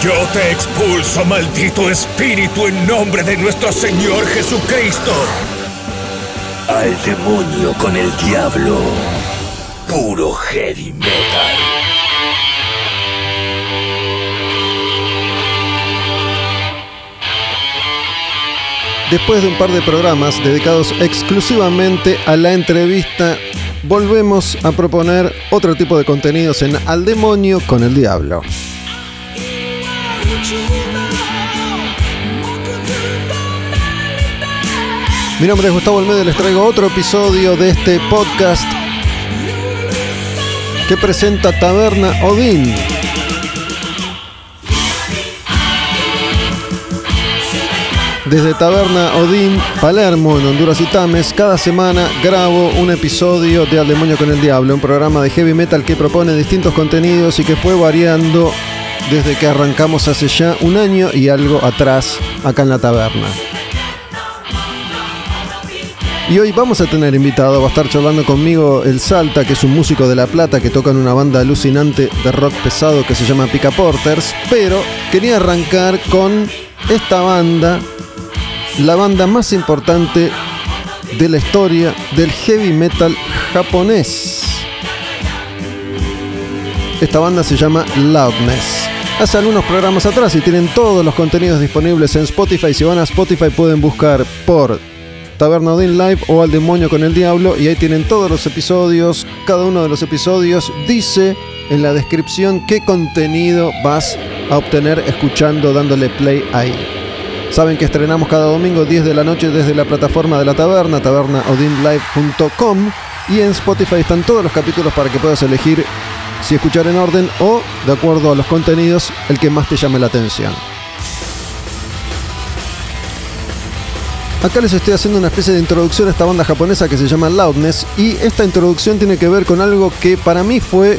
Yo te expulso, maldito espíritu, en nombre de nuestro Señor Jesucristo. Al demonio con el diablo. Puro heavy metal. Después de un par de programas dedicados exclusivamente a la entrevista, volvemos a proponer otro tipo de contenidos en Al demonio con el diablo. Mi nombre es Gustavo Almeida y les traigo otro episodio de este podcast que presenta Taberna Odín. Desde Taberna Odín, Palermo, en Honduras y Tames, cada semana grabo un episodio de Al Demonio con el Diablo, un programa de heavy metal que propone distintos contenidos y que fue variando desde que arrancamos hace ya un año y algo atrás acá en la taberna. Y hoy vamos a tener invitado, va a estar charlando conmigo el Salta, que es un músico de La Plata que toca en una banda alucinante de rock pesado que se llama Pica Porters, pero quería arrancar con esta banda, la banda más importante de la historia del heavy metal japonés. Esta banda se llama Loudness. Hace algunos programas atrás y tienen todos los contenidos disponibles en Spotify. Si van a Spotify pueden buscar por Taberna Odin Live o Al Demonio con el Diablo y ahí tienen todos los episodios. Cada uno de los episodios dice en la descripción qué contenido vas a obtener escuchando, dándole play ahí. Saben que estrenamos cada domingo 10 de la noche desde la plataforma de la taberna, tabernaodinlive.com y en Spotify están todos los capítulos para que puedas elegir si escuchar en orden o, de acuerdo a los contenidos, el que más te llame la atención. Acá les estoy haciendo una especie de introducción a esta banda japonesa que se llama Loudness y esta introducción tiene que ver con algo que para mí fue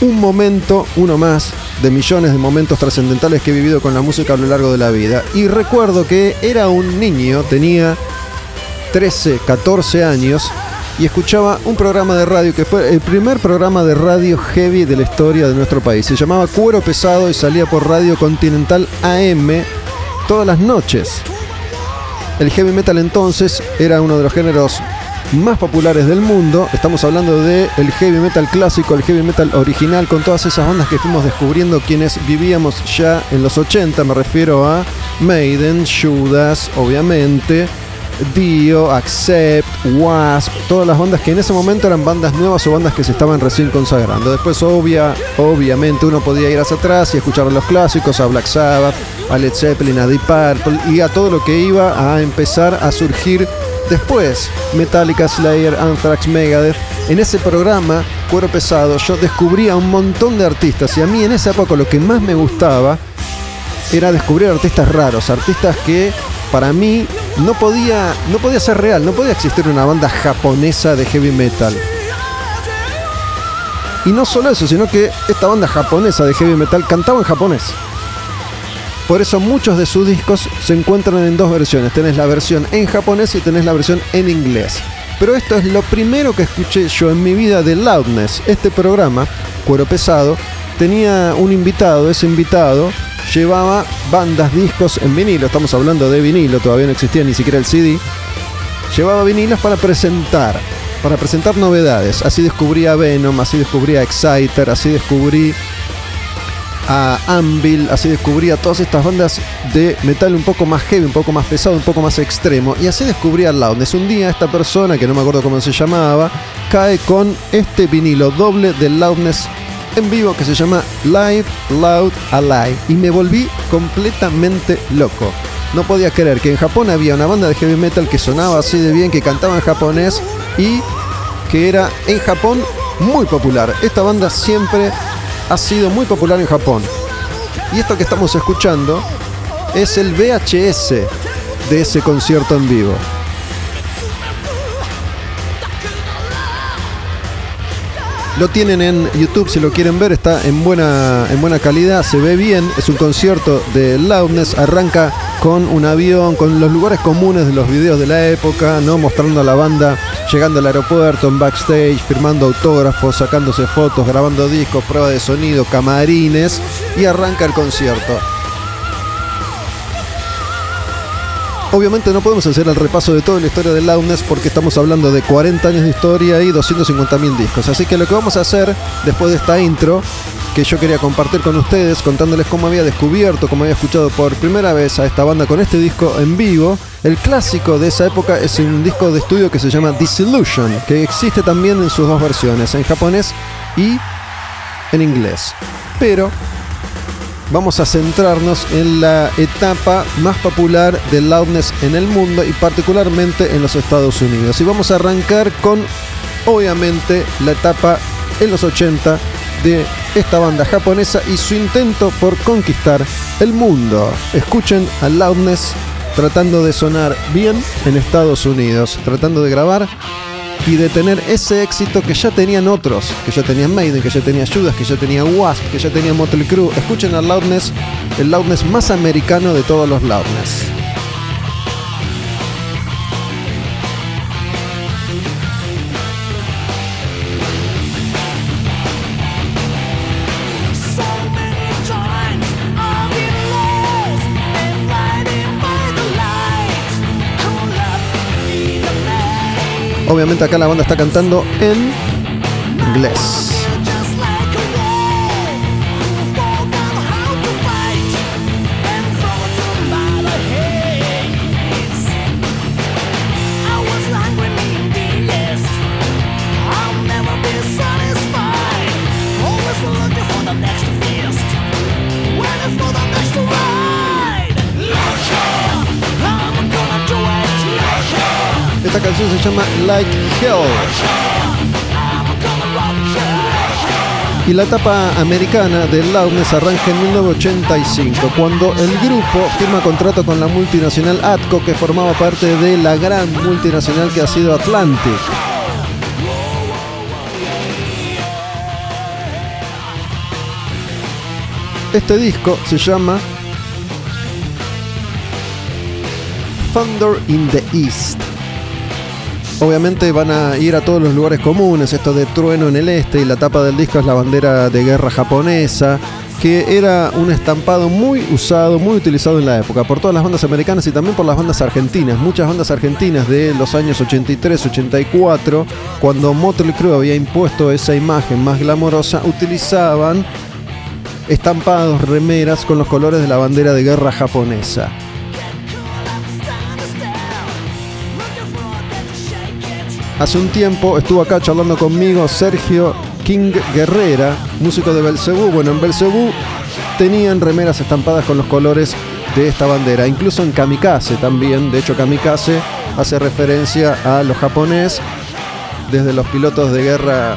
un momento, uno más, de millones de momentos trascendentales que he vivido con la música a lo largo de la vida. Y recuerdo que era un niño, tenía 13, 14 años y escuchaba un programa de radio que fue el primer programa de radio heavy de la historia de nuestro país. Se llamaba Cuero Pesado y salía por Radio Continental AM todas las noches. El heavy metal entonces era uno de los géneros más populares del mundo. Estamos hablando de el heavy metal clásico, el heavy metal original, con todas esas bandas que fuimos descubriendo quienes vivíamos ya en los 80. Me refiero a Maiden, Judas, obviamente, Dio, Accept, Wasp, todas las bandas que en ese momento eran bandas nuevas o bandas que se estaban recién consagrando. Después, obvia, obviamente, uno podía ir hacia atrás y escuchar a los clásicos, a Black Sabbath, a Led Zeppelin, a Deep Purple y a todo lo que iba a empezar a surgir después. Metallica, Slayer, Anthrax, Megadeth. En ese programa, Cuero Pesado, yo descubría un montón de artistas y a mí en esa época lo que más me gustaba era descubrir artistas raros, artistas que para mí no podía, no podía ser real, no podía existir una banda japonesa de heavy metal. Y no solo eso, sino que esta banda japonesa de heavy metal cantaba en japonés. Por eso muchos de sus discos se encuentran en dos versiones. Tenés la versión en japonés y tenés la versión en inglés. Pero esto es lo primero que escuché yo en mi vida de Loudness. Este programa, Cuero Pesado, tenía un invitado. Ese invitado llevaba bandas, discos en vinilo. Estamos hablando de vinilo, todavía no existía ni siquiera el CD. Llevaba vinilos para presentar, para presentar novedades. Así descubrí a Venom, así descubrí a Exciter, así descubrí a Anvil, así descubría todas estas bandas de metal un poco más heavy, un poco más pesado, un poco más extremo. Y así descubría Loudness. Un día esta persona, que no me acuerdo cómo se llamaba, cae con este vinilo doble de Loudness en vivo que se llama Live Loud Alive. Y me volví completamente loco. No podía creer que en Japón había una banda de heavy metal que sonaba así de bien, que cantaba en japonés y que era en Japón muy popular. Esta banda siempre ha sido muy popular en Japón. Y esto que estamos escuchando es el VHS de ese concierto en vivo. Lo tienen en YouTube si lo quieren ver, está en buena, en buena calidad, se ve bien. Es un concierto de Loudness, arranca con un avión, con los lugares comunes de los videos de la época, ¿no? mostrando a la banda llegando al aeropuerto, en backstage, firmando autógrafos, sacándose fotos, grabando discos, prueba de sonido, camarines y arranca el concierto. Obviamente no podemos hacer el repaso de toda la historia de Loudness porque estamos hablando de 40 años de historia y 250.000 discos. Así que lo que vamos a hacer después de esta intro, que yo quería compartir con ustedes, contándoles cómo había descubierto, cómo había escuchado por primera vez a esta banda con este disco en vivo. El clásico de esa época es un disco de estudio que se llama Disillusion, que existe también en sus dos versiones, en japonés y en inglés. Pero vamos a centrarnos en la etapa más popular del loudness en el mundo y particularmente en los Estados Unidos. Y vamos a arrancar con, obviamente, la etapa en los 80 de esta banda japonesa y su intento por conquistar el mundo. Escuchen a Loudness tratando de sonar bien en Estados Unidos, tratando de grabar y de tener ese éxito que ya tenían otros, que ya tenían Maiden, que ya tenía Judas, que ya tenía Wasp, que ya tenía Motley Crue. Escuchen al Loudness, el Loudness más americano de todos los Loudness. Obviamente acá la banda está cantando en inglés. Llama Like Hell. Y la etapa americana del Loudness arranca en 1985, cuando el grupo firma contrato con la multinacional Atco, que formaba parte de la gran multinacional que ha sido Atlantic. Este disco se llama Thunder in the East. Obviamente van a ir a todos los lugares comunes, esto de trueno en el este y la tapa del disco es la bandera de guerra japonesa, que era un estampado muy usado, muy utilizado en la época por todas las bandas americanas y también por las bandas argentinas. Muchas bandas argentinas de los años 83, 84, cuando Motley Crue había impuesto esa imagen más glamorosa, utilizaban estampados, remeras con los colores de la bandera de guerra japonesa. Hace un tiempo estuvo acá charlando conmigo Sergio King Guerrera, músico de Belcebú. Bueno, en Belcebú tenían remeras estampadas con los colores de esta bandera, incluso en Kamikaze también. De hecho, Kamikaze hace referencia a los japoneses, desde los pilotos de guerra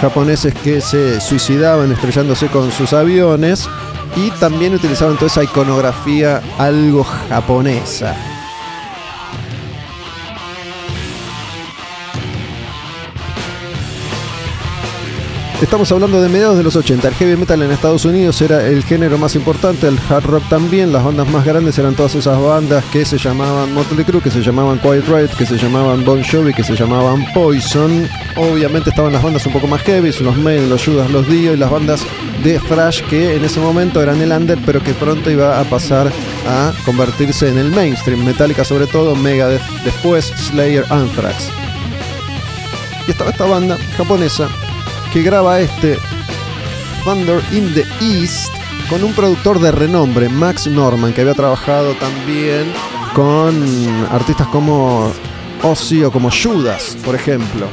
japoneses que se suicidaban estrellándose con sus aviones y también utilizaban toda esa iconografía algo japonesa. Estamos hablando de mediados de los 80. El heavy metal en Estados Unidos era el género más importante, el hard rock también. Las bandas más grandes eran todas esas bandas que se llamaban Motley Crue, que se llamaban Quiet Riot, que se llamaban Bon Jovi, que se llamaban Poison. Obviamente estaban las bandas un poco más heavy, los Maiden, los Judas, los Dio y las bandas de thrash que en ese momento eran el under, pero que pronto iba a pasar a convertirse en el mainstream. Metallica sobre todo, Megadeth, después Slayer, Anthrax. Y estaba esta banda japonesa que graba este Thunder in the East con un productor de renombre, Max Norman, que había trabajado también con artistas como Ozzy o como Judas, por ejemplo.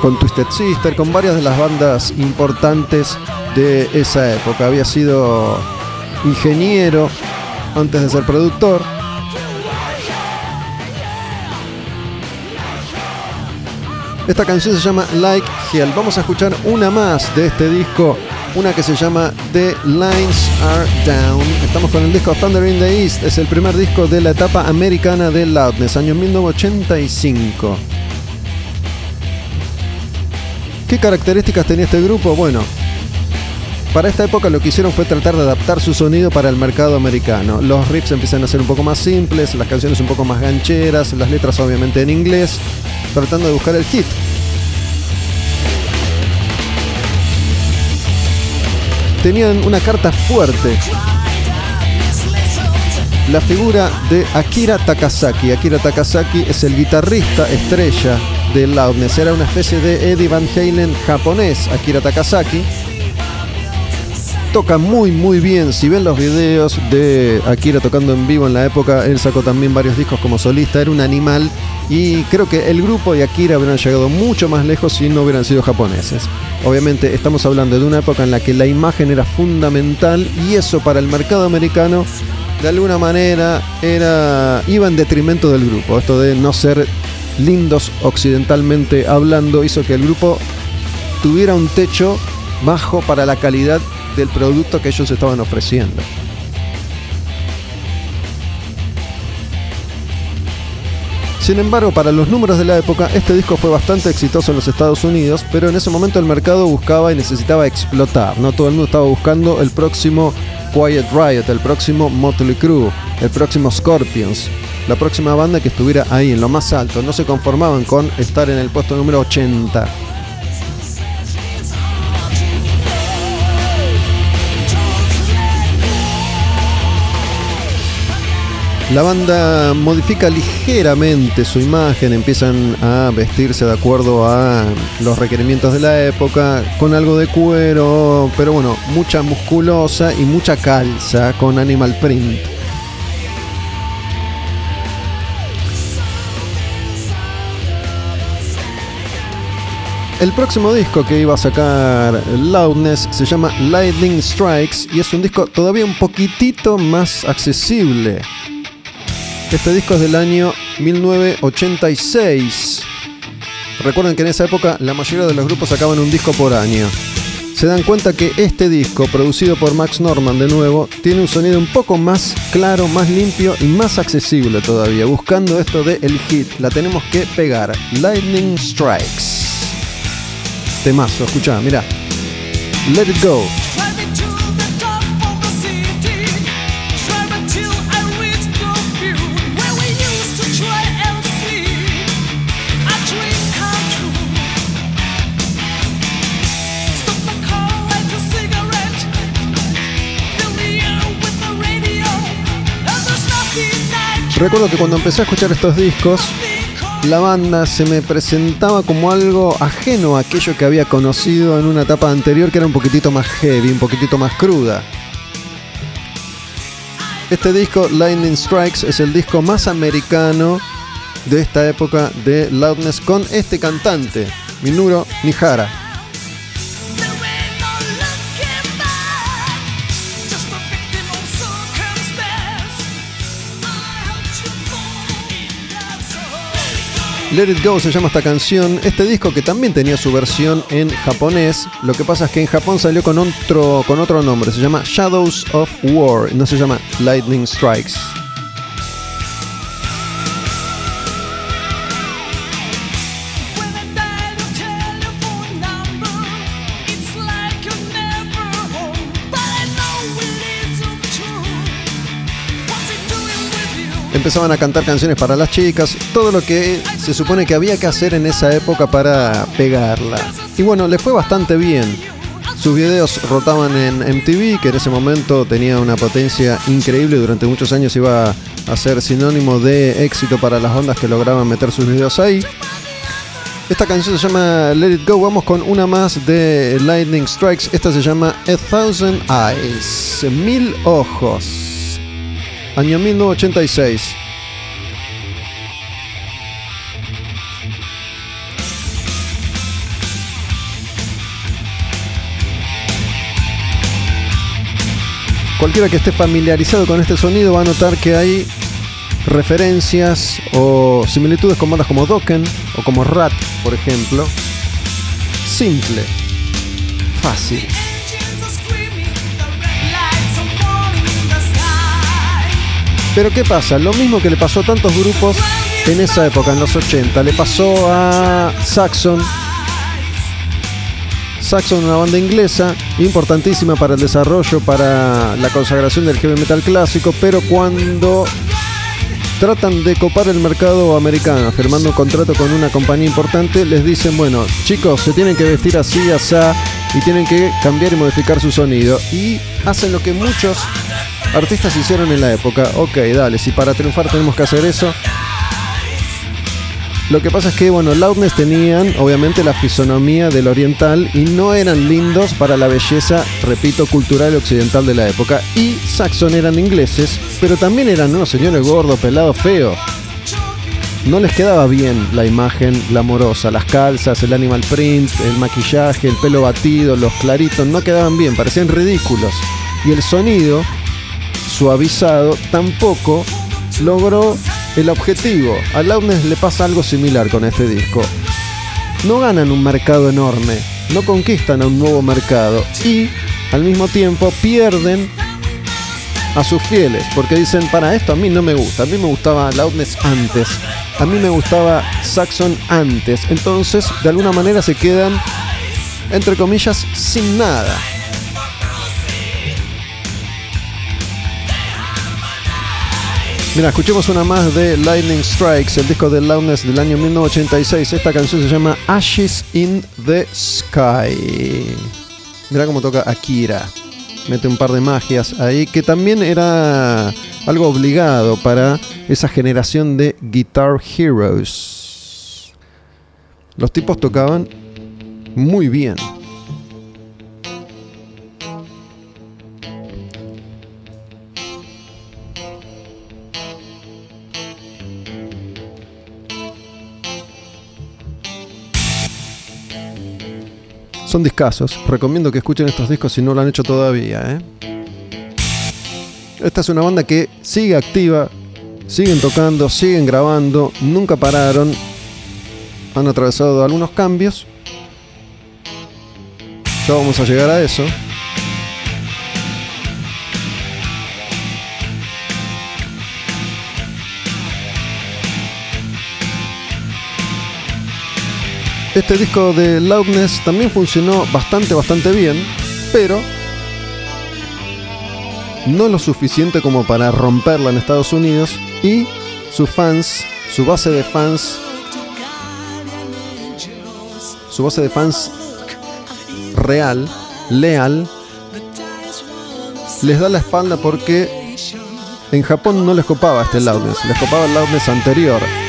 Con Twisted Sister, con varias de las bandas importantes de esa época. Había sido ingeniero antes de ser productor. Esta canción se llama Like Hell. Vamos a escuchar una más de este disco, una que se llama The Lines Are Down. Estamos con el disco Thunder in the East. Es el primer disco de la etapa americana de Loudness, año 1985. ¿Qué características tenía este grupo? Bueno, para esta época lo que hicieron fue tratar de adaptar su sonido para el mercado americano. Los riffs empiezan a ser un poco más simples, las canciones un poco más gancheras, las letras obviamente en inglés, tratando de buscar el hit. Tenían una carta fuerte. La figura de Akira Takasaki. Akira Takasaki es el guitarrista estrella de Loudness. Era una especie de Eddie Van Halen japonés, Akira Takasaki toca muy muy bien. Si ven los videos de Akira tocando en vivo en la época, él sacó también varios discos como solista, era un animal y creo que el grupo y Akira hubieran llegado mucho más lejos si no hubieran sido japoneses. Obviamente estamos hablando de una época en la que la imagen era fundamental y eso para el mercado americano de alguna manera era iba en detrimento del grupo. Esto de no ser lindos occidentalmente hablando hizo que el grupo tuviera un techo bajo para la calidad del producto que ellos estaban ofreciendo. Sin embargo, para los números de la época, este disco fue bastante exitoso en los Estados Unidos, pero en ese momento el mercado buscaba y necesitaba explotar. No todo el mundo estaba buscando el próximo Quiet Riot, el próximo Motley Crue, el próximo Scorpions, la próxima banda que estuviera ahí en lo más alto. No se conformaban con estar en el puesto número 80. La banda modifica ligeramente su imagen, empiezan a vestirse de acuerdo a los requerimientos de la época, con algo de cuero, pero bueno, mucha musculosa y mucha calza con animal print. El próximo disco que iba a sacar Loudness se llama Lightning Strikes y es un disco todavía un poquitito más accesible. Este disco es del año 1986. Recuerden que en esa época la mayoría de los grupos sacaban un disco por año. Se dan cuenta que este disco, producido por Max Norman de nuevo, tiene un sonido un poco más claro, más limpio y más accesible todavía. Buscando esto de el hit, la tenemos que pegar. Lightning Strikes. Temazo, escucha, mira. Let it go. Recuerdo que cuando empecé a escuchar estos discos, la banda se me presentaba como algo ajeno a aquello que había conocido en una etapa anterior que era un poquitito más heavy, un poquitito más cruda. Este disco, Lightning Strikes, es el disco más americano de esta época de Loudness con este cantante, Minuro Nihara. Let It Go se llama esta canción. Este disco que también tenía su versión en japonés. Lo que pasa es que en Japón salió con otro, con otro nombre. Se llama Shadows of War. No se llama Lightning Strikes. Empezaban a cantar canciones para las chicas, todo lo que se supone que había que hacer en esa época para pegarla. Y bueno, le fue bastante bien. Sus videos rotaban en MTV, que en ese momento tenía una potencia increíble, durante muchos años iba a ser sinónimo de éxito para las ondas que lograban meter sus videos ahí. Esta canción se llama Let It Go. Vamos con una más de Lightning Strikes. Esta se llama A Thousand Eyes. Mil ojos. Año 1986. Cualquiera que esté familiarizado con este sonido va a notar que hay referencias o similitudes con bandas como Dokken o como Rat, por ejemplo. Simple, fácil. Pero ¿qué pasa? Lo mismo que le pasó a tantos grupos en esa época, en los 80, le pasó a Saxon. Saxon, una banda inglesa, importantísima para el desarrollo, para la consagración del heavy metal clásico, pero cuando tratan de copar el mercado americano, firmando un contrato con una compañía importante, les dicen, bueno, chicos, se tienen que vestir así, así, y tienen que cambiar y modificar su sonido. Y hacen lo que muchos artistas hicieron en la época. Ok, dale, si para triunfar tenemos que hacer eso. Lo que pasa es que, bueno, Loudness tenían obviamente la fisonomía del oriental y no eran lindos para la belleza, repito, cultural occidental de la época. Y Saxon eran ingleses, pero también eran unos señores gordos, pelados, feos. No les quedaba bien la imagen glamorosa, las calzas, el animal print, el maquillaje, el pelo batido, los claritos, no quedaban bien, parecían ridículos. Y el sonido suavizado tampoco logró el objetivo. A Loudness le pasa algo similar con este disco. No ganan un mercado enorme, no conquistan a un nuevo mercado y al mismo tiempo pierden a sus fieles, porque dicen, para esto a mí no me gusta, a mí me gustaba Loudness antes, a mí me gustaba Saxon antes, entonces de alguna manera se quedan, entre comillas, sin nada. Mira, escuchemos una más de Lightning Strikes, el disco de Loudness del año 1986. Esta canción se llama Ashes in the Sky. Mira cómo toca Akira. Mete un par de magias ahí, que también era algo obligado para esa generación de Guitar Heroes. Los tipos tocaban muy bien. Son discasos. Recomiendo que escuchen estos discos si no lo han hecho todavía. ¿eh? Esta es una banda que sigue activa, siguen tocando, siguen grabando, nunca pararon. Han atravesado algunos cambios. Ya vamos a llegar a eso. Este disco de Loudness también funcionó bastante, bastante bien, pero no lo suficiente como para romperla en Estados Unidos y sus fans, su base de fans, su base de fans real, leal, les da la espalda porque en Japón no les copaba este Loudness, les copaba el Loudness anterior.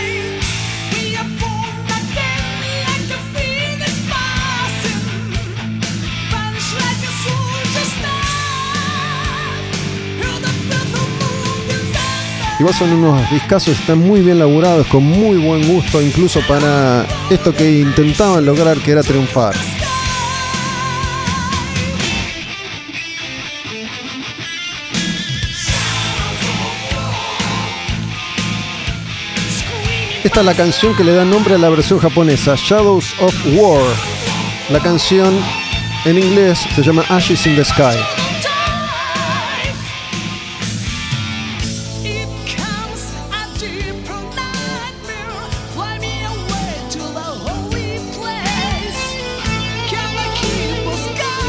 Igual son unos discazos, están muy bien laburados, con muy buen gusto, incluso para esto que intentaban lograr, que era triunfar. Esta es la canción que le da nombre a la versión japonesa, Shadows of War. La canción en inglés se llama Ashes in the Sky.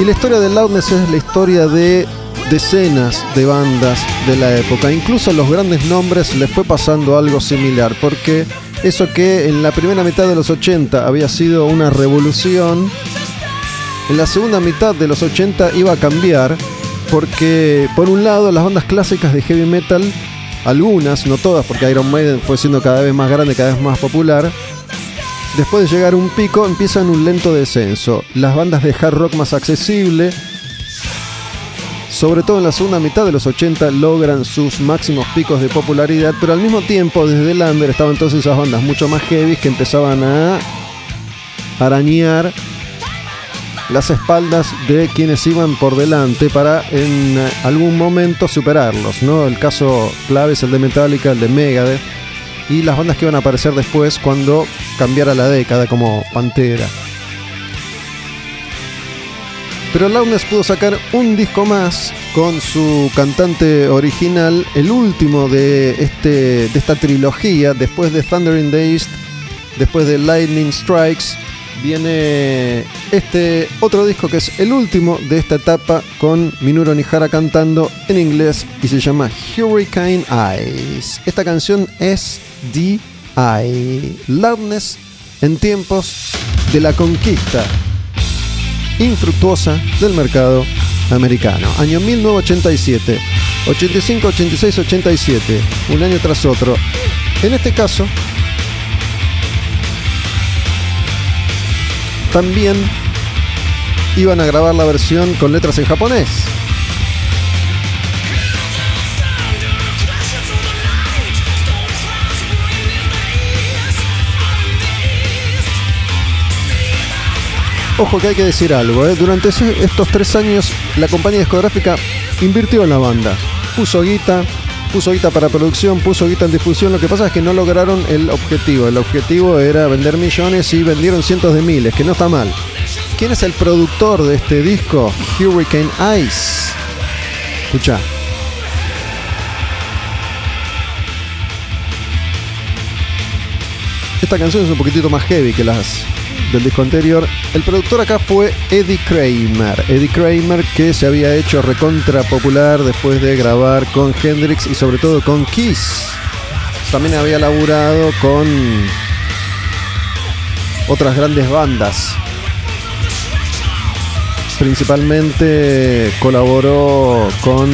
Y la historia de Loudness es la historia de decenas de bandas de la época. Incluso a los grandes nombres les fue pasando algo similar, porque eso que en la primera mitad de los 80 había sido una revolución, en la segunda mitad de los 80 iba a cambiar, porque por un lado las bandas clásicas de heavy metal, algunas, no todas, porque Iron Maiden fue siendo cada vez más grande, cada vez más popular, después de llegar a un pico, empiezan un lento descenso. Las bandas de hard rock más accesible, sobre todo en la segunda mitad de los 80, logran sus máximos picos de popularidad, pero al mismo tiempo, desde el under estaban todas esas bandas mucho más heavy que empezaban a arañar las espaldas de quienes iban por delante para en algún momento superarlos, ¿no? El caso clave es el de Metallica, el de Megadeth y las bandas que iban a aparecer después cuando cambiara la década como Pantera. Pero Loudness pudo sacar un disco más con su cantante original, el último de, este, de esta trilogía, después de Thunder in the East, después de Lightning Strikes viene este otro disco que es el último de esta etapa con Minuro Nihara cantando en inglés y se llama Hurricane Eyes. Esta canción es D.I. Loudness en tiempos de la conquista infructuosa del mercado americano. Año 1987, 85, 86, 87, un año tras otro. En este caso, también iban a grabar la versión con letras en japonés. Ojo que hay que decir algo, ¿eh? durante estos tres años la compañía discográfica invirtió en la banda, puso guita, puso guita para producción, puso guita en difusión. Lo que pasa es que no lograron el objetivo. El objetivo era vender millones y vendieron cientos de miles, que no está mal. ¿Quién es el productor de este disco? Hurricane Ice. Escucha. Esta canción es un poquitito más heavy que las del disco anterior. El productor acá fue Eddie Kramer. Eddie Kramer que se había hecho recontra popular después de grabar con Hendrix y sobre todo con Kiss. También había laburado con otras grandes bandas. Principalmente colaboró con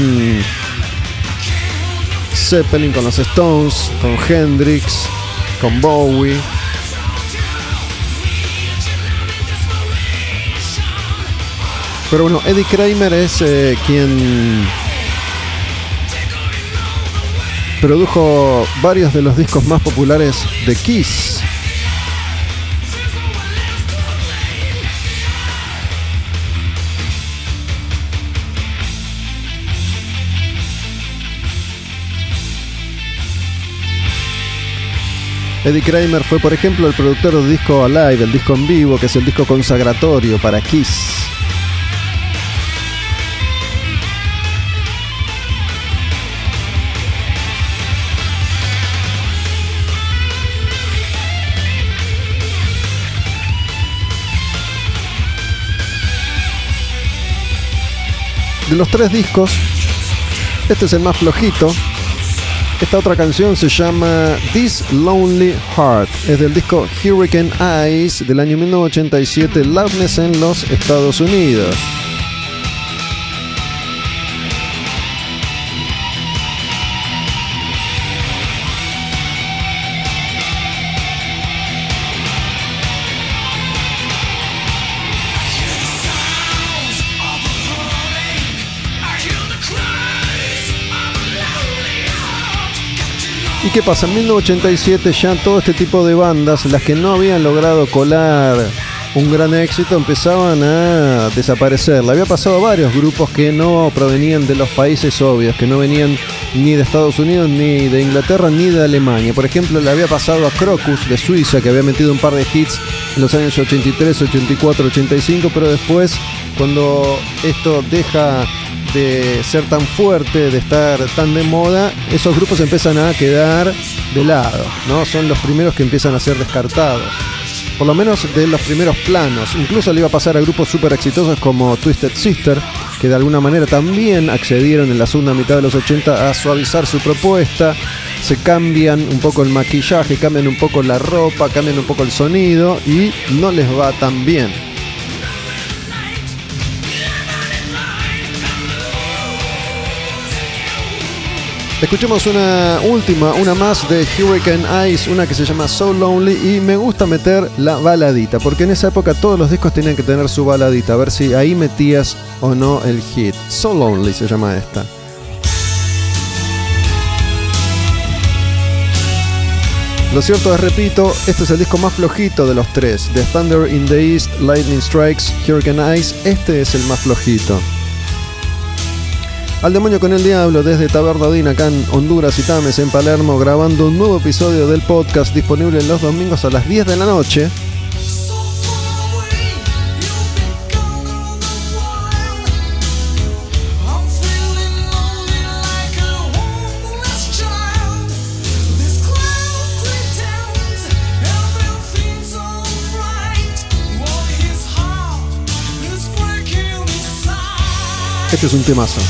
Zeppelin, con los Stones, con Hendrix, con Bowie. Pero bueno, Eddie Kramer es eh, quien produjo varios de los discos más populares de Kiss. Eddie Kramer fue, por ejemplo, el productor del disco Alive, el disco en vivo, que es el disco consagratorio para Kiss. De los tres discos, este es el más flojito. Esta otra canción se llama This Lonely Heart. Es del disco Hurricane Eyes del año 1987, Loudness en los Estados Unidos. ¿Y qué pasa? En 1987 ya todo este tipo de bandas, las que no habían logrado colar un gran éxito, empezaban a desaparecer. Le había pasado a varios grupos que no provenían de los países obvios, que no venían ni de Estados Unidos, ni de Inglaterra, ni de Alemania. Por ejemplo, le había pasado a Crocus de Suiza, que había metido un par de hits en los años 83, 84, 85, pero después, cuando esto deja de ser tan fuerte, de estar tan de moda, esos grupos empiezan a quedar de lado, ¿no? Son los primeros que empiezan a ser descartados. Por lo menos de los primeros planos. Incluso le iba a pasar a grupos súper exitosos como Twisted Sister, que de alguna manera también accedieron en la segunda mitad de los 80 a suavizar su propuesta. Se cambian un poco el maquillaje, cambian un poco la ropa, cambian un poco el sonido y no les va tan bien. Escuchemos una última, una más de Hurricane Ice, una que se llama So Lonely y me gusta meter la baladita, porque en esa época todos los discos tenían que tener su baladita, a ver si ahí metías o no el hit. So Lonely se llama esta. Lo cierto es, repito, este es el disco más flojito de los tres. The Thunder in the East, Lightning Strikes, Hurricane Ice, este es el más flojito. Al demonio con el diablo desde Tabernadín acá en Honduras y Tames en Palermo grabando un nuevo episodio del podcast disponible los domingos a las 10 de la noche. Este es un temazo.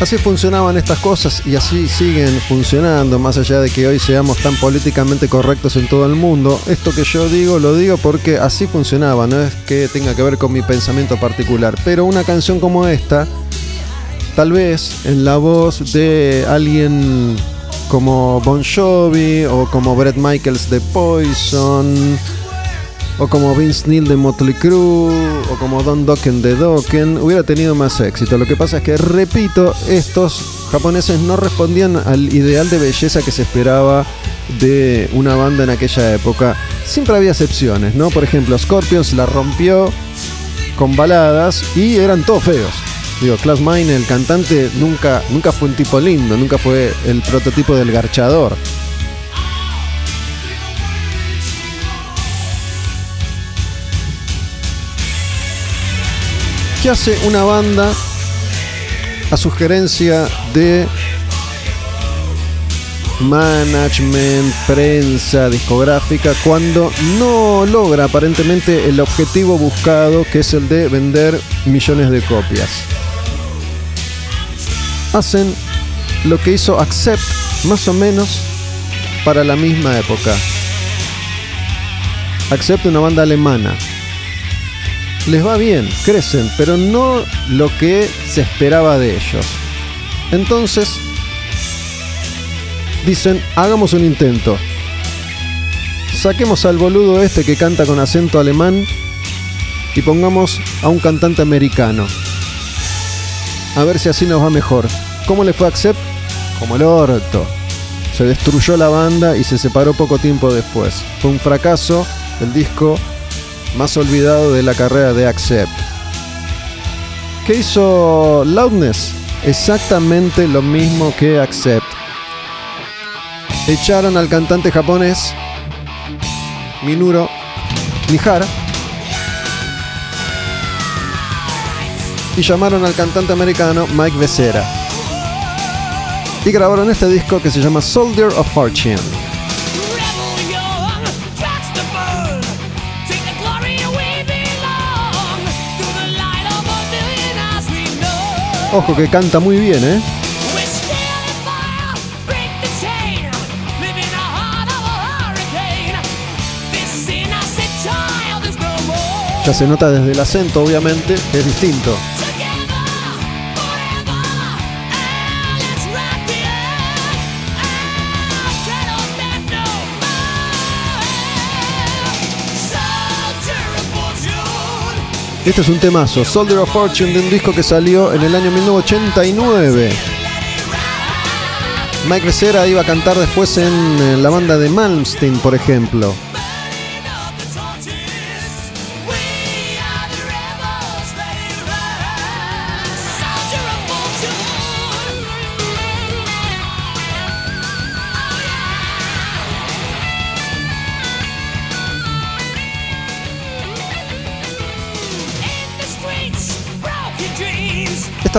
Así funcionaban estas cosas y así siguen funcionando, más allá de que hoy seamos tan políticamente correctos en todo el mundo. Esto que yo digo lo digo porque así funcionaba, no es que tenga que ver con mi pensamiento particular. Pero una canción como esta, tal vez en la voz de alguien como Bon Jovi o como Brett Michaels de Poison o como Vince Neil de Motley Crue, o como Don Dokken de Dokken, hubiera tenido más éxito. Lo que pasa es que, repito, estos japoneses no respondían al ideal de belleza que se esperaba de una banda en aquella época. Siempre había excepciones, ¿no? Por ejemplo, Scorpions la rompió con baladas y eran todos feos. Digo, Klaus Meine, el cantante, nunca, nunca fue un tipo lindo, nunca fue el prototipo del garchador. ¿Qué hace una banda a sugerencia de management, prensa, discográfica, cuando no logra aparentemente el objetivo buscado, que es el de vender millones de copias? Hacen lo que hizo Accept más o menos para la misma época. Accept una banda alemana les va bien, crecen, pero no lo que se esperaba de ellos. Entonces, dicen, hagamos un intento. Saquemos al boludo este que canta con acento alemán y pongamos a un cantante americano. A ver si así nos va mejor. ¿Cómo le fue a Accept? Como el orto. Se destruyó la banda y se separó poco tiempo después. Fue un fracaso el disco más olvidado de la carrera de Accept. ¿Qué hizo Loudness? Exactamente lo mismo que Accept. Echaron al cantante japonés Minuro Mihara y llamaron al cantante americano Mike Becerra. Y grabaron este disco que se llama Soldier of Fortune. Ojo que canta muy bien, ¿eh? Ya se nota desde el acento, obviamente, es distinto. Este es un temazo, Soldier of Fortune, de un disco que salió en el año 1989. Mike Becerra iba a cantar después en la banda de Malmsteen, por ejemplo.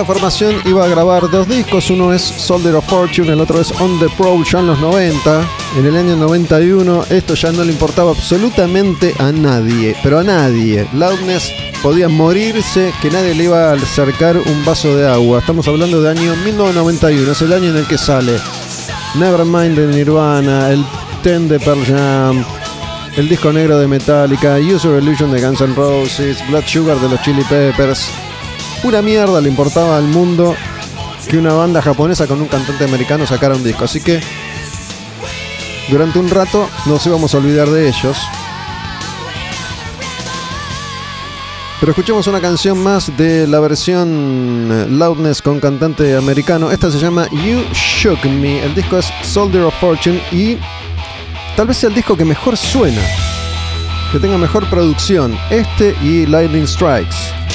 Esta formación iba a grabar dos discos, uno es Soldier of Fortune, el otro es On the Pro ya en los 90. En el año 91 esto ya no le importaba absolutamente a nadie, pero a nadie. Loudness podía morirse, que nadie le iba a acercar un vaso de agua. Estamos hablando de año 1991, es el año en el que sale Nevermind de Nirvana, el Ten de Pearl Jam, el disco negro de Metallica, User Illusion de Guns N' Roses, Blood Sugar de los Chili Peppers. Pura mierda le importaba al mundo que una banda japonesa con un cantante americano sacara un disco. Así que durante un rato nos íbamos a olvidar de ellos. Pero escuchemos una canción más de la versión Loudness con cantante americano. Esta se llama You Shook Me. El disco es Soldier of Fortune y tal vez sea el disco que mejor suena, que tenga mejor producción. Este y Lightning Strikes.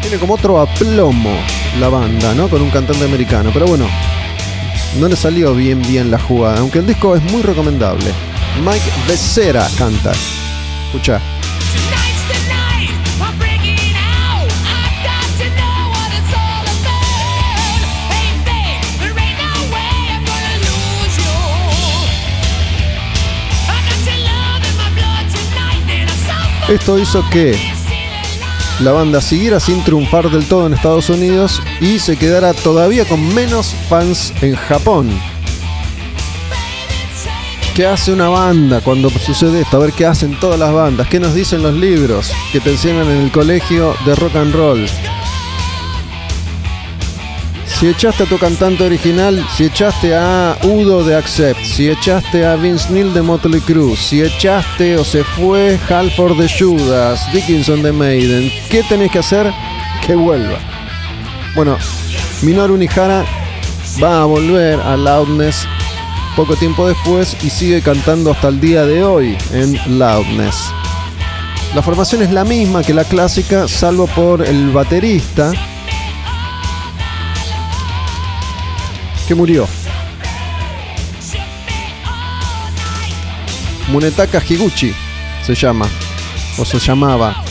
Tiene como otro aplomo la banda, ¿no? Con un cantante americano. Pero bueno, no le salió bien bien la jugada, aunque el disco es muy recomendable. Mike Becerra canta. Escucha. Esto hizo que la banda siguiera sin triunfar del todo en Estados Unidos y se quedara todavía con menos fans en Japón. ¿Qué hace una banda cuando sucede esto? A ver qué hacen todas las bandas, qué nos dicen los libros que te enseñan en el colegio de rock and roll. Si echaste a tu cantante original, si echaste a Udo de Accept, si echaste a Vince Neil de Motley Crue, si echaste o se fue Halford de Judas, Dickinson de Maiden, ¿qué tenés que hacer? Que vuelva. Bueno, Minoru Nihara va a volver a Loudness poco tiempo después y sigue cantando hasta el día de hoy en Loudness. La formación es la misma que la clásica, salvo por el baterista, murió. Munetaka Higuchi se llama, o se llamaba.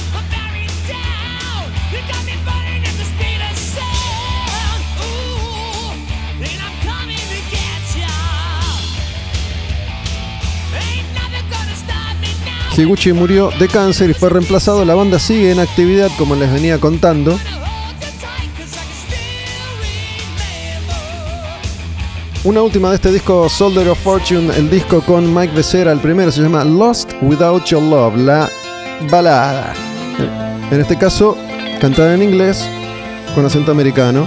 Higuchi murió de cáncer y fue reemplazado. La banda sigue en actividad, como les venía contando. Una última de este disco, Soldier of Fortune, el disco con Mike Becerra, el primero se llama Lost Without Your Love, la balada. En este caso, cantada en inglés, con acento americano.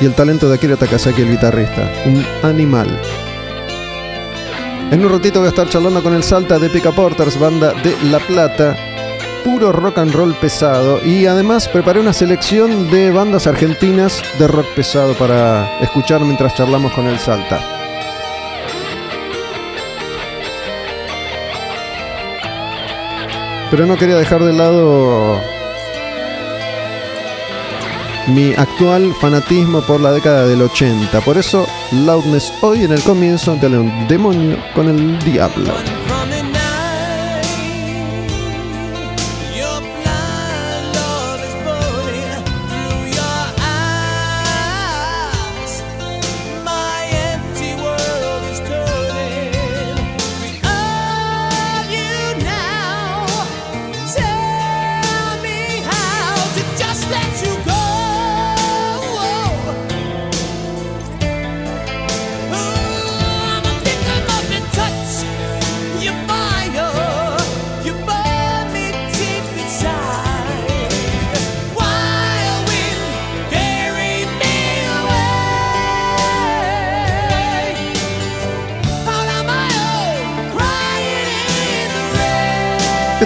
Y el talento de Akira Takasaki, el guitarrista. Un animal. En un ratito voy a estar charlando con el Salta de Pica Porters, banda de La Plata puro rock and roll pesado y además preparé una selección de bandas argentinas de rock pesado para escuchar mientras charlamos con el Salta. Pero no quería dejar de lado mi actual fanatismo por la década del 80. Por eso, Loudness hoy en el comienzo de un demonio con el diablo.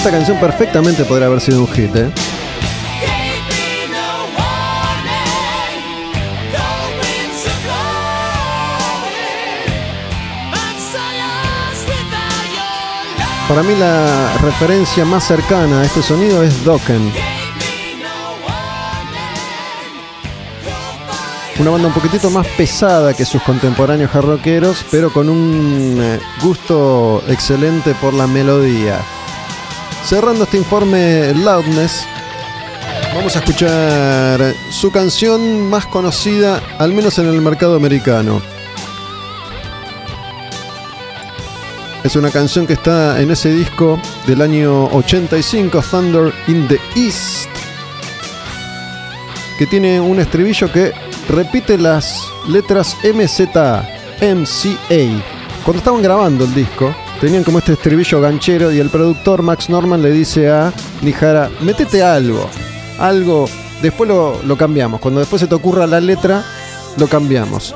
Esta canción perfectamente podría haber sido un hit, ¿eh? Para mí la referencia más cercana a este sonido es Dokken. Una banda un poquitito más pesada que sus contemporáneos jarroqueros, pero con un eh, gusto excelente por la melodía. Cerrando este informe Loudness, vamos a escuchar su canción más conocida, al menos en el mercado americano. Es una canción que está en ese disco del año 85, Thunder in the East, que tiene un estribillo que repite las letras MZA, MCA. Cuando estaban grabando el disco, tenían como este estribillo ganchero y el productor Max Norman le dice a Nijara, metete algo, algo, después lo, lo cambiamos. Cuando después se te ocurra la letra, lo cambiamos.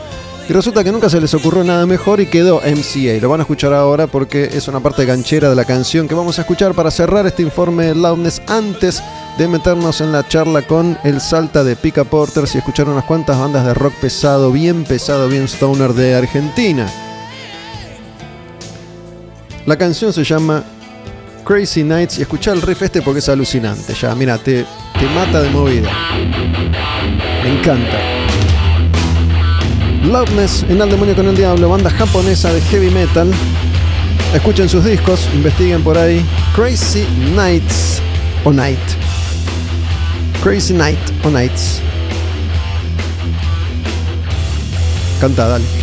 Y resulta que nunca se les ocurrió nada mejor y quedó MCA. Lo van a escuchar ahora porque es una parte ganchera de la canción que vamos a escuchar para cerrar este informe de Loudness antes de meternos en la charla con el Salta de Pica Porters y escuchar unas cuantas bandas de rock pesado, bien pesado, bien stoner de Argentina. La canción se llama Crazy Nights y escuchar el riff este porque es alucinante. Ya, mira, te, te mata de movida. Me encanta. Loudness en Al Demonio con el Diablo, banda japonesa de heavy metal. Escuchen sus discos, investiguen por ahí. Crazy Nights o Night. Crazy Night o Nights. Canta, dale.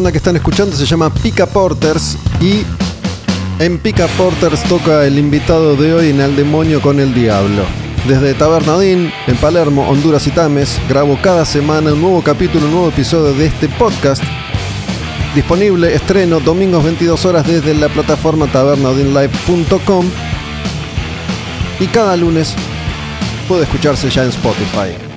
Banda que están escuchando se llama Pica Porters y en Pica Porters toca el invitado de hoy en Al Demonio con el Diablo. Desde Tabernadín, en Palermo, Honduras y Tames, grabo cada semana un nuevo capítulo, un nuevo episodio de este podcast. Disponible, estreno, domingos 22 horas desde la plataforma tabernadinlive.com y cada lunes puede escucharse ya en Spotify.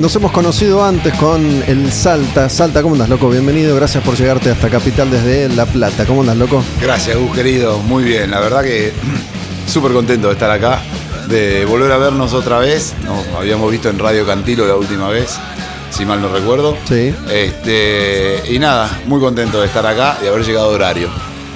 Nos hemos conocido antes con el Salta. Salta, ¿cómo andas, loco? Bienvenido, gracias por llegarte hasta Capital desde La Plata. ¿Cómo andas, loco? Gracias, Gus, querido. Muy bien. La verdad que súper contento de estar acá, de volver a vernos otra vez. Nos habíamos visto en Radio Cantilo la última vez, si mal no recuerdo. Sí. Este, y nada, muy contento de estar acá y haber llegado a horario.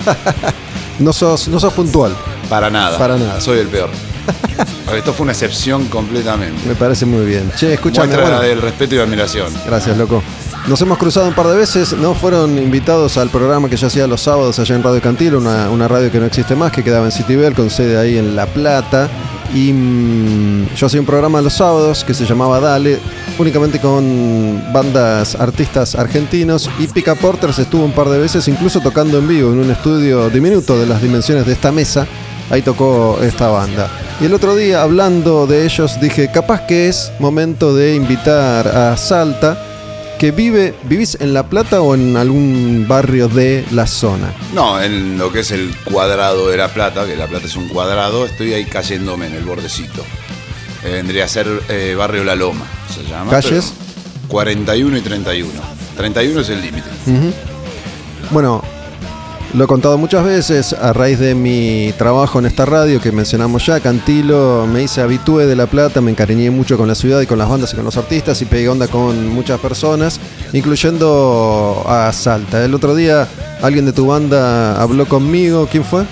No sos, no sos puntual, Para nada. Para nada. Soy el peor. Esto fue una excepción completamente. me parece muy bien. Che, escúchame. Muestra bueno, del respeto y admiración. Gracias, loco. Nos hemos cruzado un par de veces, no fueron invitados al programa que yo hacía los sábados allá en Radio Cantilo, una, una radio que no existe más, que quedaba en Citibel, con sede ahí en La Plata. Y mm, yo hacía un programa los sábados que se llamaba Dale, únicamente con bandas, artistas argentinos. Y Pica Porters estuvo un par de veces, incluso tocando en vivo en un estudio diminuto de las dimensiones de esta mesa. Ahí tocó esta banda. Y el otro día, hablando de ellos, dije, capaz que es momento de invitar a Salta, que vive, ¿vivís en La Plata o en algún barrio de la zona? No, en lo que es el cuadrado de La Plata, que La Plata es un cuadrado, estoy ahí cayéndome en el bordecito. Eh, vendría a ser eh, Barrio La Loma, se llama. ¿Calles? pero 41 y 31. 31 es el límite. Bueno, lo he contado muchas veces a raíz de mi trabajo en esta radio que mencionamos ya, Cantilo, me hice habitué de La Plata, me encariñé mucho con la ciudad y con las bandas y con los artistas y pegué onda con muchas personas, incluyendo a Salta. El otro día alguien de tu banda habló conmigo, ¿quién fue?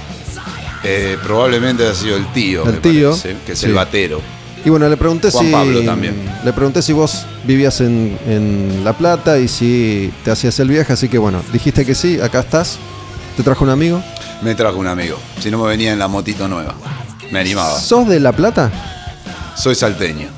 Eh, probablemente ha sido el tío, El me tío, parece, que es sí. el batero. Y bueno, le pregunté Juan si. Pablo también. Le pregunté si vos vivías en, en La Plata y si te hacías el viaje, así que bueno, dijiste que sí, acá estás. ¿Te trajo un amigo? Me trajo un amigo. Si no me venía en la motito nueva. Me animaba. ¿Sos de La Plata? Soy salteño.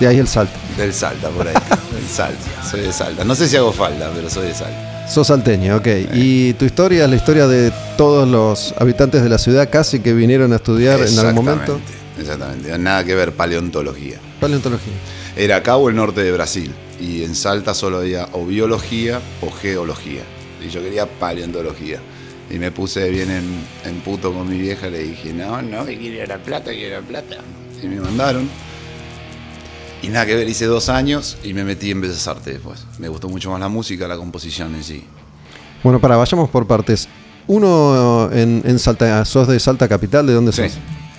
De ahí el salto. Del Salta, por ahí. Del Salta. Soy de Salta. No sé si hago falta, pero soy de Salta. Sos salteño, ok. Y tu historia es la historia de todos los habitantes de la ciudad casi que vinieron a estudiar en algún momento. Exactamente. Exactamente. Nada que ver paleontología. Paleontología. Era acá o el norte de Brasil. Y en Salta solo había o biología o geología. Y yo quería paleontología. Y me puse bien en, en puto con mi vieja. Le dije, no, no, que quiero La Plata, quiero La Plata. Y me mandaron. Y nada que ver, hice dos años y me metí en Bellas Artes después. Me gustó mucho más la música, la composición en sí. Bueno, para, vayamos por partes. Uno en, en Salta, sos de Salta Capital, ¿de dónde Sí, sos?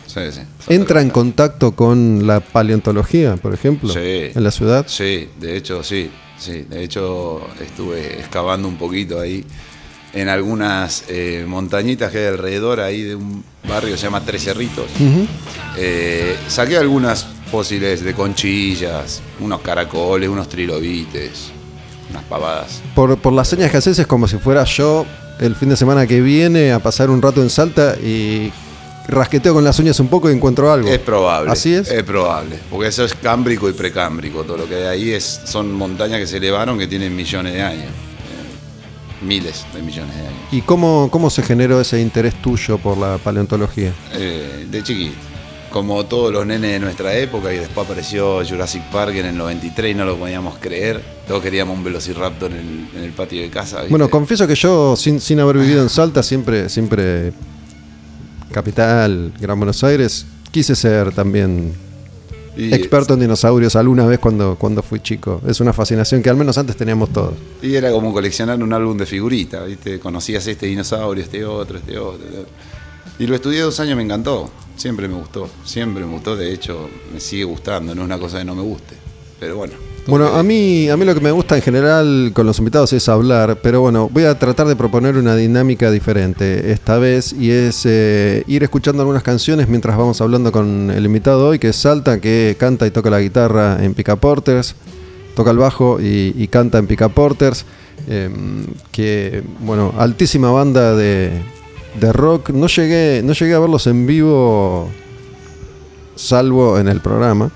sí, sí. ¿Entra en contacto con la paleontología, por ejemplo? Sí. En la ciudad. Sí, de hecho, sí. Sí, de hecho estuve excavando un poquito ahí en algunas eh, montañitas que hay alrededor ahí de un barrio que se llama Tres Cerritos. Eh, saqué algunas fósiles de conchillas, unos caracoles, unos trilobites, unas pavadas. Por, por las señas que haces es como si fuera yo el fin de semana que viene a pasar un rato en Salta y rasqueteo con las uñas un poco y encuentro algo. Es probable. ¿Así es? Es probable. Porque eso es cámbrico y precámbrico. Todo lo que hay ahí es, son montañas que se elevaron que tienen millones de años. Miles de millones de años. ¿Y cómo, cómo se generó ese interés tuyo por la paleontología? Eh, de chiquito. Como todos los nenes de nuestra época, y después apareció Jurassic Park en el 93 y no lo podíamos creer. Todos queríamos un velociraptor en el, en el patio de casa. ¿viste? Bueno, confieso que yo, sin, sin haber vivido en Salta, siempre, siempre capital, Gran Buenos Aires, quise ser también Y- experto en dinosaurios alguna vez cuando, cuando fui chico. Es una fascinación que al menos antes teníamos todos. Y era como coleccionar un álbum de figuritas, ¿viste? Conocías este dinosaurio, este otro, este otro. este otro. Y lo estudié dos años, me encantó. Siempre me gustó, siempre me gustó. De hecho, me sigue gustando, no es una cosa que no me guste. Pero bueno, Bueno, a mí, a mí lo que me gusta en general con los invitados es hablar, pero bueno, voy a tratar de proponer una dinámica diferente esta vez y es eh, ir escuchando algunas canciones mientras vamos hablando con el invitado hoy, que es Salta, que canta y toca la guitarra en Pica Porters, toca el bajo y, canta en Pica Porters, em, que bueno, altísima banda de, de rock. No llegué, no llegué a verlos en vivo, salvo en el programa.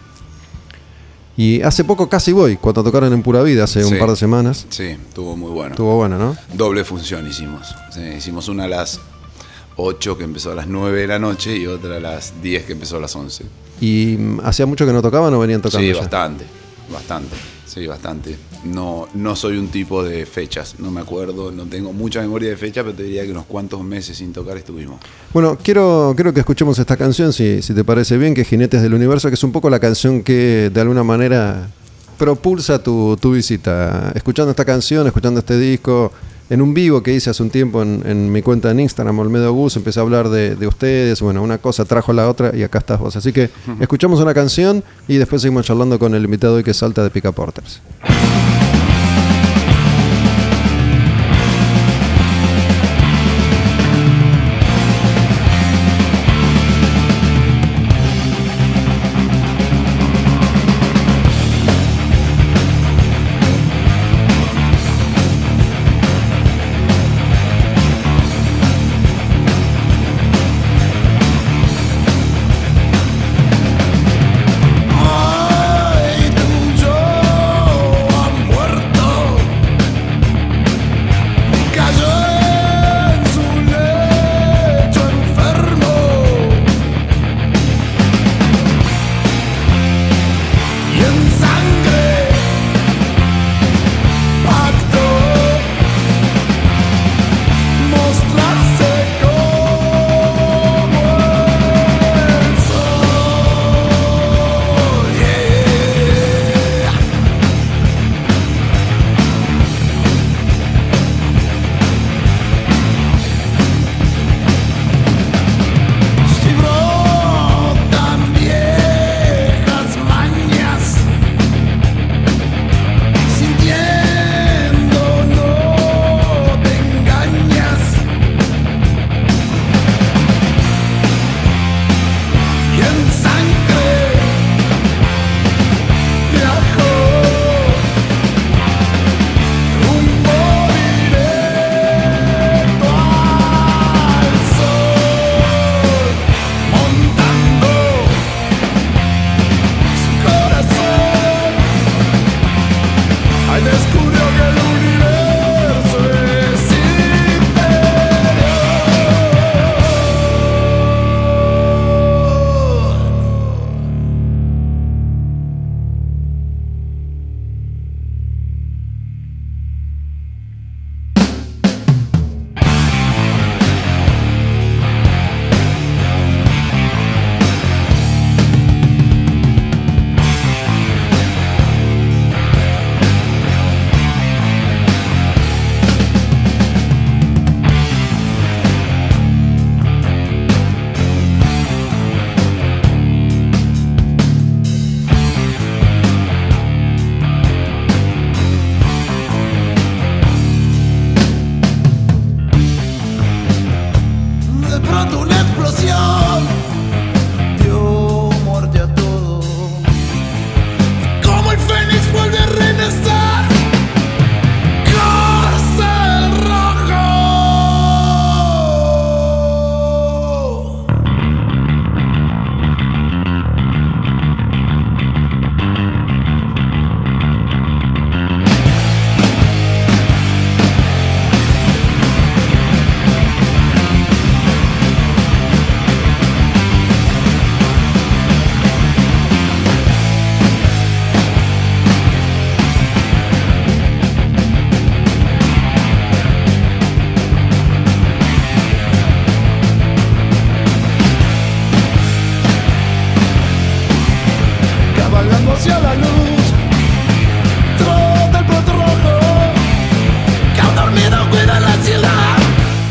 Y hace poco casi voy, cuando tocaron en Pura Vida, hace un par de semanas. Sí, estuvo muy bueno. Estuvo bueno, ¿no? Doble función hicimos. hicimos una a las 8 que empezó a las 9 de la noche y otra a las 10 que empezó a las 11. ¿Y hacía mucho que no tocaban o venían tocando? Sí, bastante, bastante. Sí, bastante. No, no soy un tipo de fechas, no me acuerdo, no tengo mucha memoria de fecha, pero te diría que unos cuantos meses sin tocar estuvimos. Bueno, quiero, quiero que escuchemos esta canción, si, si te parece bien, que es Jinetes del Universo, que es un poco la canción que de alguna manera propulsa tu, tu visita. Escuchando esta canción, escuchando este disco, en un vivo que hice hace un tiempo en, mi cuenta en Instagram, Olmedo Gus, empecé a hablar de, ustedes, bueno, una cosa trajo la otra y acá estás vos. Así que escuchamos una canción y después seguimos charlando con el invitado y que salta de Pica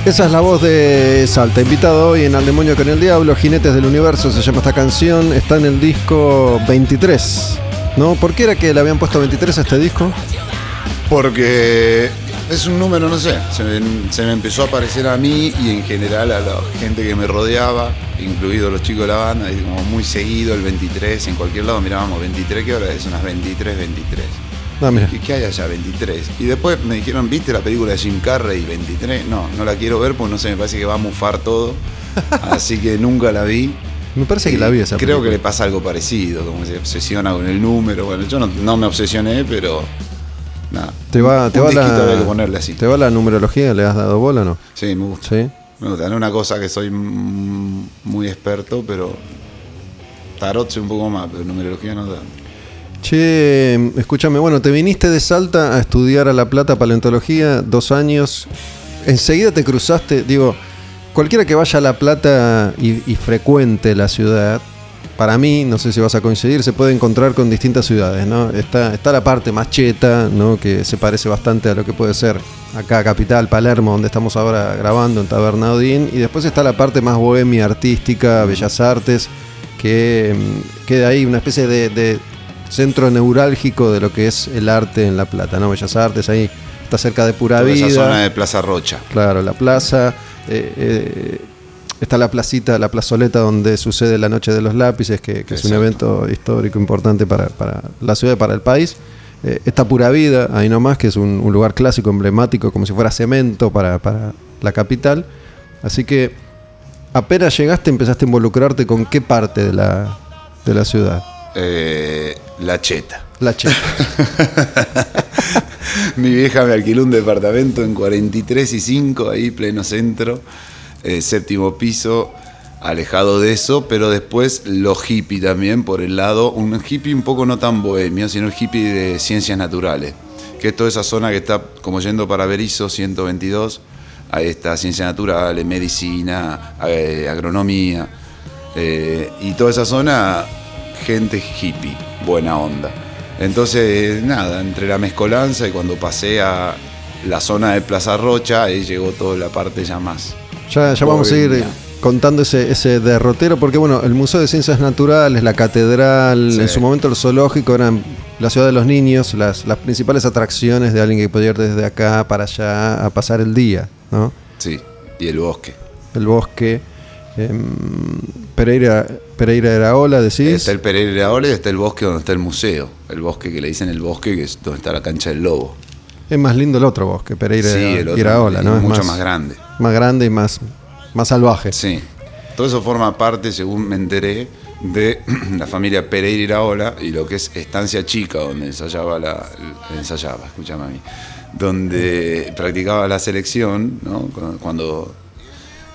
Esa es la voz de Salta, invitado hoy en Al Demonio con el Diablo, Jinetes del Universo, se llama esta canción, está en el disco 23 ¿No? ¿Por qué era que le habían puesto 23 a este disco? Porque es un número, no sé, se me, empezó a parecer a mí y en general a la gente que me rodeaba, incluidos los chicos de la banda, y como muy seguido el 23, en cualquier lado mirábamos 23, ¿qué hora es? Unas 23, 23. Ah, mira. ¿Qué, qué hay allá? 23. Y después me dijeron, ¿viste la película de Jim Carrey 23? No, no la quiero ver porque no sé, me parece que va a mufar todo. Así que nunca la vi. Me parece que la vi esa Creo que le pasa algo parecido, como se obsesiona con el número. Bueno, yo no, no me obsesioné, pero. Nada. ¿Te va, te va la, que ponerle así. ¿Te va la numerología? ¿Le has dado bola o no? Sí, me gusta. Sí. Me gusta. No es una cosa que soy muy experto, pero. Tarot sé un poco más, pero numerología no tanto. Che, escúchame, bueno, te viniste de Salta a estudiar a La Plata paleontología, dos años. Enseguida te cruzaste, digo, cualquiera que vaya a La Plata y, frecuente la ciudad, para mí, no sé si vas a coincidir, se puede encontrar con distintas ciudades, ¿no? Está, está la parte más cheta, ¿no? Que se parece bastante a lo que puede ser acá, Capital, Palermo, donde estamos ahora grabando, en Tabernaudín. Y después está la parte más bohemia, artística, bellas artes, que mm, queda ahí una especie de centro neurálgico de lo que es el arte en La Plata, ¿no? Bellas Artes, ahí está cerca de Pura Toda Vida. esa zona de Plaza Rocha. Claro, la plaza. eh, eh, está la placita, la plazoleta donde sucede la Noche de los Lápices, que, que es un evento histórico importante para, para la ciudad y para el país. Eh, está Pura Vida, ahí nomás, que es un, un lugar clásico, emblemático, como si fuera cemento para, para la capital. Así que apenas llegaste, empezaste a involucrarte con qué parte de la, de la ciudad. Eh, la Cheta. La Cheta. Mi vieja me alquiló un departamento en 43 y 5, ahí pleno centro, eh, séptimo piso, alejado de eso, pero después lo hippie también por el lado, un hippie un poco no tan bohemio, sino el hippie de ciencias naturales, que es toda esa zona que está como yendo para Berizo 122, ahí está ciencias naturales, medicina, eh, agronomía, eh, y toda esa zona, gente hippie, buena onda. Entonces, nada, entre la mezcolanza y cuando pasé a la zona de Plaza Rocha, ahí llegó toda la parte ya más. Ya, ya vamos a ir contando ese, ese derrotero, porque bueno, el Museo de Ciencias Naturales, la catedral, Sí. en su momento el zoológico eran la ciudad de los niños, las, las principales atracciones de alguien que podía ir desde acá para allá a pasar el día, ¿no? Sí, y el bosque. El bosque. Em, Pereira, Pereira Eraola, decís. Está el Pereira Ole y está el bosque donde está el museo. El bosque que le dicen el bosque, que es donde está la cancha del lobo. Es más lindo el otro bosque, Pereira sí, Iraola, es ¿no? Es mucho más, grande. más grande y más, más salvaje. Sí. Todo eso forma parte, según me enteré, de la familia Pereira Iraola y lo que es Estancia Chica, donde ensayaba la. ensayaba, escúchame a mí. Donde practicaba la selección, ¿no? Cu- Cuando.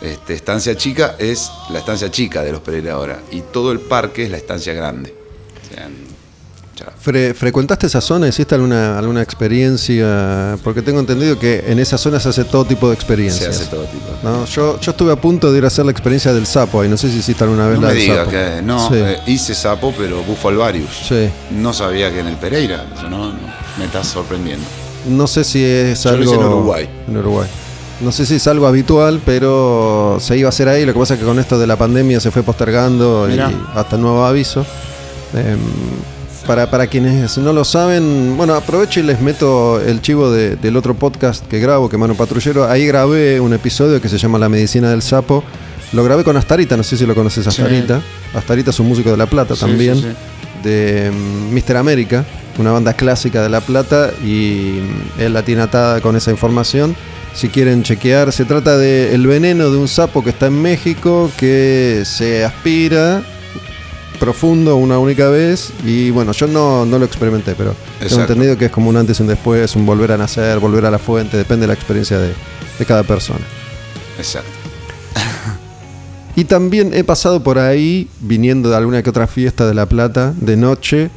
Este, estancia chica es la estancia chica de los Pereira ahora y todo el parque es la estancia grande. O sea, ya. Fre- ¿Frecuentaste esa zona? ¿Hiciste alguna, alguna experiencia? Porque tengo entendido que en esa zona se hace todo tipo de se experiencias. hace todo tipo. ¿no? Yo, yo estuve a punto de ir a hacer la experiencia del sapo ahí. No sé si hiciste alguna vez No la me del digas sapo. que no, Sí, eh, hice sapo, pero bufo alvarius. sí. No sabía que en el Pereira, no, no, me estás sorprendiendo. No sé si es Yo lo algo. hice en Uruguay. En Uruguay. No sé si es algo habitual, pero se iba a hacer ahí. Lo que pasa es que con esto de la pandemia se fue postergando y hasta nuevo aviso. Em, para, para quienes no lo saben, bueno, aprovecho y les meto el chivo de- del otro podcast que grabo, que Mano Patrullero. Ahí grabé un episodio que se llama La Medicina del Sapo. Lo grabé con Astarita, no sé si lo conoces, Sí. Astarita. Astarita es un músico de La Plata Sí, también sí, de mm, Mr. América, una banda clásica de La Plata, y él la tiene atada con esa información. Si quieren chequear, se trata de el veneno de un sapo que está en México, que se aspira profundo una única vez, y bueno, yo no, no lo experimenté, pero tengo Exacto. entendido que es como un antes y un después, un volver a nacer, volver a la fuente, depende de la experiencia de, de cada persona. Exacto. Y también he pasado por ahí viniendo de alguna que otra fiesta de La Plata de noche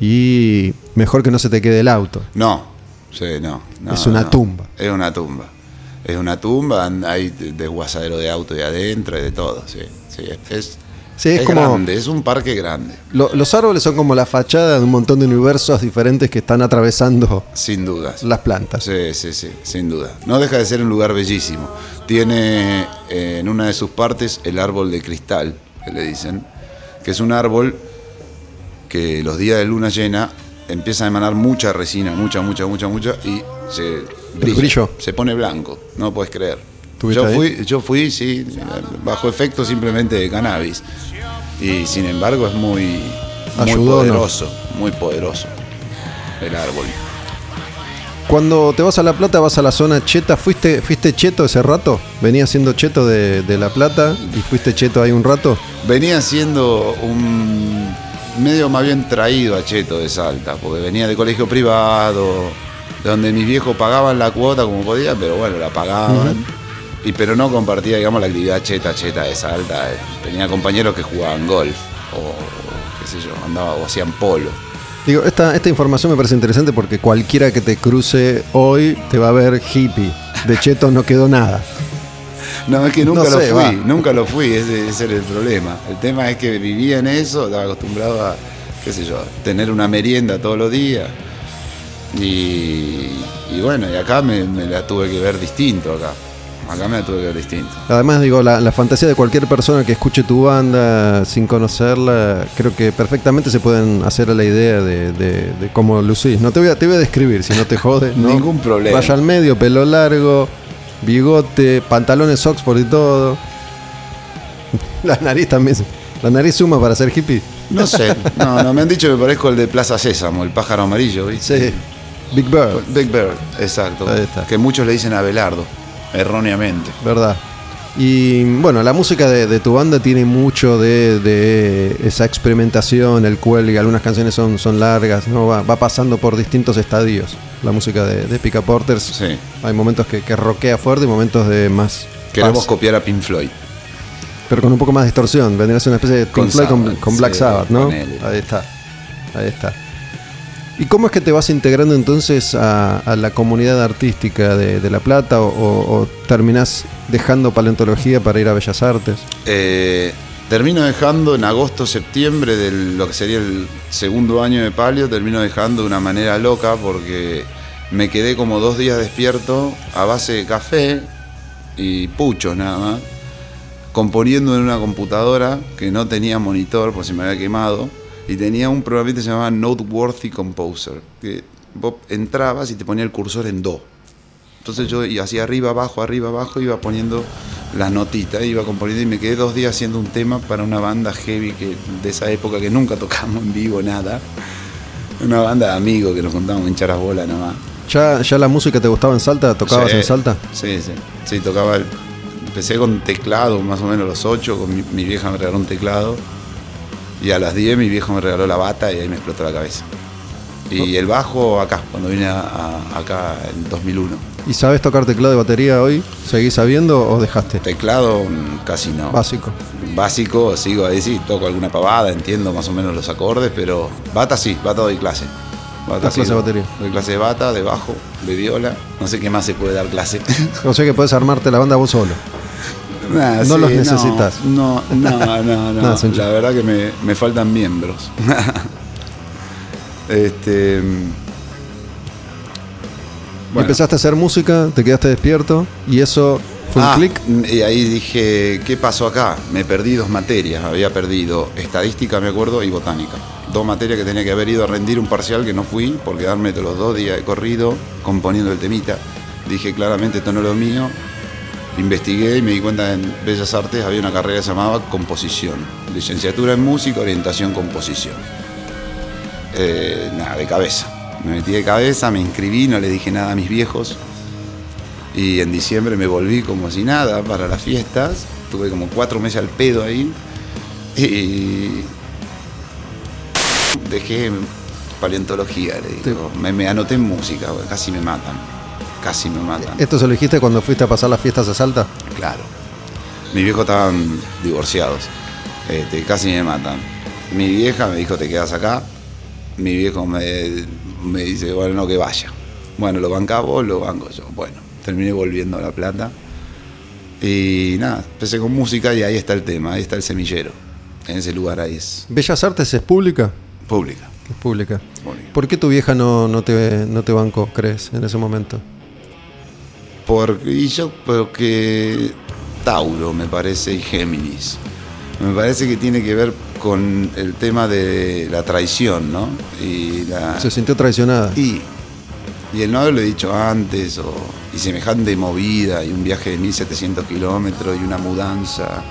y mejor que no se te quede el auto. No, sí, no. no, Es una no. tumba. Es una tumba. Es una tumba, hay de- desguazadero de auto de adentro y de todo, sí. sí es, Sí, es es como grande, es un parque grande, lo- los árboles son como la fachada de un montón de universos diferentes que están atravesando sin dudas. las plantas. Sí, sí, sí, sin duda. No deja de ser un lugar bellísimo. Tiene eh, en una de sus partes el árbol de cristal, que le dicen, que es un árbol que los días de luna llena empiezan a emanar mucha resina, mucha, mucha, mucha, mucha, y se brilla, brillo? se pone blanco, no puedes creer. ¿Tuviste Yo ahí? fui, yo fui, sí, bajo efecto simplemente de cannabis. Y sin embargo es muy, muy Ayudó, ¿no? poderoso, muy poderoso el árbol. Cuando te vas a La Plata, vas a la zona cheta. ¿Fuiste, fuiste cheto ese rato? ¿Venías siendo cheto de, de La Plata y fuiste cheto ahí un rato? Venía siendo un medio más bien traído a Cheto de Salta, porque venía de colegio privado, donde mis viejos pagaban la cuota como podían, pero bueno, la pagaban. y, pero no compartía, digamos, la actividad cheta, cheta de Salta. Tenía compañeros que jugaban golf, o qué sé yo, andaba, o hacían polo. Digo, esta, esta información me parece interesante porque cualquiera que te cruce hoy te va a ver hippie. De cheto no quedó nada. No, es que nunca No lo sé, fui, va. nunca lo fui, ese, ese era el problema. El tema es que vivía en eso, estaba acostumbrado a, qué sé yo, tener una merienda todos los días. Y, y bueno, y acá me, me la tuve que ver distinto acá. Acá me la tuve que ver distinto. Además, digo, la, la fantasía de cualquier persona que escuche tu banda sin conocerla, creo que perfectamente se pueden hacer a la idea de, de- de cómo lucís. No te voy, a, te voy a describir, si no te jode. ¿no? Ningún problema. Vaya al medio, pelo largo, bigote, pantalones Oxford y todo. La nariz también. La nariz suma para ser hippie. No sé, no, no, me han dicho que parezco el de Plaza Sésamo, el pájaro amarillo, ¿viste? Sí. Big Bird, Big Bird, exacto. Ahí está. Que muchos le dicen Abelardo, erróneamente. ¿verdad? Y bueno, la música de, de tu banda tiene mucho de, de esa experimentación, el cuelgue, algunas canciones son, son largas, ¿no? Va, va pasando por distintos estadios. La música de, de Pica Porters. Sí. Hay momentos que, que roquea fuerte y momentos de más. Queremos paz, copiar a Pink Floyd. pero con un poco más de distorsión. Vendría a ser una especie de Pink Con Floyd con, Sabbath, con Black sí, Sabbath, ¿no? Ahí está. Ahí está. ¿Y cómo es que te vas integrando entonces a, a la comunidad artística de, de La Plata o, o- o terminás dejando paleontología para ir a Bellas Artes? Eh, termino dejando en agosto, septiembre de lo que sería el segundo año de palio, termino dejando de una manera loca porque me quedé como dos días despierto a base de café y puchos nada más, componiendo en una computadora que no tenía monitor por si me había quemado y tenía un programa que se llamaba Noteworthy Composer, que vos entrabas y te ponía el cursor en do. Entonces yo hacía arriba, abajo, arriba, abajo, iba poniendo las notitas, iba componiendo y me quedé dos días haciendo un tema para una banda heavy que, de esa época que nunca tocamos en vivo nada. Una banda de amigos que nos contábamos en charabola nada más. ¿Ya, ¿Ya la música te gustaba en Salta? ¿Tocabas Sí, en Salta? Sí, sí. Sí, tocaba. el- empecé con teclado, más o menos a los 8, con mi, mi vieja me regaló un teclado. Y a las 10 mi viejo me regaló la bata y ahí me explotó la cabeza. Y el bajo acá, cuando vine a- a- acá en 2001. ¿Y sabes tocar teclado y batería hoy? ¿Seguís sabiendo o dejaste? Teclado mm, casi no. Básico. Básico, sigo ahí, sí, toco alguna pavada, entiendo más o menos los acordes, pero bata sí, bata doy clase. Bata clase de batería. Doy clase de bata, de bajo, de viola. No sé qué más se puede dar clase. O sea que puedes armarte la banda vos solo. Nah, No los necesitas. No, no, no, no. La verdad que me, me faltan miembros. este. Bueno. Empezaste a hacer música, te quedaste despierto y eso fue un Ah, clic. Y ahí dije, ¿qué pasó acá? Me perdí dos materias. Había perdido estadística, me acuerdo, y botánica. Dos materias que tenía que haber ido a rendir un parcial que no fui por quedarme de los dos días de corrido componiendo el temita. Dije claramente esto no es lo mío. Investigué y me di cuenta en Bellas Artes había una carrera que se llamaba composición. Licenciatura en música, orientación composición. Eh, nada, de cabeza. Me metí de cabeza, me inscribí, no le dije nada a mis viejos. Y en diciembre me volví como si nada para las fiestas. Tuve como cuatro meses al pedo ahí. Y dejé paleontología, le digo. Me, me anoté en música, casi me matan. Casi me matan. ¿Esto se lo dijiste cuando fuiste a pasar las fiestas a Salta? Claro. Mis viejos estaban divorciados. Este, casi me matan. Mi vieja me dijo, te quedas acá. Mi viejo me, me dice, bueno, no, que vaya. Bueno, lo banca vos, lo banco yo. Bueno, terminé volviendo a La Plata. Y nada, empecé con música y ahí está el tema, ahí está el semillero. En ese lugar ahí es ¿Bellas Artes es pública? pública. Es pública. pública. ¿Por qué tu vieja no, no, te, no te bancó, crees, en ese momento? Porque, y yo, porque Tauro me parece y Géminis. Me parece que tiene que ver con el tema de la traición, ¿no? Y la, Se sintió traicionada. y, y el no haberlo dicho antes, o, y semejante movida, y un viaje de 1700 kilómetros, y una mudanza.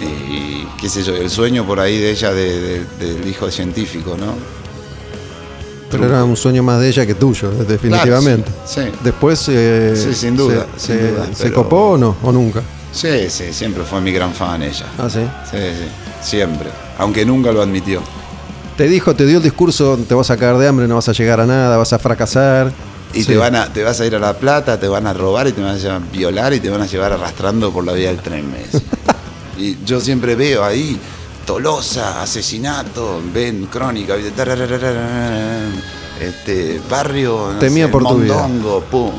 Y qué sé yo, el sueño por ahí de ella de- de- del hijo científico, ¿no? Pero era un sueño más de ella que tuyo, definitivamente. Claro, sí, sí. Después eh, Sí, sin duda, se, sin se- duda, ¿se pero- copó o no? ¿O nunca? Sí, sí, siempre fue mi gran fan ella. Ah, sí. Sí, sí, siempre. Aunque nunca lo admitió. Te dijo, te dio el discurso, te vas a caer de hambre, no vas a llegar a nada, vas a fracasar. Y Sí. te, van a, te vas a ir a La Plata, te van a robar y te van a llevar- violar y te van a llevar arrastrando por la vía del tren. me decía. y yo siempre veo ahí Tolosa, asesinato, ven crónica, este barrio, no Temía sé, por tu vida. Pum.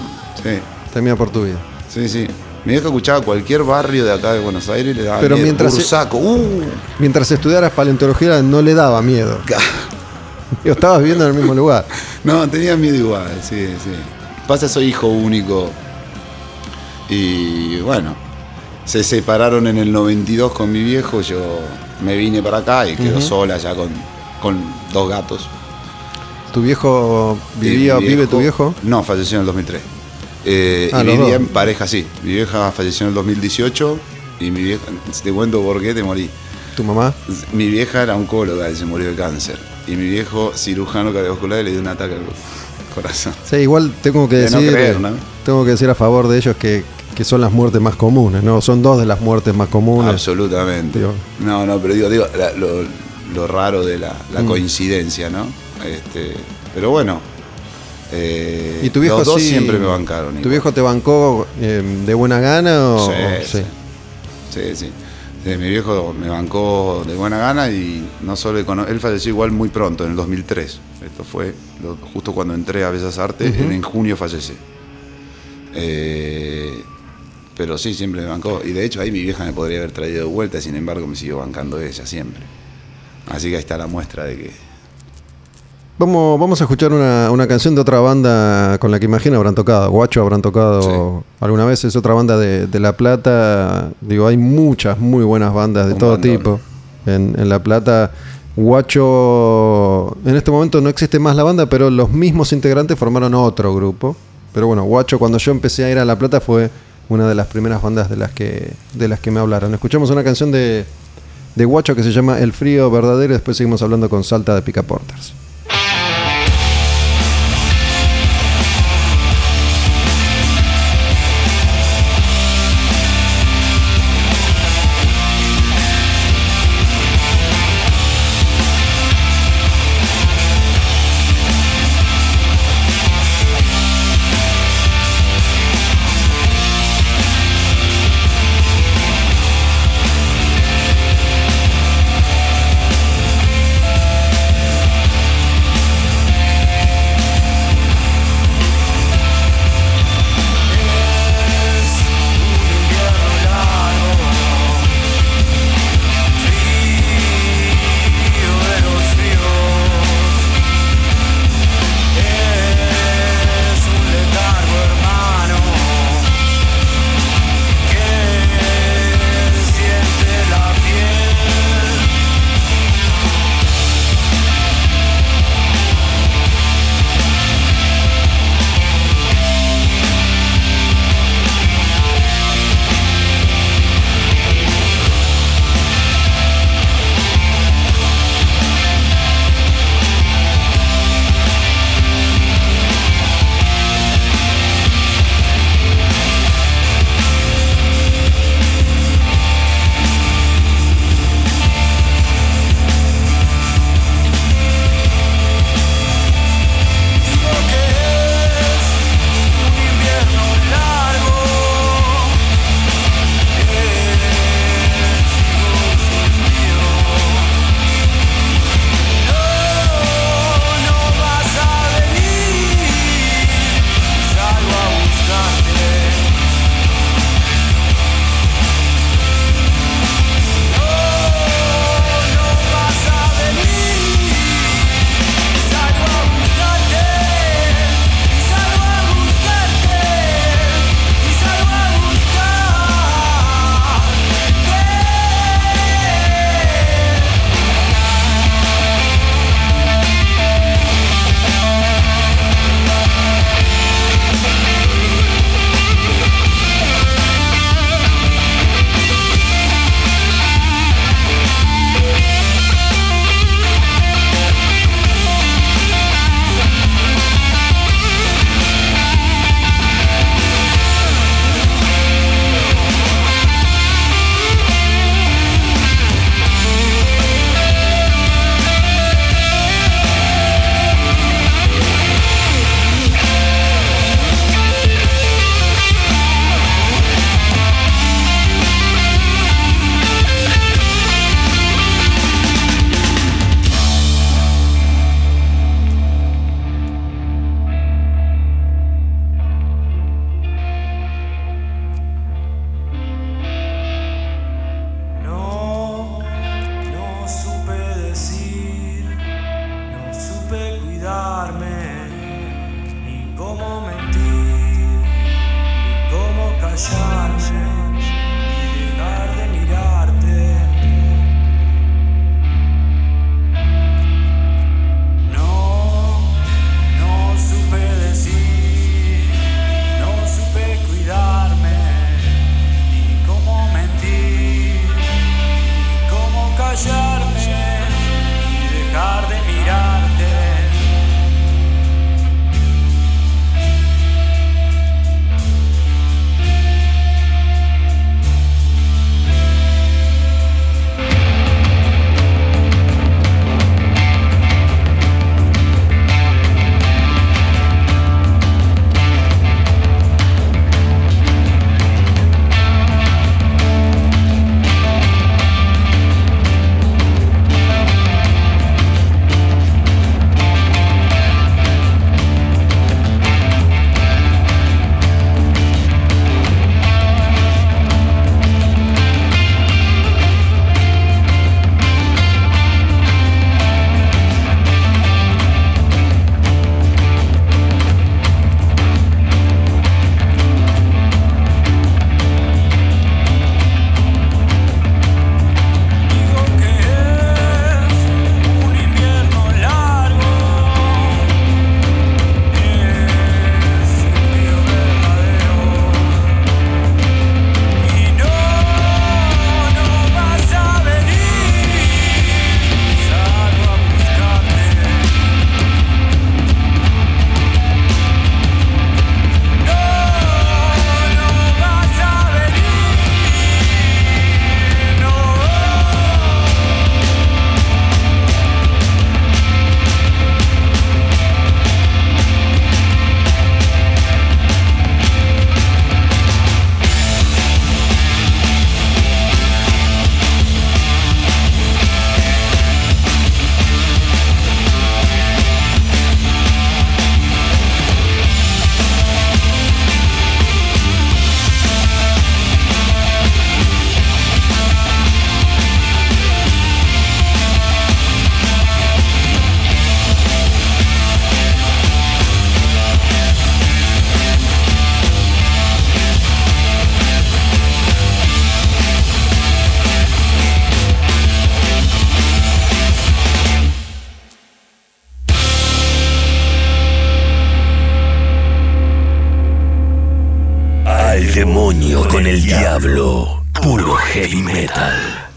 Sí, Temía por tu vida. sí, sí. Mi viejo escuchaba cualquier barrio de acá de Buenos Aires y le daba Pero miedo. mientras- Bursaco, uh, Mientras estudiaras paleontología no le daba miedo. Digo, estabas viviendo en el mismo lugar. No, tenía miedo igual, sí, sí. Pasa, soy hijo único. Y bueno, se separaron en el 92 con mi viejo. Yo me vine para acá y quedó sola ya con, con dos gatos. ¿Tu viejo vivía, mi vive tu viejo? No, falleció en el 2003. Eh, Ah, y dos. en pareja, sí. Mi vieja falleció en el 2018 y mi vieja, te cuento por qué te morí. ¿Tu mamá? Mi vieja era oncóloga y se murió de cáncer. Y mi viejo cirujano cardiovascular y le dio un ataque al corazón. Sí, igual tengo que De no decir, creer, eh, ¿no? tengo que decir a favor de ellos que, que son las muertes más comunes, ¿no? Son dos de las muertes más comunes. Absolutamente. Digo. No, no, pero digo, digo la- lo, lo raro de la, la Mm. coincidencia, ¿no? Este, pero bueno. Eh, ¿Y tu viejo los dos sí- siempre me bancaron. ¿Tu igual. viejo te bancó eh, de buena gana o, Sí, o- sí. Sí, sí. Sí, mi viejo me bancó de buena gana y no solo él falleció igual muy pronto, en el 2003. Esto fue lo- justo cuando entré a Bellas Artes, él en junio falleció. Eh, pero sí, siempre me bancó. Y de hecho ahí mi vieja me podría haber traído de vuelta, sin embargo me siguió bancando ella siempre. Así que ahí está la muestra de que... Vamos, vamos a escuchar una, una canción de otra banda con la que imagino habrán tocado. Guacho habrán tocado alguna vez. Es otra banda de, de La Plata. Digo, hay muchas muy buenas bandas de Un todo bandón. tipo en, en La Plata. Guacho, en este momento no existe más la banda, pero los mismos integrantes formaron otro grupo. Pero bueno, Guacho, cuando yo empecé a ir a La Plata fue una de las primeras bandas de las que, de las que me hablaron. Escuchamos una canción de, de Guacho que se llama El Frío Verdadero y después seguimos hablando con Salta de Picaporters.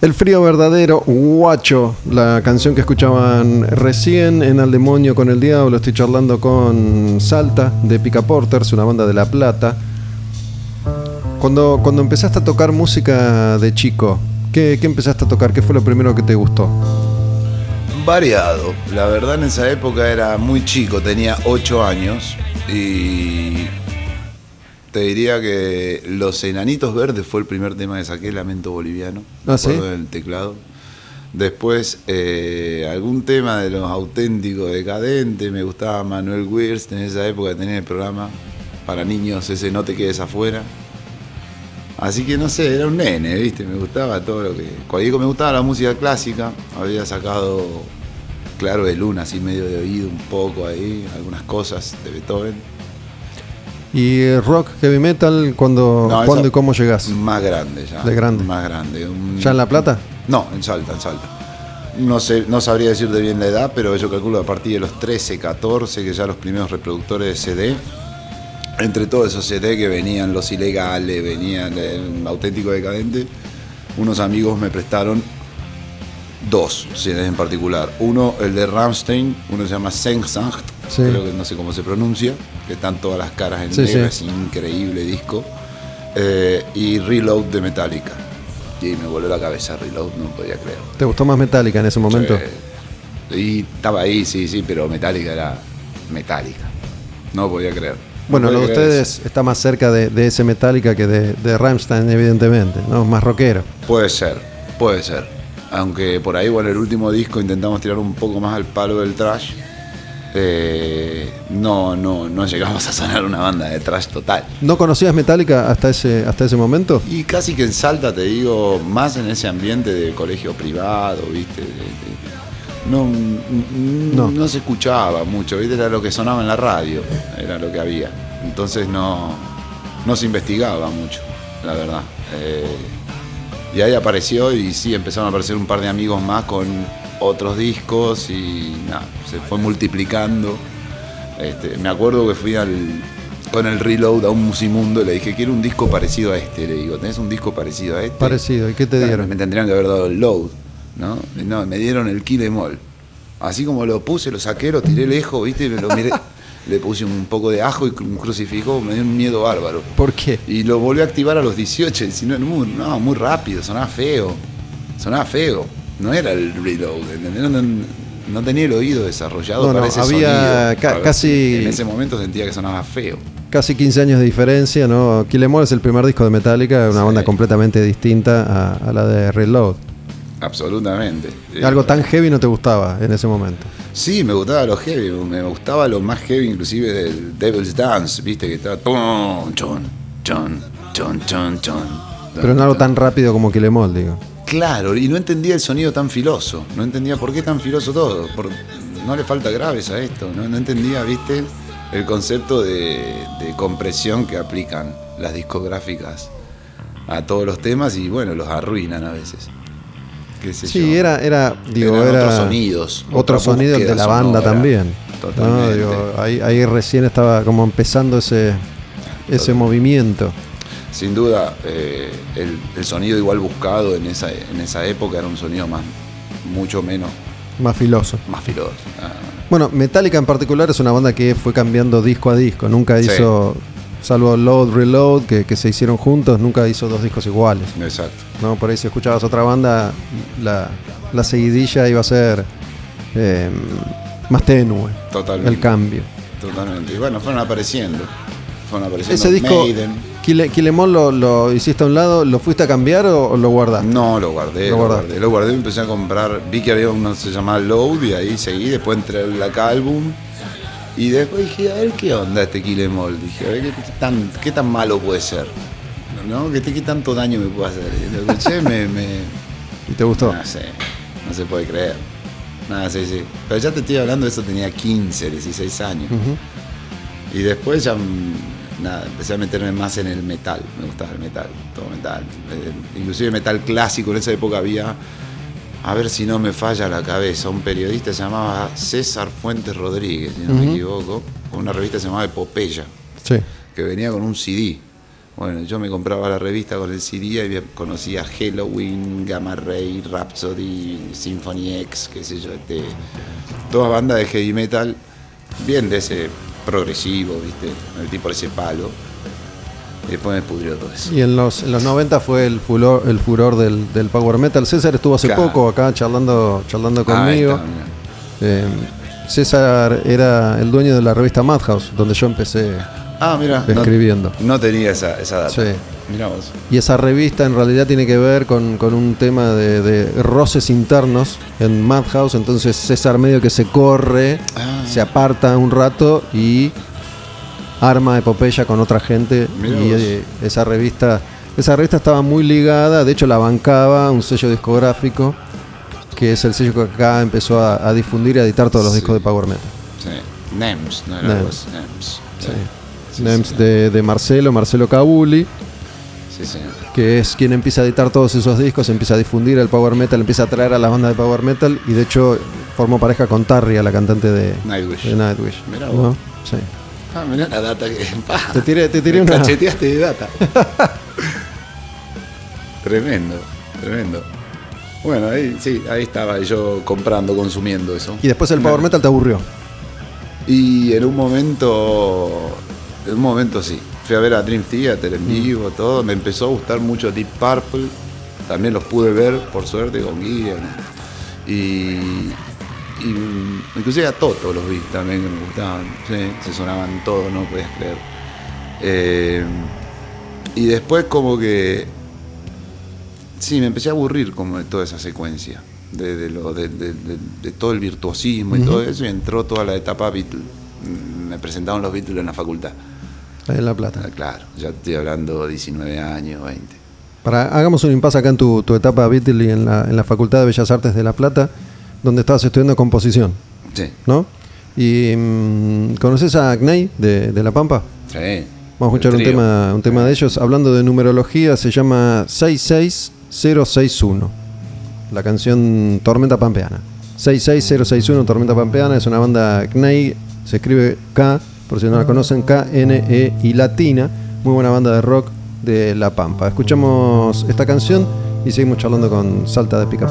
El frío verdadero, Guacho, la canción que escuchaban recién en Al Demonio con el Diablo. Estoy charlando con Salta de Pica Porters, una banda de La Plata. Cuando, cuando empezaste a tocar música de chico, ¿qué, ¿qué empezaste a tocar? ¿Qué fue lo primero que te gustó? Variado. La verdad en esa época era muy chico, tenía 8 años y te diría que Los Enanitos Verdes fue el primer tema que saqué, Lamento Boliviano. Ah, ¿sí? del teclado. Después, eh, algún tema de los auténticos decadentes. Me gustaba Manuel Wirst en esa época, tenía el programa para niños, ese No te quedes afuera. Así que no sé, era un nene, ¿viste? Me gustaba todo lo que. Cuando me gustaba la música clásica, había sacado Claro de Luna, así medio de oído un poco ahí, algunas cosas de Beethoven. ¿Y eh, rock, heavy metal, cuándo, No, cuándo y cómo llegás? Más grande ya. De grande. Más grande. un- ¿Ya en La Plata? No, en Salta, en Salta. No, sé, no sabría decirte bien la edad, pero yo calculo a partir de los 13, 14, que ya los primeros reproductores de CD. Entre todos esos CD que venían los ilegales, venían el auténtico decadente, unos amigos me prestaron dos CDs en particular. Uno, el de Rammstein, uno se llama Sengsangt, Sí. creo que no sé cómo se pronuncia, que están todas las caras en Sí, negro, sí. es increíble disco. Eh, y Reload de Metallica. Y me voló la cabeza Reload, no podía creer. ¿Te gustó más Metallica en ese momento? Y estaba ahí, sí, sí, pero Metallica era Metallica. No podía creer. No Bueno, lo de ustedes está más cerca de, de ese Metallica que de, de Rammstein, evidentemente, ¿no? Más rockero. Puede ser, puede ser. Aunque por ahí, bueno, el último disco intentamos tirar un poco más al palo del trash. Eh, no, no, no llegamos a sonar una banda de trash total. ¿No conocías Metallica hasta ese, hasta ese momento? Y casi que en Salta, te digo, más en ese ambiente de colegio privado, ¿viste? De- de- no, No. no. se escuchaba mucho, ¿viste? Era lo que sonaba en la radio, era lo que había. Entonces no, no se investigaba mucho, la verdad. Eh, y ahí apareció y sí, empezaron a aparecer un par de amigos más con otros discos y nada, se fue multiplicando. Este, me acuerdo que fui al, con el reload a un musimundo y le dije, quiero un disco parecido a este. Le digo, ¿tenés un disco parecido a este? Parecido. ¿Y qué te Claro, dieron? Me tendrían que haber dado el load, ¿no? No, me dieron el kill em all. Así como lo puse, lo saqué, lo tiré lejos, ¿viste? Y me lo miré. Le puse un poco de ajo y un crucifijo, me dio un miedo bárbaro. ¿Por qué? Y lo volví a activar a los 18, y si no, muy, no, muy rápido, sonaba feo. Sonaba feo. No era el reload. No, no- no tenía el oído desarrollado No, no, para ese había sonido. ca- casi- En ese momento sentía que sonaba feo. Casi 15 años de diferencia, ¿no? Kill Em All es el primer disco de Metallica, una Sí. banda completamente distinta a, a la de Reload. Absolutamente. Algo Eh, tan heavy no te gustaba en ese momento. Sí, me gustaba lo heavy, me gustaba lo más heavy inclusive del Devil's Dance, viste que estaba chon, chon, chon, chon, chon. Pero no algo tan rápido como Kill Em All, digo. Claro, y no entendía el sonido tan filoso, no entendía por qué tan filoso todo, por- no le falta graves a esto, no, no entendía, viste, el concepto de, de compresión que aplican las discográficas a todos los temas y bueno, los arruinan a veces. Qué sé Sí, yo. era, era, digo, Eran era otros sonidos, Otros sonidos de la banda sonora. también. ¿no? Totalmente. Digo, ahí, ahí recién estaba como empezando ese, ese movimiento. Sin duda, eh, el, el sonido igual buscado en esa, en esa época era un sonido más, mucho menos, Más filoso. más filoso. Ah, Bueno, Metallica en particular es una banda que fue cambiando disco a disco. Nunca Sí. hizo, salvo Load, Reload, que, que se hicieron juntos, nunca hizo dos discos iguales. exacto. ¿no? Por ahí si escuchabas otra banda, la, la seguidilla iba a ser eh, más tenue. Totalmente. El cambio. Totalmente. Y bueno, fueron apareciendo. Fueron apareciendo Ese disco, Maiden. Em All, lo, lo hiciste a un lado, ¿lo fuiste a cambiar o, o lo guardaste? No, lo guardé, Lo guardé. Lo guardé, empecé a comprar. Vi que había uno que se llamaba Load y ahí seguí. Después entré al Black Album. Y después dije, a ver qué onda este Em All. Dije, a ver qué tan, qué tan malo puede ser. ¿No? ¿Qué, qué tanto daño me puede hacer? Y lo escuché, me, me, ¿Y te gustó? No sé, no se puede creer. Nada, sí, sí. Pero ya te estoy hablando de eso, tenía 15, 16 años. Y después ya, nada, empecé a meterme más en el metal. Me gustaba el metal, todo metal. Eh, inclusive metal clásico, en esa época había, a ver si no me falla la cabeza, un periodista se llamaba César Fuentes Rodríguez, si no me equivoco, con una revista se llamaba Epopeya, Sí. que venía con un CD Bueno, yo me compraba la revista con el CD y conocía Halloween, Gamma Ray, Rhapsody, Symphony X, qué sé yo, este, toda banda de heavy metal, bien de ese progresivo, ¿viste? El tipo de ese palo. Y después me pudrió todo eso. Y en los, en los 90 fue el furor, el furor del, del power metal. César estuvo hace Claro. poco acá charlando, charlando conmigo. está. Eh, César era el dueño de la revista Madhouse, donde yo empecé Ah, mira. escribiendo. No, no tenía esa, esa data. Sí. Mirá vos. Y esa revista en realidad tiene que ver con, con un tema de, de roces internos en Madhouse. Entonces César medio que se corre, Ah. se aparta un rato y arma epopeya con otra gente. Mirá y vos. eh, esa revista, esa revista estaba muy ligada, de hecho la bancaba un sello discográfico, que es el sello que acá empezó a, a difundir y a editar todos los Sí. discos de Power Metal. Sí. NEMS, no era NEMS. Sí. NEMS de, de Marcelo, Marcelo Cabuli. Sí, señor. que es quien empieza a editar todos esos discos, empieza a difundir el power metal, empieza a traer a las bandas de power metal y de hecho formó pareja con Tarria, la cantante de, Nightwish. de Nightwish. Mirá ¿no? vos. Sí. Ah, mirá la data que. pa. Te tiré, te tiré Me una. Cacheteaste de data. tremendo, tremendo. Bueno, ahí sí, ahí estaba yo comprando, consumiendo eso. Y después el power metal te aburrió. Y en un momento, en un momento sí. Fui a ver a Dream Theater en vivo, todo. Me empezó a gustar mucho Deep Purple. También los pude ver, por suerte, con guía. ¿no? Y, y mm, inclusive a Toto los vi también que me gustaban. Sí, se sonaban todos, no podías creer. Eh, y después como que Sí, me empecé a aburrir como de toda esa secuencia, de, de lo, de, todo el virtuosismo y todo eso, y entró toda la etapa Beatle. Mm, Me presentaron los Beatles en la facultad. Ahí en La Plata. Ah, Claro, ya estoy hablando 19 años, 20. Para, hagamos un impasse acá en tu, tu etapa Beatle en la, en la Facultad de Bellas Artes de La Plata, donde estabas estudiando composición, Sí, ¿no? Y mm, ¿conoces a Agnei de, de La Pampa? sí. Vamos a escuchar un tema, un tema de ellos. Hablando de numerología, se llama 66061. La canción Tormenta Pampeana. 66061 Tormenta Pampeana es una banda CNEI, se escribe K, por si no la conocen, K-N-E y latina. Muy buena banda de rock de La Pampa. Escuchamos esta canción y seguimos charlando con Salta de Pica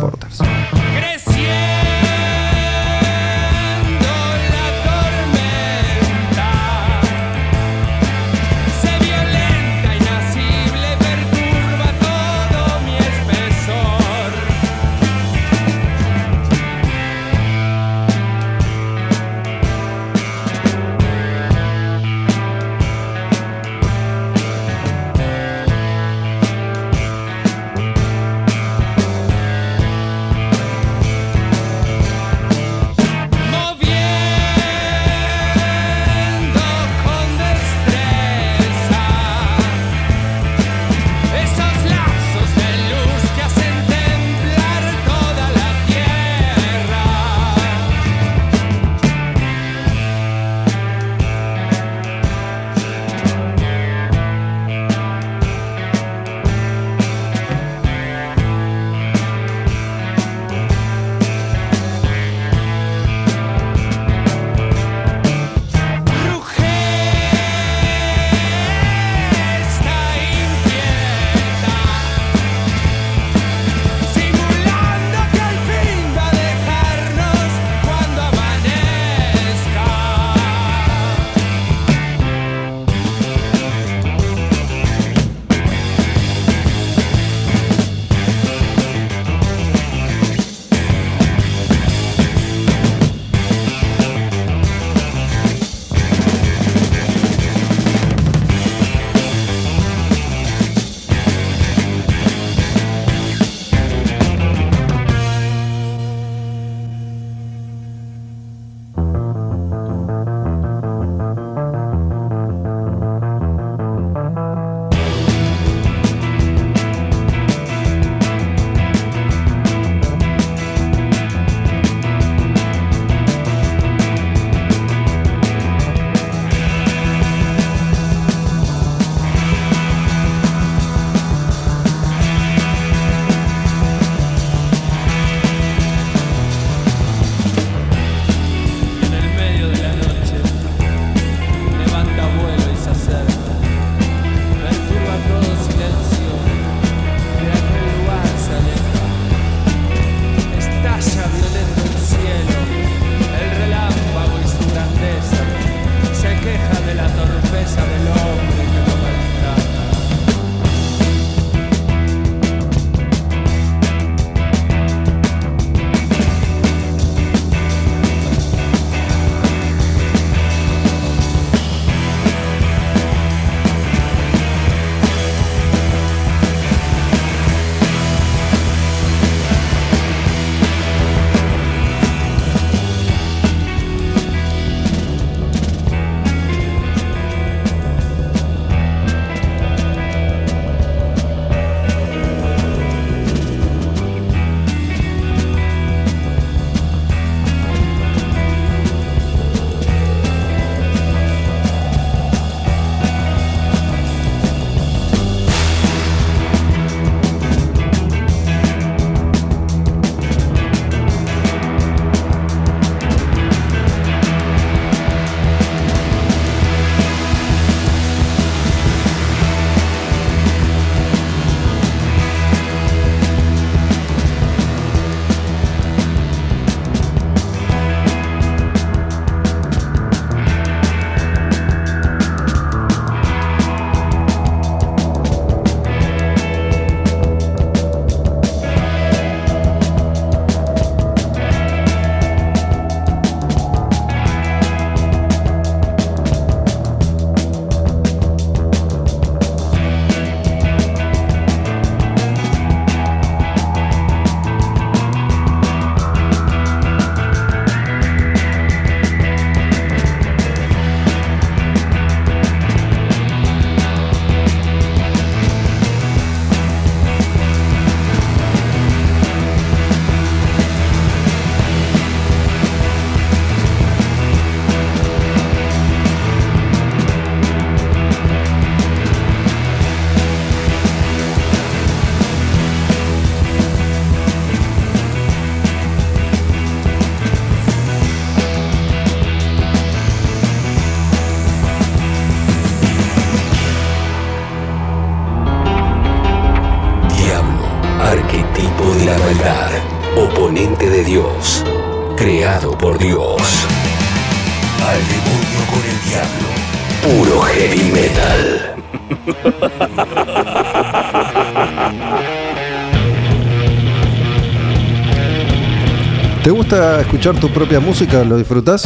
escuchar tu propia música? ¿Lo disfrutas?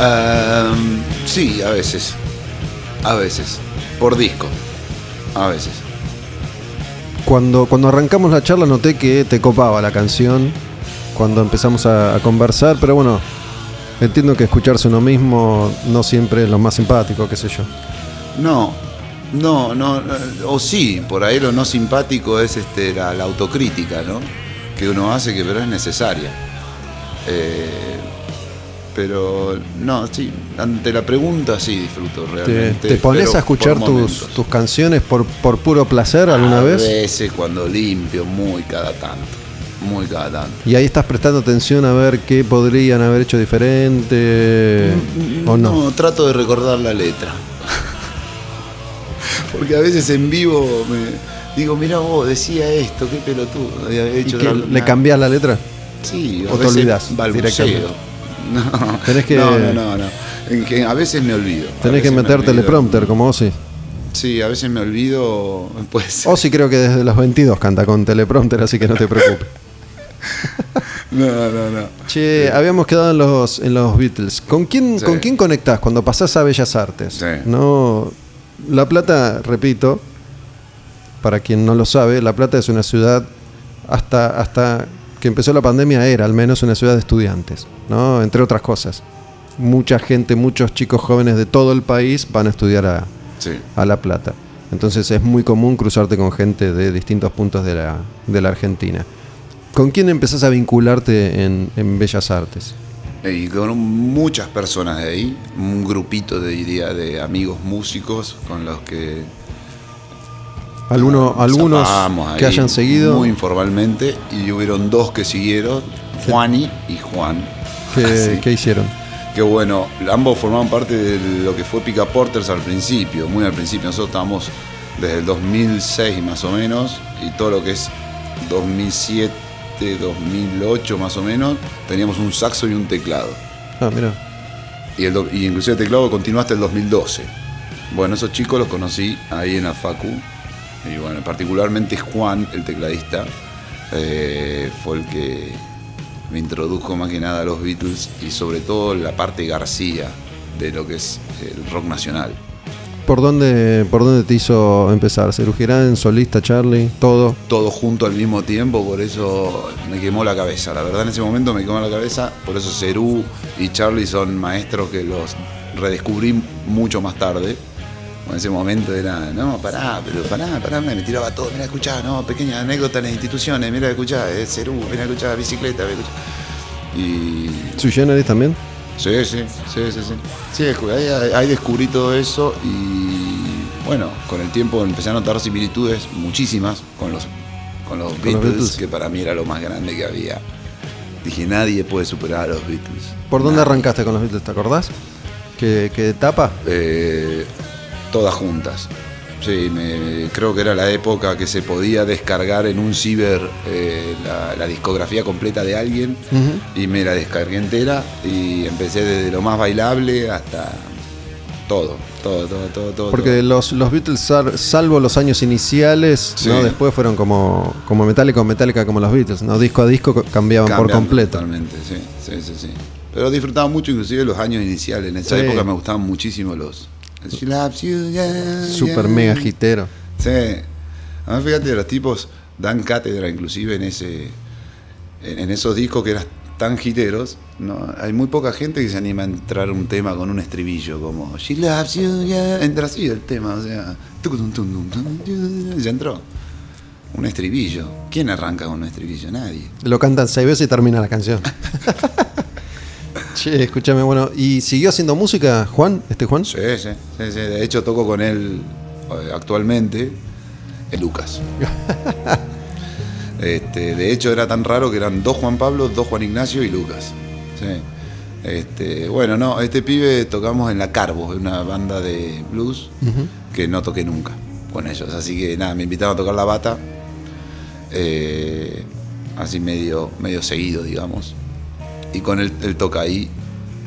Ehm, sí, a veces. A veces. Por disco. A veces. Cuando, cuando arrancamos la charla noté que te copaba la canción cuando empezamos a, a conversar, pero bueno, entiendo que escucharse uno mismo no siempre es lo más simpático, qué sé yo. No, no, no, no, o sí, por ahí lo no simpático es este, la, la autocrítica, ¿no? Que uno hace que pero es necesaria. Eh, pero no, sí, ante la pregunta sí disfruto ¿Te, realmente. te pones a escuchar tus, tus canciones por, por puro placer alguna a vez? veces cuando limpio, muy cada tanto. Muy cada tanto. Y ahí estás prestando atención a ver qué podrían haber hecho diferente o no. trato de recordar la letra. Porque a veces en vivo me digo, mira vos, decía esto, qué pelotudo. había ¿Y hecho que tal- le cambias la letra? Sí, o te balbuceo. directamente? No, Tenés que- no, no, no, no. En que a veces me olvido. Tenés que me meter teleprompter como Ozzy. Sí, a veces me olvido. Pues. Ozzy creo que desde los 22 canta con teleprompter, así que no te preocupes. No, no, no. Che, habíamos quedado en los, en los Beatles. ¿Con quién, Sí. ¿Con quién conectás cuando pasás a Bellas Artes? Sí. No, La Plata, repito, para quien no lo sabe, La Plata es una ciudad, hasta, hasta que empezó la pandemia era al menos una ciudad de estudiantes, ¿no? Entre otras cosas. Mucha gente, muchos chicos jóvenes de todo el país van a estudiar a, Sí. a La Plata. Entonces es muy común cruzarte con gente de distintos puntos de la, de la Argentina. ¿Con quién empezás a vincularte en, en Bellas Artes? Y con muchas personas de ahí, un grupito de, diría, de amigos músicos con los que Alguno- nos algunos que ahí hayan seguido, Muy informalmente, y hubieron dos que siguieron, Juani y Juan. que, Así. que hicieron. Que bueno, ambos formaban parte de lo que fue Pica Porters al principio, muy al principio. Nosotros estábamos desde el 2006 más o menos, y todo lo que es 2007, 2008 más o menos, teníamos un saxo y un teclado. Ah, mira. Y, el, y inclusive el teclado continuó hasta el 2012. Bueno, esos chicos los conocí ahí en la Facu. Y bueno, particularmente Juan, el tecladista, eh, fue el que me introdujo más que nada a los Beatles y sobre todo la parte García de lo que es el rock nacional. ¿Por dónde, ¿Por dónde te hizo empezar? ¿Cerú Girán, solista, Charlie, todo? Todo junto al mismo tiempo, por eso me quemó la cabeza. La verdad en ese momento me quemó la cabeza, por eso Cerú y Charlie son maestros que los redescubrí mucho más tarde. En ese momento era, no, pará, pero pará, pará, me tiraba todo, mira, escuchá, no, pequeña anécdota en las instituciones, mira, escuchá, es Cerú, mira, escuchá, bicicleta, escuchá. Y ¿Sui Generis también? Sí, sí, sí, sí, sí. Sí, ahí, descubrí todo eso y bueno, con el tiempo empecé a notar similitudes muchísimas con los, con los, los Beatles, que para mí era lo más grande que había. Dije, nadie puede superar a los Beatles. ¿Por dónde arrancaste con los Beatles? ¿Te acordás? ¿Qué, qué etapa? Eh, todas juntas. Sí, me- creo que era la época que se podía descargar en un ciber eh, la, la discografía completa de alguien y me la descargué entera y empecé desde lo más bailable hasta todo, todo, todo, todo, todo. Porque todo. los, los Beatles, sal- salvo los años iniciales, Sí. ¿no? después fueron como, como Metallica o Metallica como los Beatles. ¿no? Disco a disco co- cambiaban por completo. Totalmente, sí, sí, sí, sí. Pero disfrutaba mucho inclusive los años iniciales. En esa Sí. época me gustaban muchísimo los... She loves you, yeah, Super yeah. mega hitero. Sí. Además, fíjate, los tipos dan cátedra inclusive en ese en, en esos discos que eran tan hiteros. ¿no? Hay muy poca gente que se anima a entrar un tema con un estribillo como She loves you, yeah. Entra así el tema, o sea. Ya entró. Un estribillo. ¿Quién arranca con un estribillo? Nadie. Lo cantan seis veces y termina la canción. che, escúchame, bueno, ¿y siguió haciendo música Juan? ¿Este Juan? Sí, sí, sí, sí. De hecho, toco con él eh, actualmente, el Lucas. Este, de hecho, era tan raro que eran dos Juan Pablo, dos Juan Ignacio y Lucas. Sí. Este, bueno, no, este pibe tocamos en la Carbo, una banda de blues que no toqué nunca con ellos. Así que nada, me invitaron a tocar la bata eh, así medio, medio seguido, digamos. Y con él, él toca ahí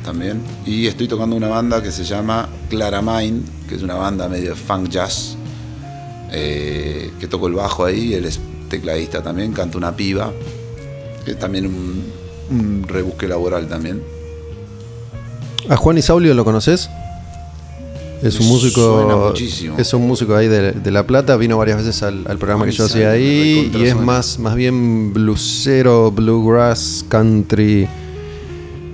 también. Y estoy tocando una banda que se llama Claramind, que es una banda medio de funk jazz, eh, que toco el bajo ahí, él es tecladista también, canta una piba, que es también un, un rebusque laboral también. ¿A Juan Isaulio lo conoces? Es un músico. Es un músico ahí de, de La Plata. Vino varias veces al, al programa que yo hacía ahí. Y es más, más bien bluesero, bluegrass, country.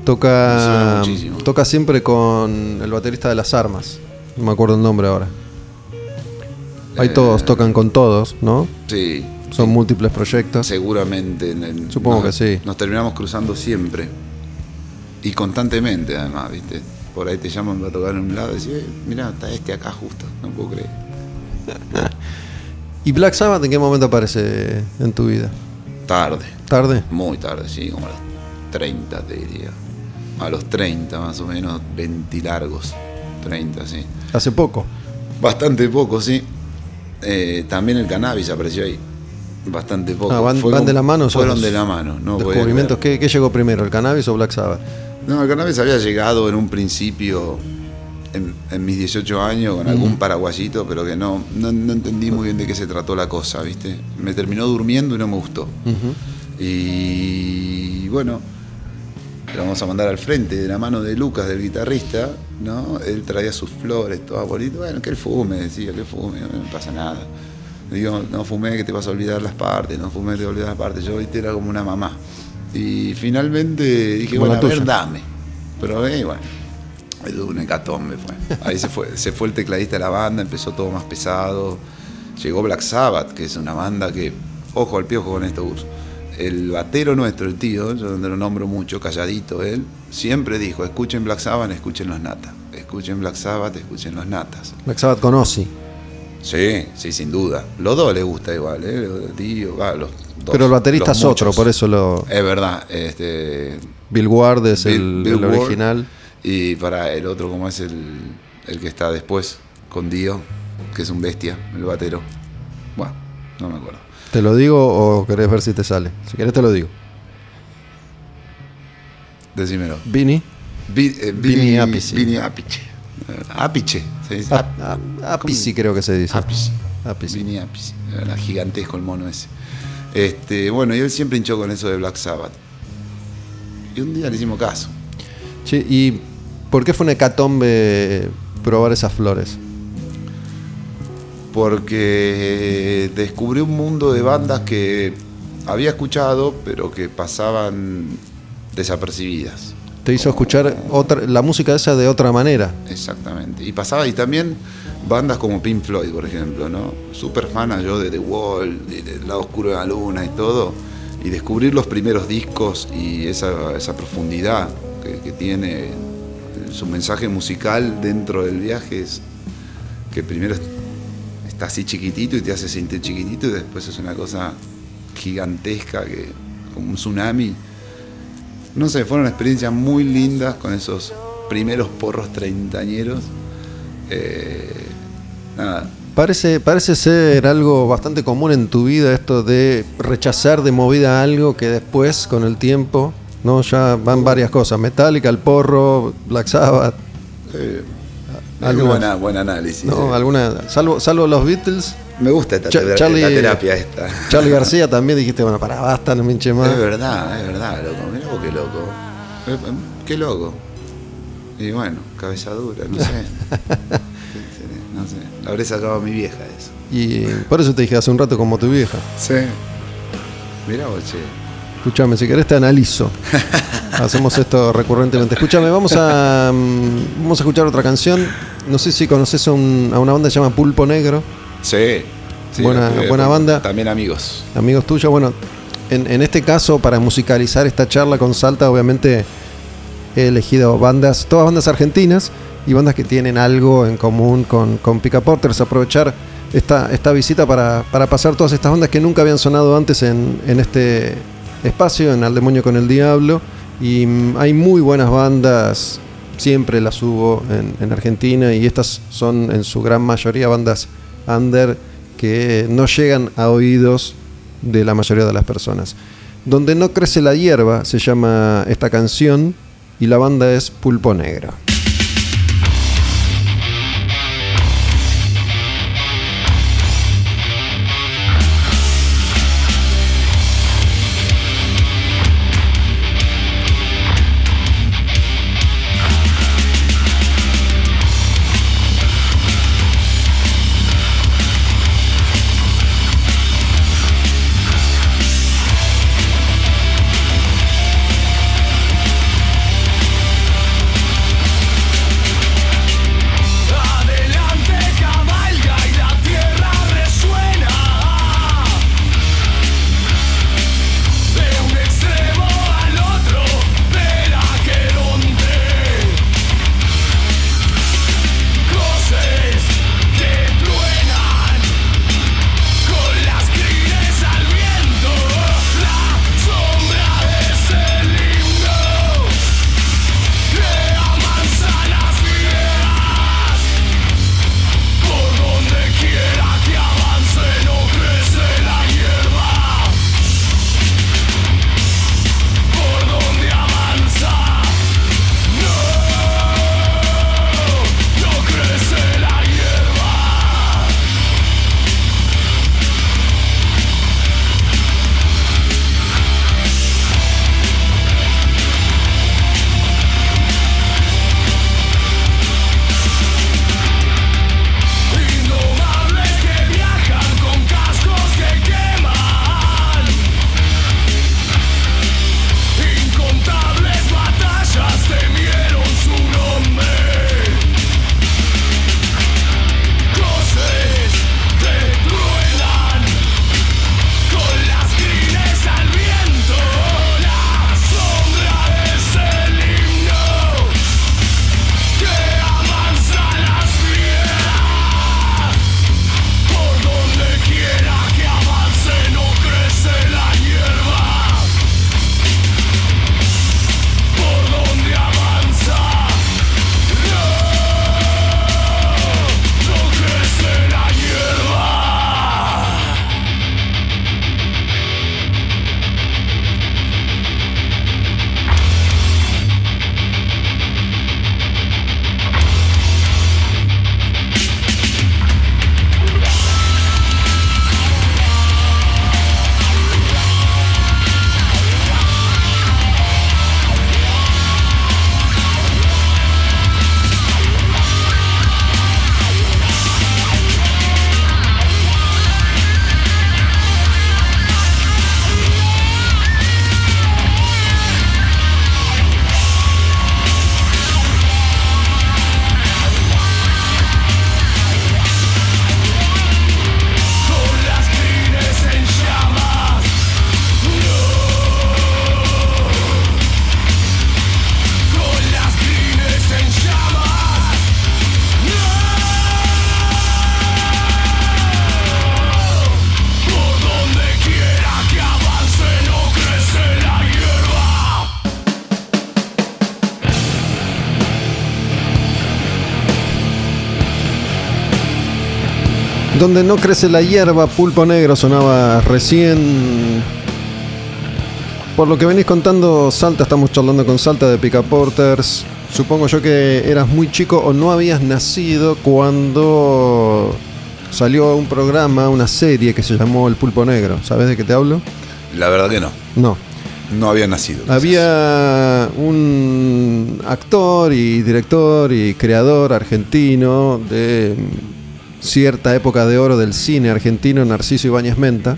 Toca. Toca siempre con el baterista de las armas. No me acuerdo el nombre ahora. Ahí Eh, todos tocan con todos, ¿no? Sí. Son múltiples proyectos. Seguramente. en el- Supongo nos- que sí. Nos terminamos cruzando siempre. Y constantemente, además, ¿viste? Por ahí te llaman para tocar en un lado y decís, "Eh, mirá, está este acá justo. No puedo creer. ¿Y Black Sabbath en qué momento aparece en tu vida? Tarde. ¿Tarde? Muy tarde, sí, como a los 30 te diría. A los 30 más o menos, 20 largos. 30, sí. Hace poco. Bastante poco, sí. Eh, también el cannabis apareció ahí. Bastante poco. Ah, van, de la mano. son Fueron de la mano, no Descubrimientos. ¿Qué, qué llegó primero, el cannabis o Black Sabbath? No, el cannabis había llegado en un principio, en, en mis 18 años, con algún paraguayito, pero que no, no, no entendí muy bien de qué se trató la cosa, ¿viste? Me terminó durmiendo y no me gustó. Y bueno, lo vamos a mandar al frente de la mano de Lucas, del guitarrista, ¿no? Él traía sus flores, todo bonito. Bueno, que él fume, decía, que fume, no me pasa nada. Digo, no fumé que te vas a olvidar las partes, no fumé que te vas a olvidar las partes. Yo, viste, era como una mamá. Y finalmente dije, Como bueno, la a ver, dame. Probé y bueno, un hecatombe fue. Ahí se fue, se fue el tecladista de la banda, empezó todo más pesado. Llegó Black Sabbath, que es una banda que, ojo al piojo con esto, Gus. El batero nuestro, el tío, yo donde lo nombro mucho, calladito él, siempre dijo, escuchen Black Sabbath, escuchen los natas. Escuchen Black Sabbath, escuchen los natas. Black Sabbath con Ozzy. Sí, sí, sin duda. Los dos les gusta igual, ¿eh? Tío, va, los dos, Pero el baterista es otro, por eso lo. Es verdad, este, Bill Ward es Bill- el, Bill el Ward. original. Y para el otro, como es el, el que está después, con Dio, que es un bestia, el batero. Bueno, no me acuerdo. ¿Te lo digo o querés ver si te sale? Si querés te lo digo. Decímelo. Vini. Vi- eh, Vini Apice. Vini Apice. Eh, Apice. se dice. A- Ap- a- Apici creo que se dice. Apice. Apici. Vini Apice. Era gigantesco el mono ese. Este, bueno, y él siempre hinchó con eso de Black Sabbath. Y un día le hicimos caso. Che, ¿Y por qué fue una hecatombe probar esas flores? Porque descubrí un mundo de bandas que había escuchado, pero que pasaban desapercibidas. Te hizo escuchar otra, la música esa de otra manera. Exactamente. Y pasaba, y también bandas como Pink Floyd, por ejemplo, ¿no? Súper fan yo de The Wall, y del lado oscuro de la luna y todo. Y descubrir los primeros discos y esa, esa profundidad que, que tiene su mensaje musical dentro del viaje es que primero es- está así chiquitito y te hace sentir chiquitito y después es una cosa gigantesca que como un tsunami. No sé, fueron experiencias muy lindas con esos primeros porros treintañeros. Eh, nada, Parece, parece ser algo bastante común en tu vida esto de rechazar de movida algo que después, con el tiempo, no ya van varias cosas. Metallica, el porro, Black Sabbath, eh, Buena, buen análisis. ¿no? eh. Alguna, salvo, salvo los Beatles, Me gusta esta Charlie- la terapia esta. Charlie García también dijiste, bueno, para basta, no me hinche más. Es verdad, es verdad, loco. Mirá vos qué loco. Eh, eh, Qué loco. Y bueno, cabeza dura, no sé. no sé. La habré sacado a mi vieja eso. Y por eso te dije hace un rato como tu vieja. Sí. Mirá vos, che. Escúchame, si querés te analizo. Hacemos esto recurrentemente. Escúchame, vamos a, mm, vamos a escuchar otra canción. No sé si conoces a, un- a una banda que se llama Pulpo Negro. Sí. sí, Buena- buena banda. También amigos. amigos tuyos. Bueno, en, en este caso, para musicalizar esta charla con Salta, obviamente he elegido bandas, todas bandas argentinas y bandas que tienen algo en común con, con Pica Porters. Aprovechar esta, esta visita para, para pasar todas estas bandas que nunca habían sonado antes en, en este espacio, en Al Demonio con el Diablo. Y mm, hay muy buenas bandas, siempre las hubo en, en Argentina y estas son en su gran mayoría bandas under que no llegan a oídos de la mayoría de las personas. Donde no crece la hierba se llama esta canción y la banda es Pulpo Negro. Donde no crece la hierba, Pulpo Negro sonaba recién. Por lo que venís contando, Salta, estamos charlando con Salta de Pica Porters. Supongo yo que eras muy chico o no habías nacido cuando salió un programa, una serie que se llamó El Pulpo Negro. ¿Sabes de qué te hablo? La verdad que no. No. No había nacido. quizás. Había un actor y director y creador argentino de cierta época de oro del cine argentino, Narciso Ibáñez Menta,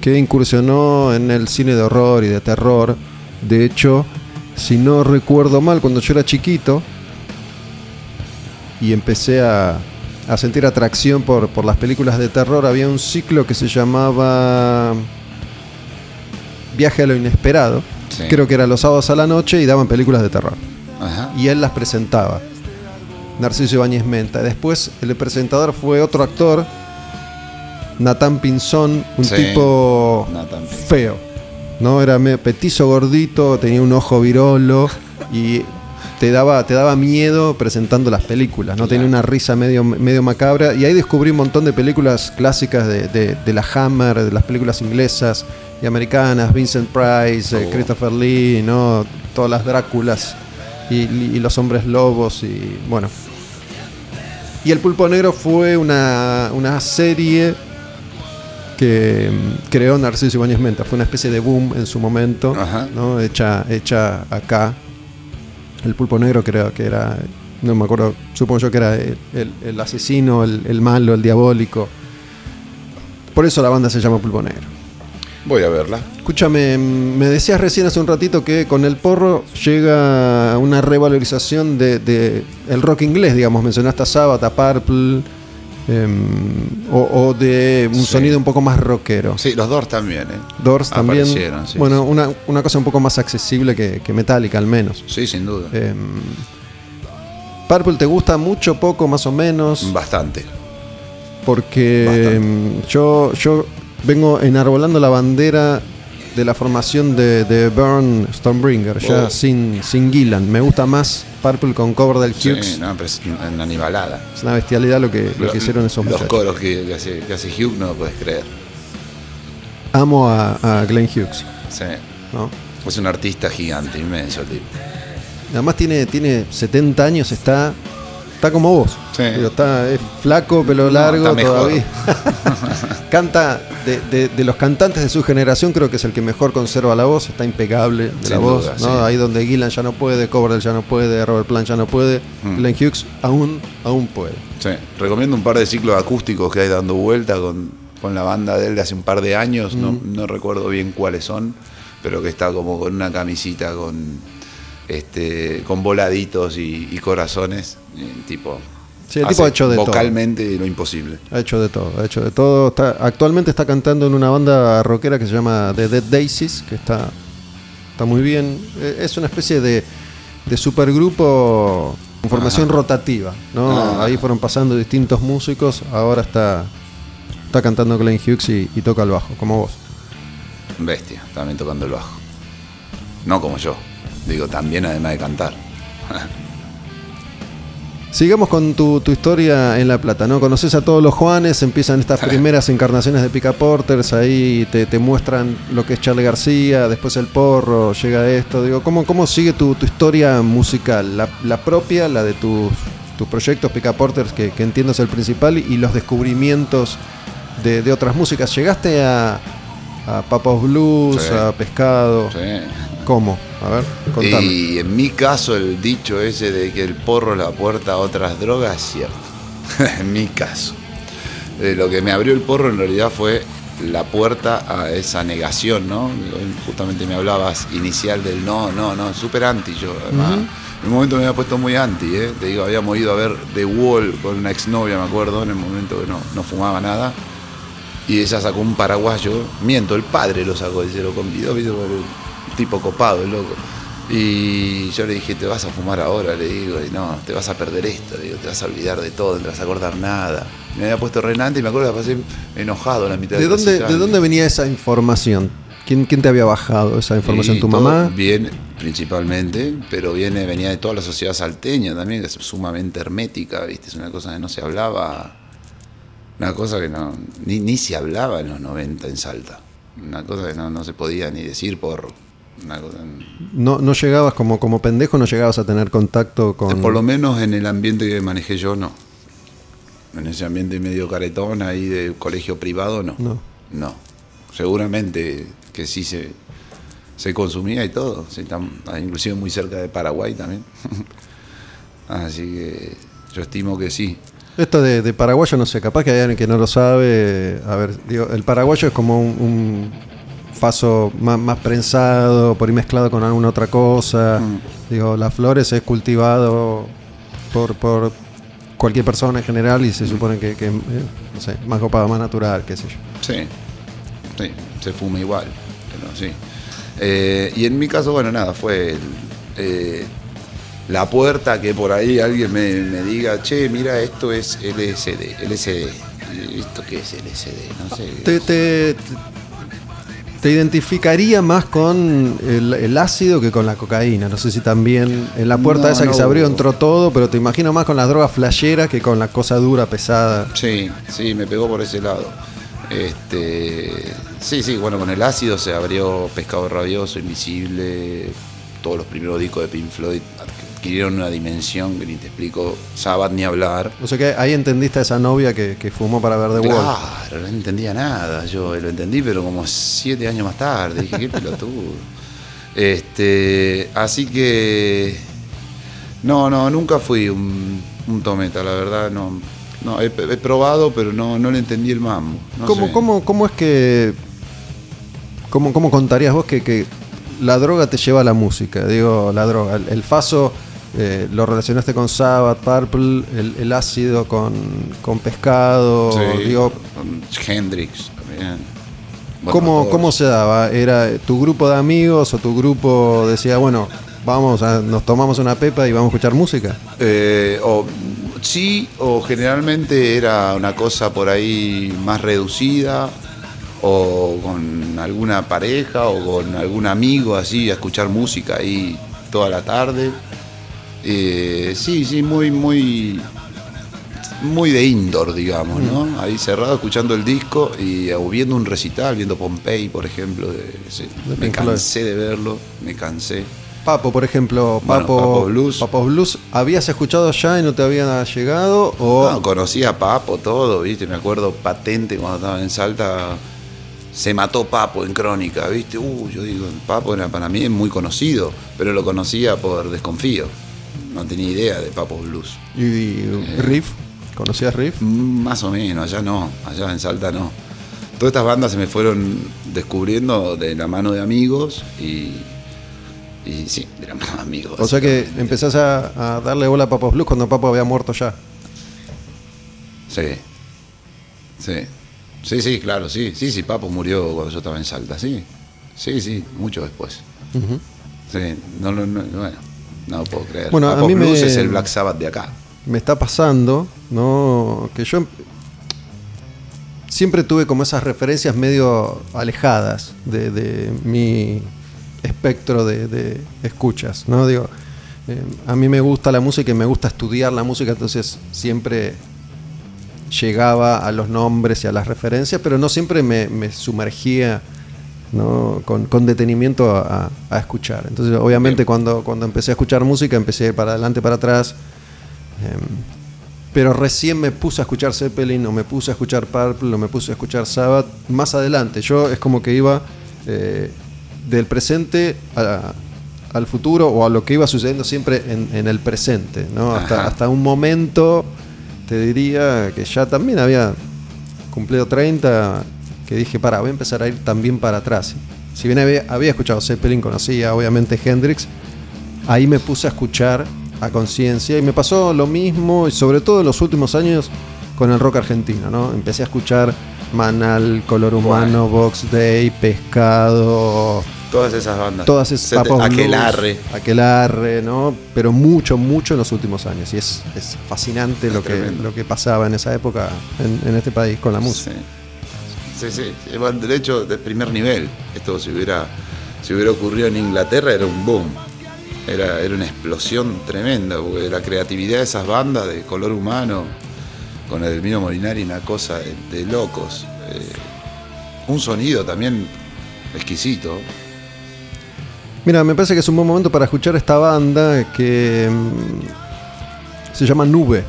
que incursionó en el cine de horror y de terror. De hecho, si no recuerdo mal, cuando yo era chiquito y empecé a, a sentir atracción por, por las películas de terror, había un ciclo que se llamaba Viaje a lo Inesperado. Sí. Creo que era los sábados a la noche y daban películas de terror. Ajá. Y él las presentaba. Narciso Ibáñez Menta. Después el presentador fue otro actor, Natán Pinzón, un Sí, tipo feo. ¿no? Era medio petizo gordito, tenía un ojo virolo y te daba, te daba miedo presentando las películas, ¿no? Tenía una risa medio, medio macabra. Y ahí descubrí un montón de películas clásicas de, de- de la Hammer, de las películas inglesas y americanas, Vincent Price, eh, Oh. Christopher Lee, ¿no? Todas las Dráculas y, y los hombres lobos y bueno. Y El Pulpo Negro fue una, una serie que mm, creó Narciso Ibáñez Menta. Fue una especie de boom en su momento. ¿no? hecha, hecha acá. El Pulpo Negro creo que era, no me acuerdo, supongo yo que era el, el- el asesino, el, el malo, el diabólico. Por eso la banda se llama Pulpo Negro. Voy a verla. Escúchame, me decías recién hace un ratito que con el porro llega una revalorización de, de el rock inglés, digamos, mencionaste a Sabbath, a Purple, em, o, o de un Sí. sonido un poco más rockero. Sí, los Doors también, ¿eh? Doors también. Sí, bueno, sí. Una, una cosa un poco más accesible que, que Metallica, al menos. Sí, sin duda. Em, Purple te gusta mucho, poco, más o menos, Bastante. porque Bastante. yo, yo vengo enarbolando la bandera de la formación de, de Burn Stormbringer, ya Oh. sin, sin Gillan. Me gusta más Purple con cover del Sí, Hughes. no, pero es una animalada. Es una bestialidad lo que, lo Lo- que hicieron esos Los muchachos. coros que, que hace, que hace Hugh no lo puedes creer. Amo a, a Glenn Hughes. Sí. ¿no? Es un artista gigante, inmenso el tipo. Además tiene, tiene 70 años, está, está como vos. Sí. Digo, está, es flaco, pelo largo todavía. Canta, de, de- de los cantantes de su generación, creo que es el que mejor conserva la voz, está impecable de la voz. duda, ¿no? sí. Ahí donde Gillan ya no puede, Coverdale ya no puede, Robert Plant ya no puede, Mm. Glenn Hughes aún, aún puede. Sí. Recomiendo un par de ciclos acústicos que hay dando vuelta con, con la banda de él de hace un par de años. No, Mm. no recuerdo bien cuáles son, pero que está como con una camisita con este con voladitos y, y corazones. Y tipo. Sí, el hace tipo ha hecho de todo. vocalmente lo imposible. Ha hecho de todo, ha hecho de todo. Está, actualmente está cantando en una banda rockera que se llama The Dead Daisies, que está, está muy bien. Eh, Es una especie de, de supergrupo con formación rotativa, ¿no? Ah. Ahí fueron pasando distintos músicos, ahora está, está cantando Glenn Hughes y, y toca el bajo, como vos. Bestia, también tocando el bajo. No como yo. Digo, también además de cantar. Sigamos con tu, tu historia en La Plata, ¿no? Conoces a todos los Juanes, empiezan estas primeras encarnaciones de Pica Porters, ahí te, te muestran lo que es Charlie García, después el porro, llega esto. Digo, ¿cómo, cómo sigue tu, tu historia musical? La, la propia, la de tus, tus proyectos Pica Porters, que, que entiendo es el principal, y los descubrimientos de, de otras músicas. ¿Llegaste a, a Papos Blues, Sí. a Pescado? Sí. ¿Cómo? A ver, contame. Y en mi caso, el dicho ese de que el porro es la puerta a otras drogas es cierto. en mi caso. Eh, lo que me abrió el porro en realidad fue la puerta a esa negación, ¿no? Justamente me hablabas inicial del no, no, no, súper anti yo. Además, en un momento me había puesto muy anti, ¿eh? Te digo, habíamos ido a ver The Wall con una exnovia, me acuerdo, en el momento que no, no fumaba nada. Y ella sacó un paraguayo, miento, el padre lo sacó y se lo convidó, ¿viste? El tipo copado, el loco. Y yo le dije, te vas a fumar ahora, le digo, y no, te vas a perder esto, le digo, te vas a olvidar de todo, no te vas a acordar nada. Me había puesto renante y me acuerdo que pasé enojado a la mitad ¿De del dónde. ¿De dónde venía esa información? ¿Quién, quién te había bajado esa información? Y ¿Tu mamá? Viene, principalmente, pero viene, venía de toda la sociedad salteña también, que es sumamente hermética, ¿viste? Es una cosa que no se hablaba, una cosa que no, ni, ni se hablaba en los 90 en Salta. Una cosa que no, no se podía ni decir por una cosa. No, no llegabas como, como pendejo, no llegabas a tener contacto con. Por lo menos en el ambiente que manejé yo, no. En ese ambiente medio caretón, ahí de colegio privado, no. No. No. Seguramente que sí se, se consumía y todo. sí, tam- inclusive muy cerca de Paraguay también. Así que yo estimo que sí. Esto de, de paraguayo, no sé, capaz que hay alguien que no lo sabe. A ver, digo, el paraguayo es como un, un faso más, más prensado, por ahí mezclado con alguna otra cosa. Mm. Digo, las flores es cultivado por, por cualquier persona en general y se supone que, que, eh, no sé, más copado, más natural, qué sé yo. Sí, sí, se fuma igual, pero sí. Eh, y en mi caso, bueno, nada, fue el, eh, la puerta que por ahí alguien me, me diga, che, mira, esto es LSD, LSD. ¿Y ¿Esto qué es LSD? No sé. ¿Te, te, te identificaría más con el, el ácido que con la cocaína. No sé si también en la puerta No, esa que se abrió entró todo, pero te imagino más con las drogas flasheras que con la cosa dura, pesada. Sí, sí, me pegó por ese lado. Este, sí, sí, bueno, con el ácido se abrió Pescado Rabioso, Invisible, todos los primeros discos de Pink Floyd adquirieron una dimensión que ni te explico, Sabbath ni hablar. O sea que ahí entendiste a esa novia que, que fumó para ver The Wall. Claro, no entendía nada, yo lo entendí, pero como siete años más tarde, dije, qué pelotudo. Este, así que, no, no, nunca fui un, un tometa, la verdad, no. No, he, he probado, pero no, no le entendí el mambo. no ¿Cómo, sé. cómo, ¿Cómo es que... Cómo, cómo contarías vos que, que la droga te lleva a la música? Digo, la droga. El, el faso eh, lo relacionaste con Sabbath, Purple, el, el ácido con, con pescado. Sí, Digo, con Hendrix también. Bueno, ¿cómo. ¿Cómo se daba? ¿Era tu grupo de amigos o tu grupo decía, bueno, vamos, a- nos tomamos una pepa y vamos a escuchar música? Eh, o, sí, o generalmente era una cosa por ahí más reducida, o con alguna pareja, o con algún amigo así, a escuchar música ahí toda la tarde. Eh, sí, sí, muy, muy, muy de indoor, digamos, ¿no? Ahí cerrado, escuchando el disco y o viendo un recital, viendo Pompey, por ejemplo. de- sí, me cansé de verlo, me cansé. Papo, por ejemplo, Bueno, Papo, Papo Blues. Papo Blues, ¿habías escuchado ya y no te había llegado? O No, conocía a Papo, todo, ¿viste? Me acuerdo patente cuando estaba en Salta. Se mató Papo en crónica, ¿viste? Uh, yo digo, Papo era para mí muy conocido, pero lo conocía por desconfío. No tenía idea de Papo Blues. y, y Riff, ¿conocías Riff? Mm, Más o menos, allá no, allá en Salta no. Todas estas bandas se me fueron descubriendo de la mano de amigos y. Y sí, de la mano de amigos. O sea que empezás a, a darle bola a Papo Blues cuando Papo había muerto ya. Sí. Sí. Sí, sí, claro, sí. Sí, sí, Papo murió cuando yo estaba en Salta, sí. Sí, sí, mucho después. Sí, no, no, no, bueno, no lo puedo creer. Bueno, a Papo mí me- es el Black Sabbath de acá. Me está pasando, ¿no? Que yo em- siempre tuve como esas referencias medio alejadas de, de mi espectro de, de escuchas, ¿no? Digo, eh, a mí me gusta la música y me gusta estudiar la música, entonces siempre llegaba a los nombres y a las referencias, pero no siempre me, me sumergía ¿no? con, con detenimiento a, a escuchar. Entonces, obviamente, cuando, cuando empecé a escuchar música, empecé a ir para adelante, para atrás. Em, pero recién me puse a escuchar Zeppelin, o me puse a escuchar Purple, o me puse a escuchar Sabbath más adelante. Yo es como que iba eh, del presente a- al futuro o a lo que iba sucediendo siempre en, en el presente, ¿no? Hasta, hasta un momento, te diría que ya también había cumplido 30, que dije, para, voy a empezar a ir también para atrás. Si bien había, había escuchado Zeppelin, conocía obviamente Hendrix, ahí me puse a escuchar a conciencia y me pasó lo mismo, y sobre todo en los últimos años, con el rock argentino, ¿no? Empecé a escuchar Manal, Color Humano, Box Day, Pescado, Todas esas bandas. todas esas Blues, Aquelarre. Aquelarre, ¿no? Pero mucho, mucho en los últimos años. Y es, es fascinante Es lo que, lo que pasaba en esa época en, en este país con la música. Sí, sí, sí. Bueno, De hecho, de primer nivel. Esto si hubiera, si hubiera ocurrido en Inglaterra era un boom. Era, era una explosión tremenda, porque la creatividad de esas bandas de color humano, con el Mino Molinari, una cosa de, de locos. Eh, un sonido también exquisito. Mira, me parece que es un buen momento para escuchar esta banda que mm, se llama Nube.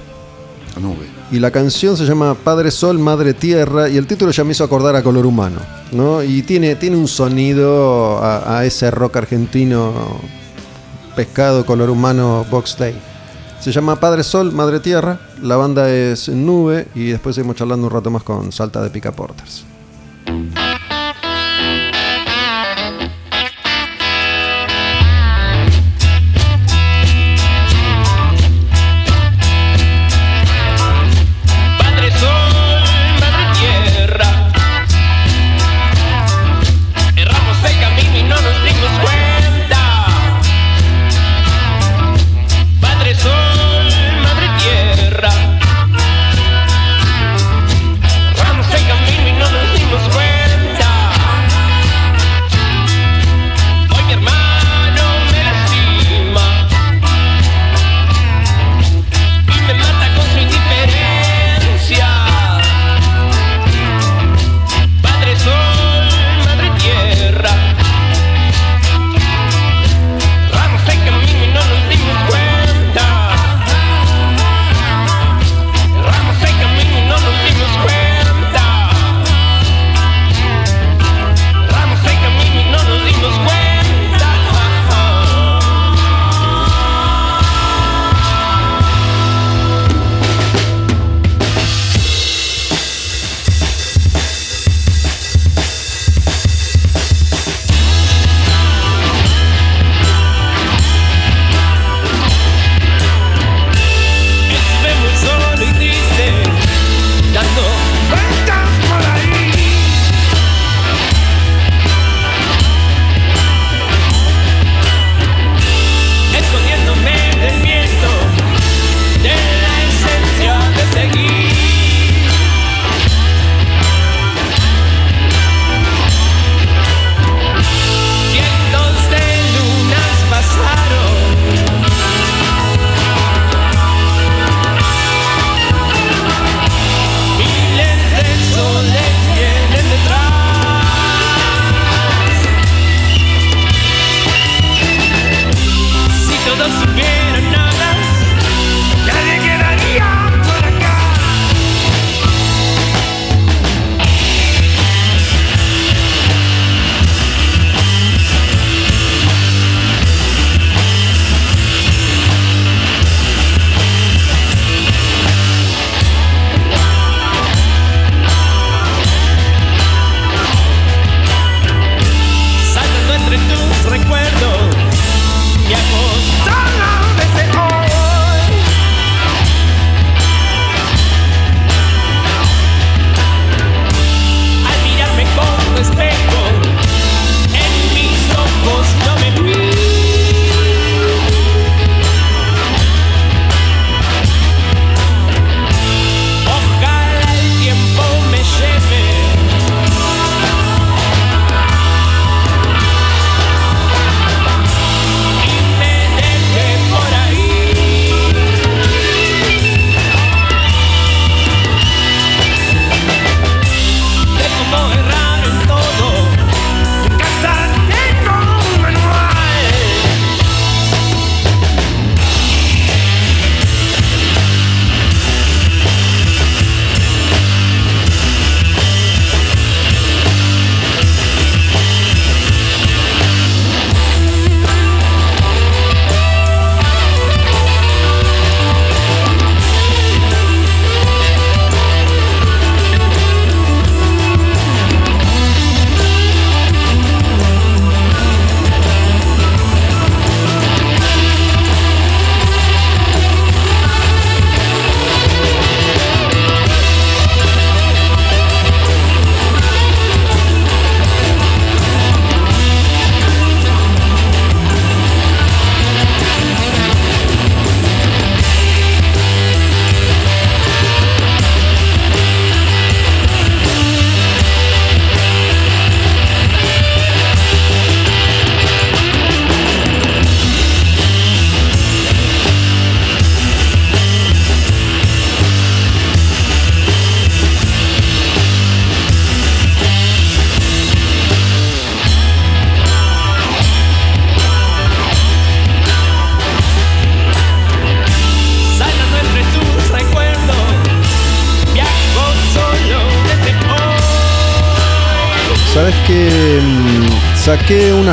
Nube. Y la canción se llama Padre Sol, Madre Tierra. Y el título ya me hizo acordar a Color Humano. ¿no? Y tiene, tiene un sonido a, a ese rock argentino, pescado, color humano, Box Day. Se llama Padre Sol, Madre Tierra. La banda es Nube. Y después seguimos charlando un rato más con Salta de Pica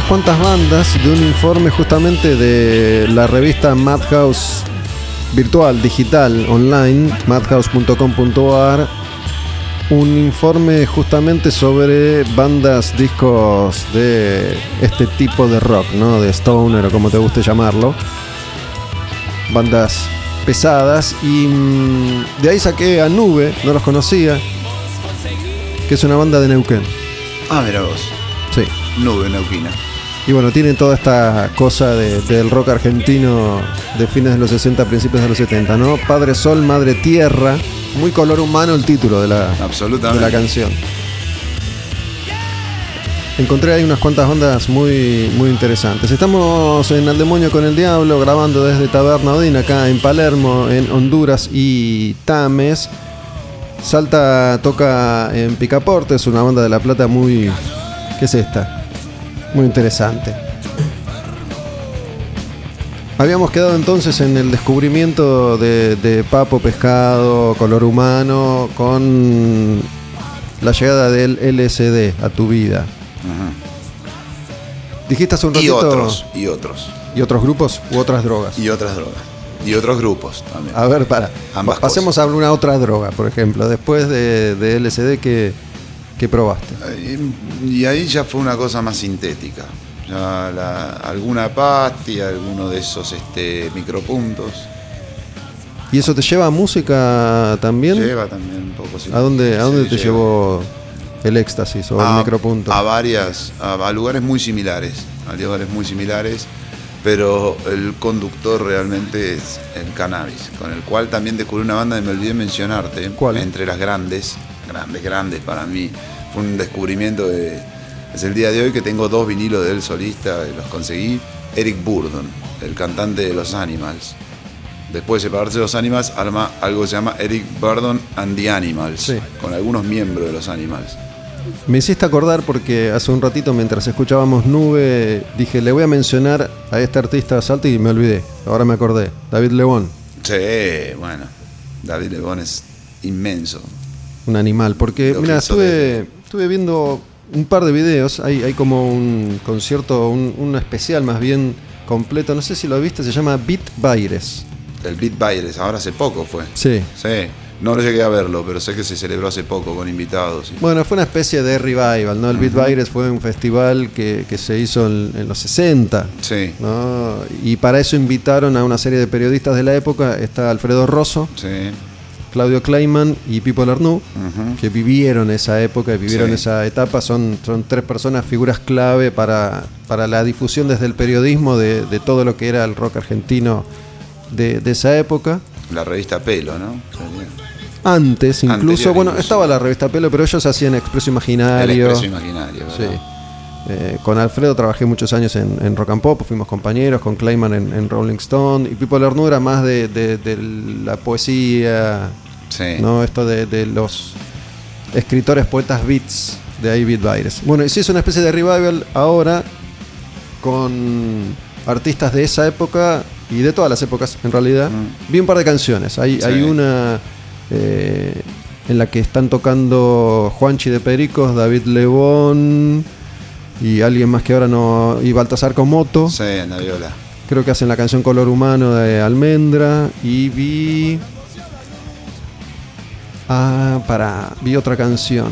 unas cuantas bandas de un informe justamente de la revista Madhouse virtual, digital, online, madhouse.com.ar. Un informe justamente sobre bandas, discos de este tipo de rock, ¿no? De stoner o como te guste llamarlo. Bandas pesadas y mm, de ahí saqué a Nube, no los conocía, que es una banda de Neuquén. Ah, mira vos. Sí. Nube neuquina. Y bueno, tiene toda esta cosa de- del rock argentino de fines de los 60, principios de los 70, ¿no? Padre Sol, Madre Tierra. Muy color humano el título de la, de la canción. Encontré ahí unas cuantas bandas muy, muy interesantes. Estamos en Al Demonio con el Diablo, grabando desde Taberna Odín, acá en Palermo, en Honduras y Tames. Salta toca en Picaporte, es una banda de La Plata muy... ¿Qué es esta? Muy interesante. Habíamos quedado entonces en el descubrimiento de, de Papo Pescado, Color Humano, con la llegada del LSD a tu vida. Dijiste hace un Y ratito. otros, y otros. ¿Y otros grupos u otras drogas? Y otras drogas. Y otros grupos también. A ver, para. Ambas Pasemos a alguna otra droga, por ejemplo. Después de, de LSD, ¿qué, qué probaste? Y, y ahí ya fue una cosa más sintética. Ya la- alguna pasti, alguno de esos este, micropuntos. ¿Y eso te lleva a música también? Lleva también un poco. ¿A dónde, a dónde te lleva. llevó el éxtasis o el micropunto? A varias, a, a lugares muy similares, a lugares muy similares, pero el conductor realmente es el cannabis, con el cual también descubrí una banda que me olvidé mencionarte, ¿Cuál? entre las grandes, grandes, grandes para mí, fue un descubrimiento de, es el día de hoy que tengo dos vinilos de él solista, y los conseguí, Eric Burdon, el cantante de Los Animals. Después de separarse de los Animals, arma algo que se llama Eric Burdon and the Animals, Sí. con algunos miembros de los Animals. Me hiciste acordar porque hace un ratito mientras escuchábamos Nube, dije, le voy a mencionar a este artista Salto y me olvidé. Ahora me acordé. David Lebón, Sí, bueno. David Lebón es inmenso. Un animal. Porque, mira, estuve, estuve viendo un par de videos. Hay, hay como un concierto, un, un especial más bien completo. No sé si lo viste, se llama Beat Baires. El Beat Baires, ahora hace poco fue. Sí. Sí. No lo llegué a verlo, pero sé que se celebró hace poco con invitados. Bueno, fue una especie de revival, ¿no? El Beat Virus fue un festival que, que se hizo en, en los 60. Sí, ¿no? Y para eso invitaron a una serie de periodistas de la época. Está Alfredo Rosso, sí. Claudio Kleiman y Pipo Lernoux, ujú. que vivieron esa época, vivieron Sí. esa etapa. Son, son tres personas, figuras clave para, para la difusión desde el periodismo de, de todo lo que era el rock argentino de, de esa época. La revista Pelo, ¿no? Antes, incluso, Anterior, bueno, incluso. estaba la revista Pelo, pero ellos hacían Expreso El Imaginario. expreso imaginario, Sí. ¿verdad? Eh, con Alfredo trabajé muchos años en, en Rock and Pop, fuimos compañeros, con Clayman en, en Rolling Stone, y Pipo Lernoux era más de, de- de la poesía, Sí. ¿no? Esto de, de los escritores, poetas beats de ahí Beat Virus. Bueno, y sí es una especie de revival ahora con artistas de esa época y de todas las épocas en realidad. Mm. Vi un par de canciones. Hay, Sí. hay una eh, en la que están tocando Juanchi de Pericos, David Lebón y alguien más que ahora no. y Baltasar Comoto. Sí, en la viola. Creo que hacen la canción Color Humano de Almendra. Y vi. Ah, para. Vi otra canción.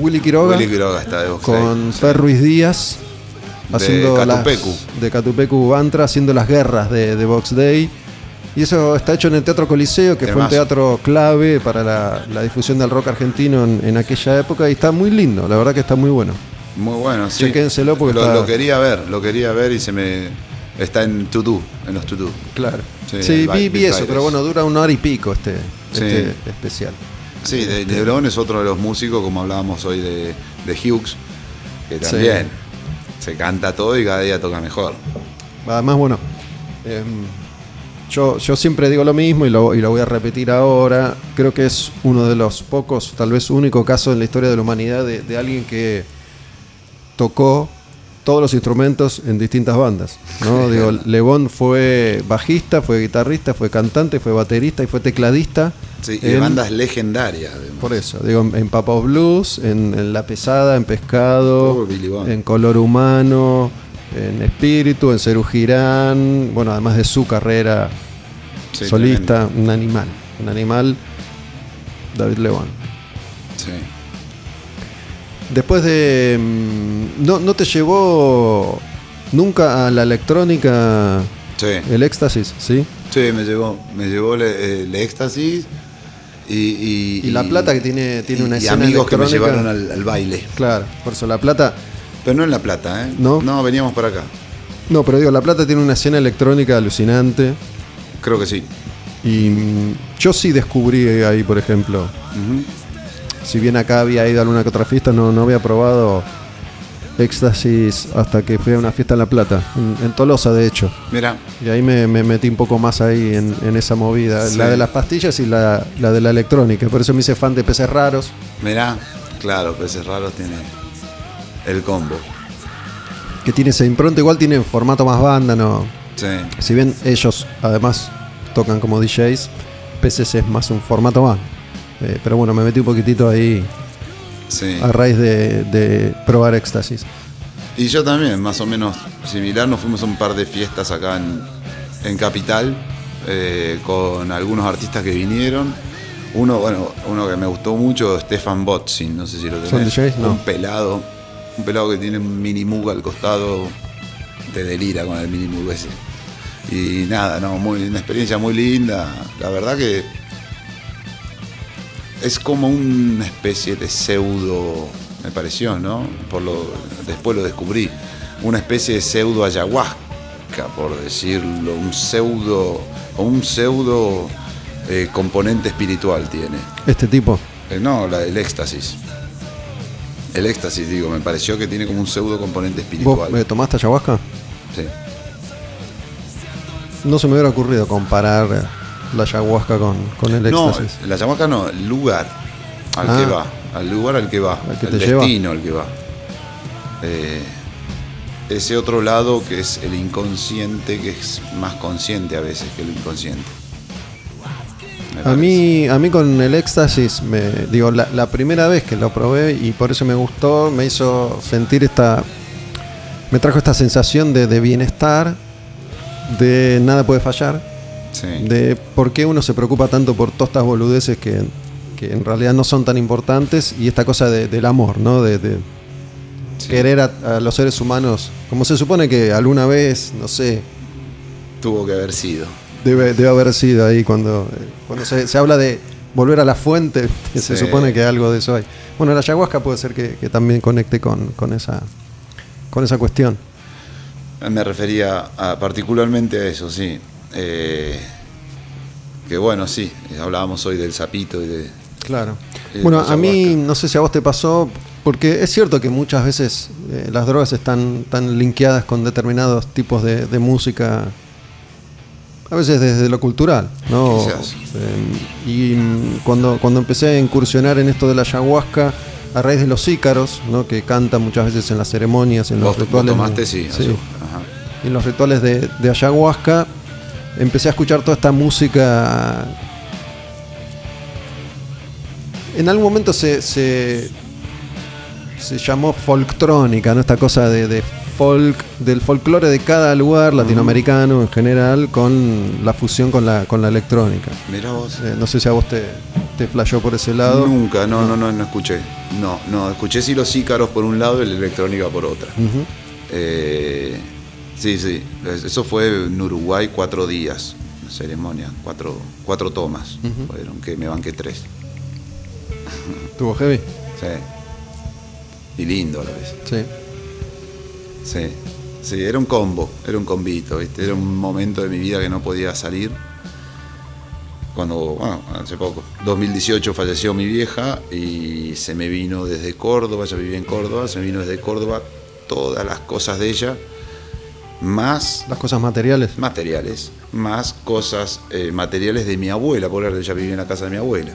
Willy Quiroga Willy Quiroga está de con day, Fer Ruiz Díaz. De Haciendo las- Catupecu. de Catupecu Bantra, haciendo las guerras de, de Box Day. Y eso está hecho en el Teatro Coliseo, que fue un teatro clave para la, la difusión del rock argentino en, en aquella época. Y está muy lindo, la verdad que está muy bueno. Muy bueno, sí. Chequénselo porque lo, está- lo quería ver, lo quería ver y se me. Está en to-do, en los to-do. Claro. Sí, Sí, vi, eso, pero bueno, dura una hora y pico este, Sí. este especial. Sí, de, es otro de los músicos, como hablábamos hoy de, de Hughes, que también se canta todo y cada día toca mejor. Además, bueno, em, yo, yo siempre digo lo mismo y lo, y lo voy a repetir ahora. Creo que es uno de los pocos, tal vez único caso en la historia de la humanidad de, de alguien que tocó todos los instrumentos en distintas bandas. ¿no? Digo, Lebón fue bajista, fue guitarrista, fue cantante, fue baterista y fue tecladista. Sí, y de en- bandas legendarias. además. Por eso, digo, en, Papa's Blues, en, en La Pesada, en Pescado, Oh, en Color Humano, en Espíritu, en Cerú Girán, bueno, además de su carrera Sí, solista, un animal, un animal, David León. tremendo. Después de... mm, ¿No, no te llevó nunca a la electrónica Sí, el éxtasis, sí? Sí, me llevó, me llevó el, el éxtasis y, y, Y La Plata que tiene- tiene y- una y escena amigos que me llevaron al, al baile. Claro, por eso La Plata... Pero no en La Plata, ¿eh? ¿No? No, veníamos para acá. No, pero digo, La Plata tiene una escena electrónica alucinante. Creo que sí. Y mm, yo sí descubrí ahí, por ejemplo. Si bien acá había ido a alguna que otra fiesta, no, no había probado éxtasis hasta que fui a una fiesta en La Plata, en, en Tolosa de hecho. Mira, Y ahí me, me metí un poco más ahí en, en esa movida, Sí. la de las pastillas y la, la de la electrónica. Por eso me hice fan de peces raros. mira, claro, Peces Raros tiene el combo. Que tiene esa impronta, igual tiene formato más banda, ¿no? Sí, Si bien ellos además tocan como DJs, peces es más un formato más. Eh, pero bueno, me metí un poquitito ahí sí. a raíz de, de probar éxtasis. Y yo también, más o menos similar, nos fuimos a un par de fiestas acá en, en Capital eh, con algunos artistas que vinieron. Uno, bueno, uno que me gustó mucho, Stefan Botzin, no sé si lo tenés. ¿Son? No. Un pelado, un pelado que tiene un mini mug al costado, te delira con el mini mug ese. Y nada, no, muy, una experiencia muy linda. La verdad que es como una especie de pseudo, me pareció, ¿no? Por lo, después lo descubrí, una especie de pseudo ayahuasca, por decirlo, un pseudo, o un pseudo eh, componente espiritual tiene. Este tipo. Eh, no, la, el éxtasis. El éxtasis, digo, me pareció que tiene como un pseudo componente ¿Vos espiritual. eh, tomaste ayahuasca? Sí. No se me hubiera ocurrido comparar la ayahuasca con, con el No, éxtasis. la ayahuasca no, el lugar al Ah. que va, al lugar al que va, Al que el te lleva. destino al que va. Eh, ese otro lado que es el inconsciente, que es más consciente a veces que lo inconsciente. A mí, a mí con el éxtasis, me, digo, la, la primera vez que lo probé y por eso me gustó, me hizo sentir esta, me trajo esta sensación de, de bienestar, de nada puede fallar, Sí. de por qué uno se preocupa tanto por todas estas boludeces que, que en realidad no son tan importantes y esta cosa de- del amor, ¿no? De, de Sí. querer a, a los seres humanos, como se supone que alguna vez, no sé, Tuvo que haber sido. debe, debe haber sido ahí cuando, eh, cuando se, se habla de volver a la fuente, que se supone que algo de eso hay. Bueno, la ayahuasca puede ser que, que también conecte con, con esa, con esa cuestión. Me refería a- particularmente a eso, sí. Eh, que bueno, sí, hablábamos hoy del sapito y de... Claro. Bueno, a mí no sé si a vos te pasó, porque es cierto que muchas veces eh, las drogas están tan linkeadas con determinados tipos de, de música, a veces desde lo cultural, ¿no? Eh, y mm, cuando, cuando empecé a incursionar en esto de la ayahuasca, a raíz de los ícaros, ¿no? que cantan muchas veces en las ceremonias, en los Vos, vos rituales. tomaste, sí. sí, ayu- ajá. en los rituales de, de ayahuasca, empecé a escuchar toda esta música. En algún momento se, se, se llamó folktrónica, ¿no? Esta cosa de, de folk, del folclore de cada lugar latinoamericano en general, con la fusión con la, con la electrónica. Mirá vos. Eh, no sé si a vos te, te flashó por ese lado. Nunca, no, no, no, no escuché. No, no, escuché sí los ícaros por un lado y la electrónica por otra. Eh, sí, sí, eso fue en Uruguay cuatro días, una ceremonia, cuatro, cuatro tomas. Fueron que me banqué tres. ¿Tuvo heavy? Sí. Y lindo a la vez. Sí. Sí. Sí, era un combo, era un combito, ¿viste? Era un momento de mi vida que no podía salir. Cuando, bueno, hace poco, 2018 falleció mi vieja y se me vino desde Córdoba, ya vivía en Córdoba, se me vino desde Córdoba todas las cosas de ella, más Las cosas materiales. materiales, más cosas eh, materiales de mi abuela, por ella vivía en la casa de mi abuela.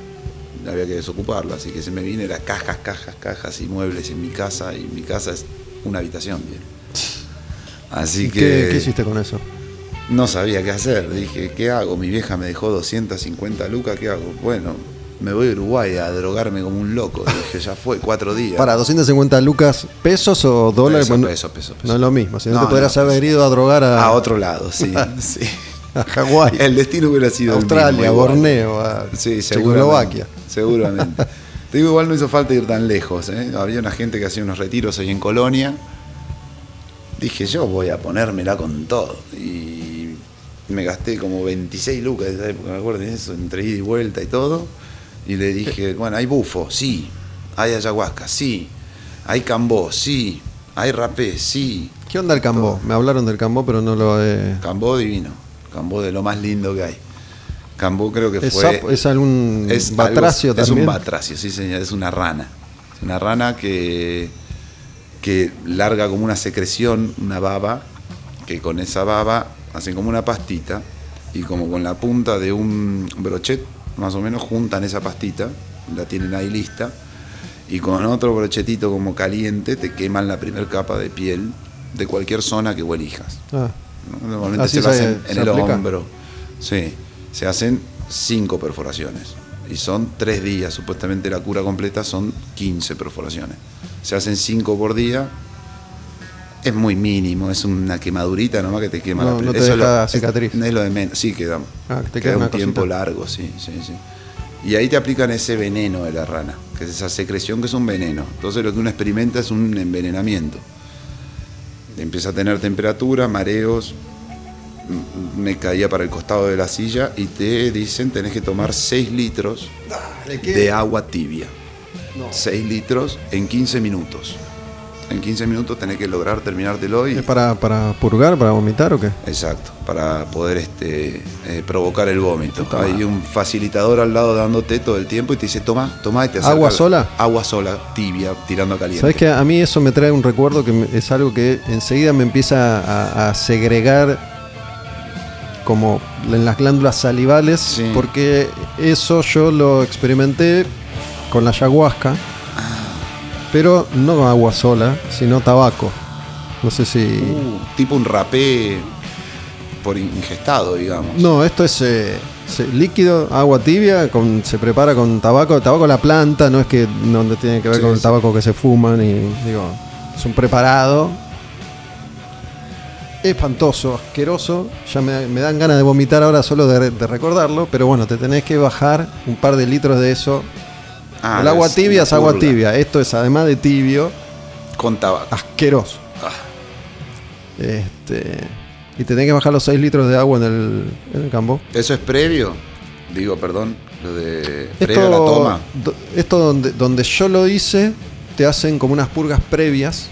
Había que desocuparla, así que se me vino, era cajas, cajas, cajas y muebles en mi casa, y mi casa es una habitación, bien. Así ¿Y que ¿Qué, qué hiciste con eso? no sabía qué hacer. Dije, ¿qué hago? Mi vieja me dejó 250 lucas, ¿qué hago? Bueno, me voy a Uruguay a drogarme como un loco. Dije, ya fue, cuatro días. Para, 250 lucas pesos o dólares. Peso, Bueno, peso, peso, peso. No es lo mismo. Si no, No, te podrías no, haber ido a drogar a, A otro lado, sí. sí. a Hawái, El destino hubiera sido Australia, mismo. Borneo, a Sí, Checoslovaquia. seguramente. Te digo, igual no hizo falta ir tan lejos. ¿eh? Había una gente que hacía unos retiros ahí en Colonia. Dije, yo voy a ponérmela con todo. Y me gasté como 26 lucas de esa época, me acuerdo de eso, entre ida y vuelta y todo. Y le dije, bueno, hay bufo, sí. Hay ayahuasca, sí. Hay cambó, sí. Hay rapé, sí. ¿Qué onda el cambó? Me hablaron del cambó, pero no lo he... Cambó divino. Cambó de lo más lindo que hay. Cambó creo que ¿Es, fue... es algún Es batracio algo- también? Es un batracio, sí señor, es una rana. Es una rana que, que larga como una secreción, una baba, que con esa baba hacen como una pastita y como con la punta de un brochet, más o menos juntan esa pastita, la tienen ahí lista, y con otro brochetito como caliente te queman la primera capa de piel de cualquier zona que vos elijas. Ah, ¿no? Normalmente Así se lo se- hacen en se el aplica. hombro. Sí, se hacen cinco perforaciones. Y son tres días, supuestamente la cura completa son 15 perforaciones. Se hacen cinco por día. Es muy mínimo, es una quemadurita nomás que te quema No- la piel. no te Eso es deja lo- es- cicatriz. Es, lo de menos. Sí, queda, Ah, que te queda queda un tiempo cosita. largo, sí, sí, sí. Y ahí te aplican ese veneno de la rana, que es esa secreción que es un veneno. Entonces lo que uno experimenta es un envenenamiento. Empieza a tener temperatura, mareos, m- me caía para el costado de la silla y te dicen tenés que tomar 6 litros de agua tibia. 6 litros en 15 minutos. En 15 minutos tenés que lograr terminártelo y... ¿Es para, para purgar, para vomitar o qué? Exacto, para poder este, eh, provocar el vómito. Hay un facilitador al lado dándote todo el tiempo y te dice, toma, toma y te acerca ¿Agua la- sola? Agua sola, tibia, tirando a caliente. ¿Sabes que A mí eso me trae un recuerdo que es algo que enseguida me empieza a, a segregar como en las glándulas salivales, Sí. porque eso yo lo experimenté con la ayahuasca, pero no agua sola, sino tabaco. No sé si... Uh, tipo un rapé por ingestado, digamos. No, esto es eh, líquido, agua tibia, con, se prepara con tabaco, tabaco la planta, no es que no tiene que ver Sí, con el sí. tabaco que se fuman y digo, es un preparado. espantoso, asqueroso. Ya me, me dan ganas de vomitar ahora solo de, de recordarlo. Pero bueno, te tenés que bajar un par de litros de eso. Ah, el agua es tibia es agua tibia. Esto es además de tibio, Con tabaco. asqueroso. Ah. Este, y te tenés que bajar los 6 litros de agua en el, en el campo. ¿Eso es previo? Digo, perdón, lo de previo a la Esto, toma. do- esto donde, donde yo lo hice, te hacen como unas purgas previas,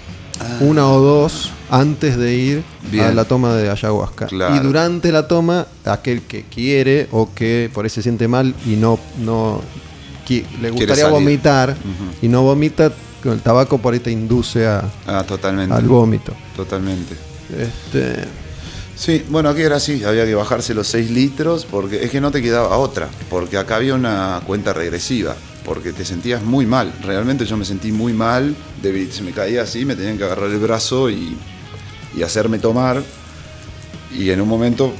una o dos, antes de ir a la toma de ayahuasca. Claro. Y durante la toma, aquel que quiere o que por ahí se siente mal y no, no le gustaría vomitar y no vomita, con el tabaco por ahí te induce a- Ah, totalmente. al vómito. Totalmente. Este, Sí, bueno, aquí era así, había que bajarse los 6 litros porque es que no te quedaba otra, porque acá había una cuenta regresiva, porque te sentías muy mal, realmente yo me sentí muy mal, se me caía así, me tenían que agarrar el brazo y, y hacerme tomar, y en un momento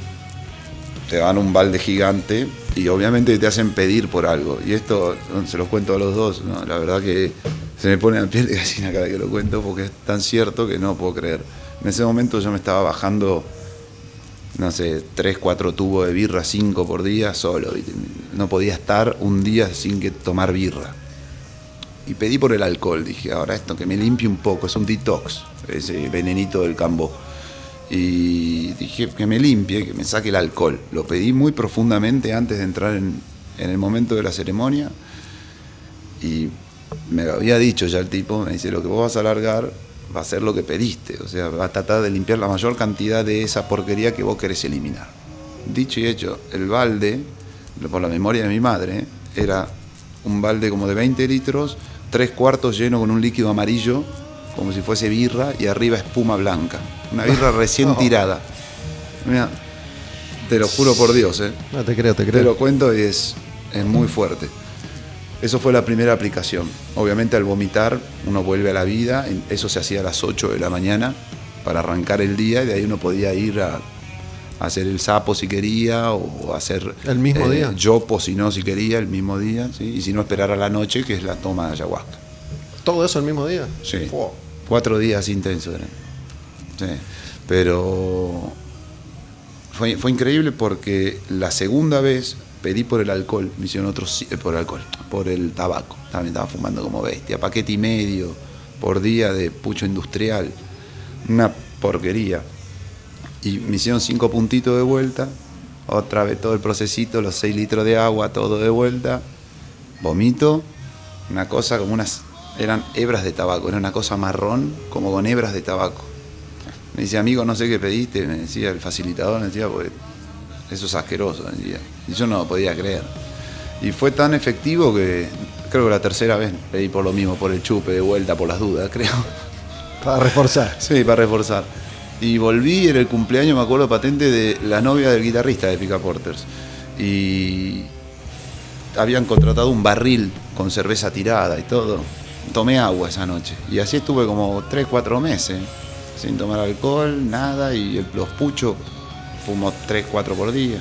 te dan un balde gigante y obviamente te hacen pedir por algo, y esto se los cuento a los dos, ¿no? la verdad que se me pone la piel de gallina cada que lo cuento porque es tan cierto que no puedo creer. En ese momento yo me estaba bajando no sé, tres, cuatro tubos de birra, cinco por día, solo. ¿viste? No podía estar un día sin que tomar birra. Y pedí por el alcohol, dije, ahora esto que me limpie un poco, es un detox, ese venenito del cambo. Y dije que me limpie, que me saque el alcohol. Lo pedí muy profundamente antes de entrar en, el momento de la ceremonia. Y me lo había dicho ya el tipo, me dice, lo que vos vas a largar va a ser lo que pediste, o sea, va a tratar de limpiar la mayor cantidad de esa porquería que vos querés eliminar. Dicho y hecho, el balde, por la memoria de mi madre, era un balde como de 20 litros, tres cuartos lleno con un líquido amarillo, como si fuese birra, y arriba espuma blanca. Una birra recién tirada. Mira, te lo juro por Dios, ¿eh? no te creo, te Te creo. lo cuento y es, es muy fuerte. Eso fue la primera aplicación. Obviamente al vomitar uno vuelve a la vida, eso se hacía a las 8 de la mañana para arrancar el día y de ahí uno podía ir a, hacer el sapo si quería o hacer ¿El mismo día? yopo si no si quería el mismo día ¿sí? y si no esperar a la noche que es la toma de ayahuasca. ¿Todo eso el mismo día? Sí. Cuatro días intensos eran. Sí. Pero fue, fue increíble porque la segunda vez pedí por el alcohol, me hicieron otros eh, por el alcohol, por el tabaco. También estaba fumando como bestia, paquete y medio por día de pucho industrial. Una porquería. Y me hicieron cinco puntitos de vuelta, otra vez todo el procesito, los seis litros de agua, todo de vuelta. Vomito, una cosa como unas. Eran hebras de tabaco, era una cosa marrón, como con hebras de tabaco. Me dice, amigo, no sé qué pediste, me decía el facilitador, me decía, porque eso es asqueroso, me decía. Y yo no lo podía creer. Y fue tan efectivo que creo que la tercera vez pedí por lo mismo, por el chupe, de vuelta, por las dudas, creo. Para reforzar. Sí, para reforzar. Y volví, era el cumpleaños, me acuerdo patente, de la novia del guitarrista de Pica Porters. Y habían contratado un barril con cerveza tirada y todo. Tomé agua esa noche. Y así estuve como 3, 4 meses, sin tomar alcohol, nada. Y el- los puchos fumo 3, 4 por día.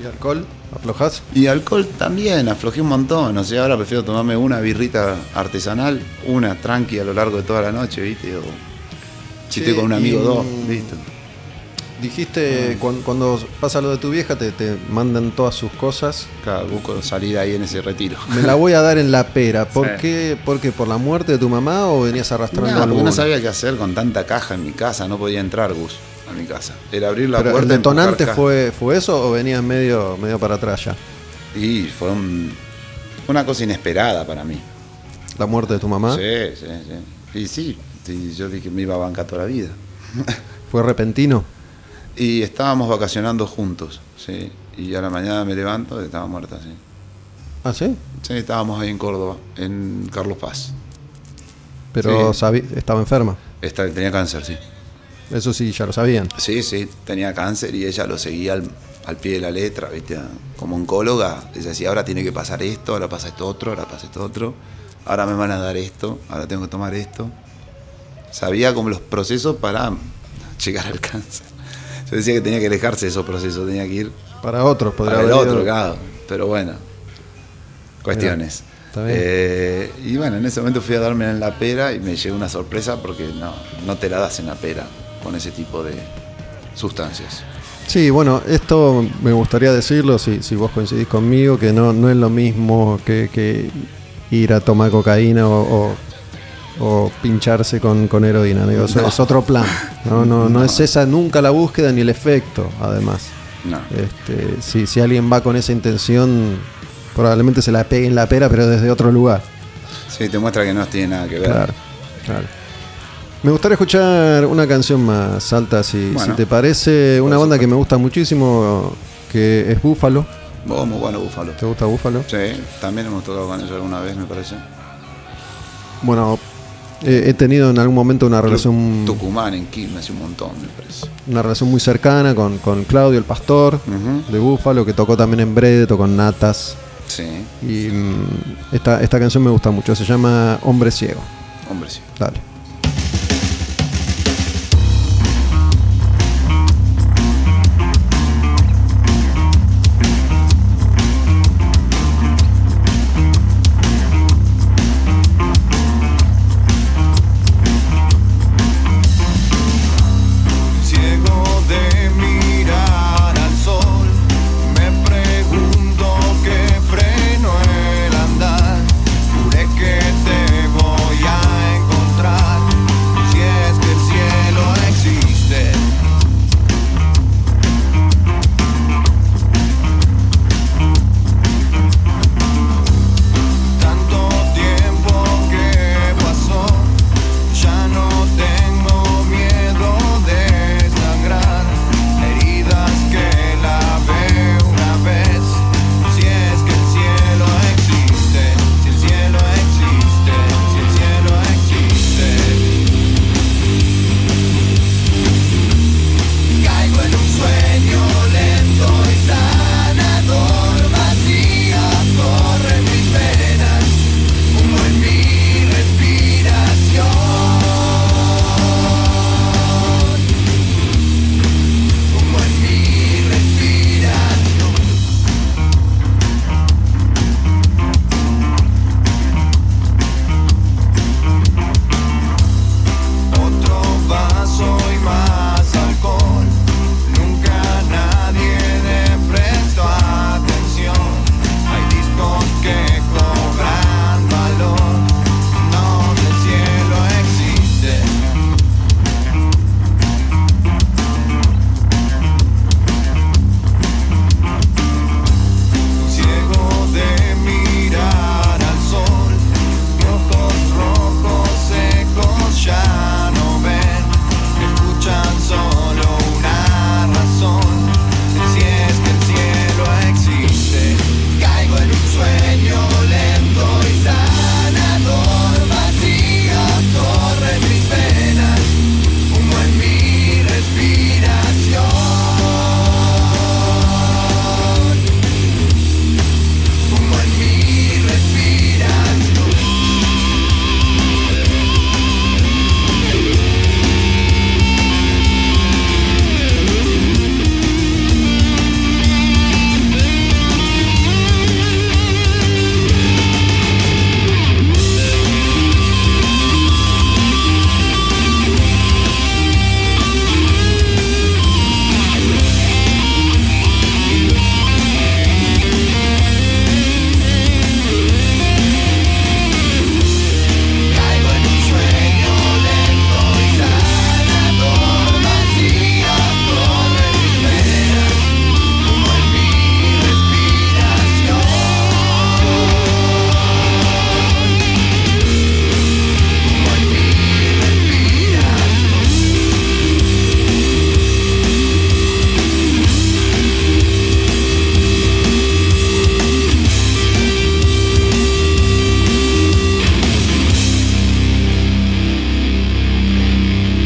¿Y alcohol? ¿Aflojás? Y alcohol también, aflojé un montón. O sea, ahora prefiero tomarme una birrita artesanal, una tranqui a lo largo de toda la noche, ¿viste? O si Sí, estoy con un amigo, y- dos, listo. Dijiste, cuan- cuando, pasa lo de tu vieja, te, te mandan todas sus cosas. Claro, busco salir ahí en ese retiro. Me la voy a dar en la pera. ¿Por, Sí. qué, ¿Por qué? ¿Por la muerte de tu mamá o venías arrastrando No, algo? no sabía qué hacer con tanta caja en mi casa, no podía entrar, Gus, a mi casa. Era abrir la ¿Pero puerta. el detonante fue, fue eso o venías medio, medio para atrás ya? Y fue un- una cosa inesperada para mí. La muerte de tu mamá. Sí, sí, sí. Y sí, sí, yo dije que me iba a bancar toda la vida. ¿Fue repentino? Y estábamos vacacionando juntos, sí. Y a la mañana me levanto y estaba muerta, sí. ¿Ah, sí? Sí, estábamos ahí en Córdoba, en Carlos Paz. Pero Sí. sabí- estaba enferma. Esta, tenía cáncer, sí. Eso sí, ya lo sabían. Sí, sí, tenía cáncer y ella lo seguía al, al pie de la letra, ¿viste? Como oncóloga, ella decía, ahora tiene que pasar esto, ahora pasa esto otro, ahora pasa esto otro, ahora me van a dar esto, ahora tengo que tomar esto. Sabía como los procesos para llegar al cáncer. Yo decía que tenía que alejarse de esos procesos, tenía que ir Para otros podría para el haber otro, claro. Pero bueno, cuestiones. está bien. Eh, y bueno, en ese momento fui a darme en la pera y me llegó una sorpresa porque no, no te la das en la pera con ese tipo de, sustancias. Sí, bueno, esto me gustaría decirlo, si, si vos coincidís conmigo, que no, no es lo mismo que, que ir a tomar cocaína o, o- o pincharse con, con heroína. Digo, eso es otro plan. No, no, no es esa nunca la búsqueda ni el efecto, además. No. Este, si, si alguien va con esa intención, probablemente se la pegue en la pera, pero desde otro lugar. Sí, te muestra que no tiene nada que ver. Claro, claro. Me gustaría escuchar una canción más alta, si, Bueno, si te parece. Una banda que me gusta muchísimo, que es Búfalo. Vos, muy bueno, Búfalo. ¿Te gusta Búfalo? Sí, también hemos tocado con ellos alguna vez, me parece. Bueno, eh, he tenido en algún momento una relación, Tucumán, en Quilmes, un montón, me parece. una relación muy cercana con, con Claudio, el pastor de Búfalo, que tocó también en Brede, tocó en Natas. Sí, Y mm, esta, esta canción me gusta mucho, se llama Hombre Ciego. hombre, sí. Dale.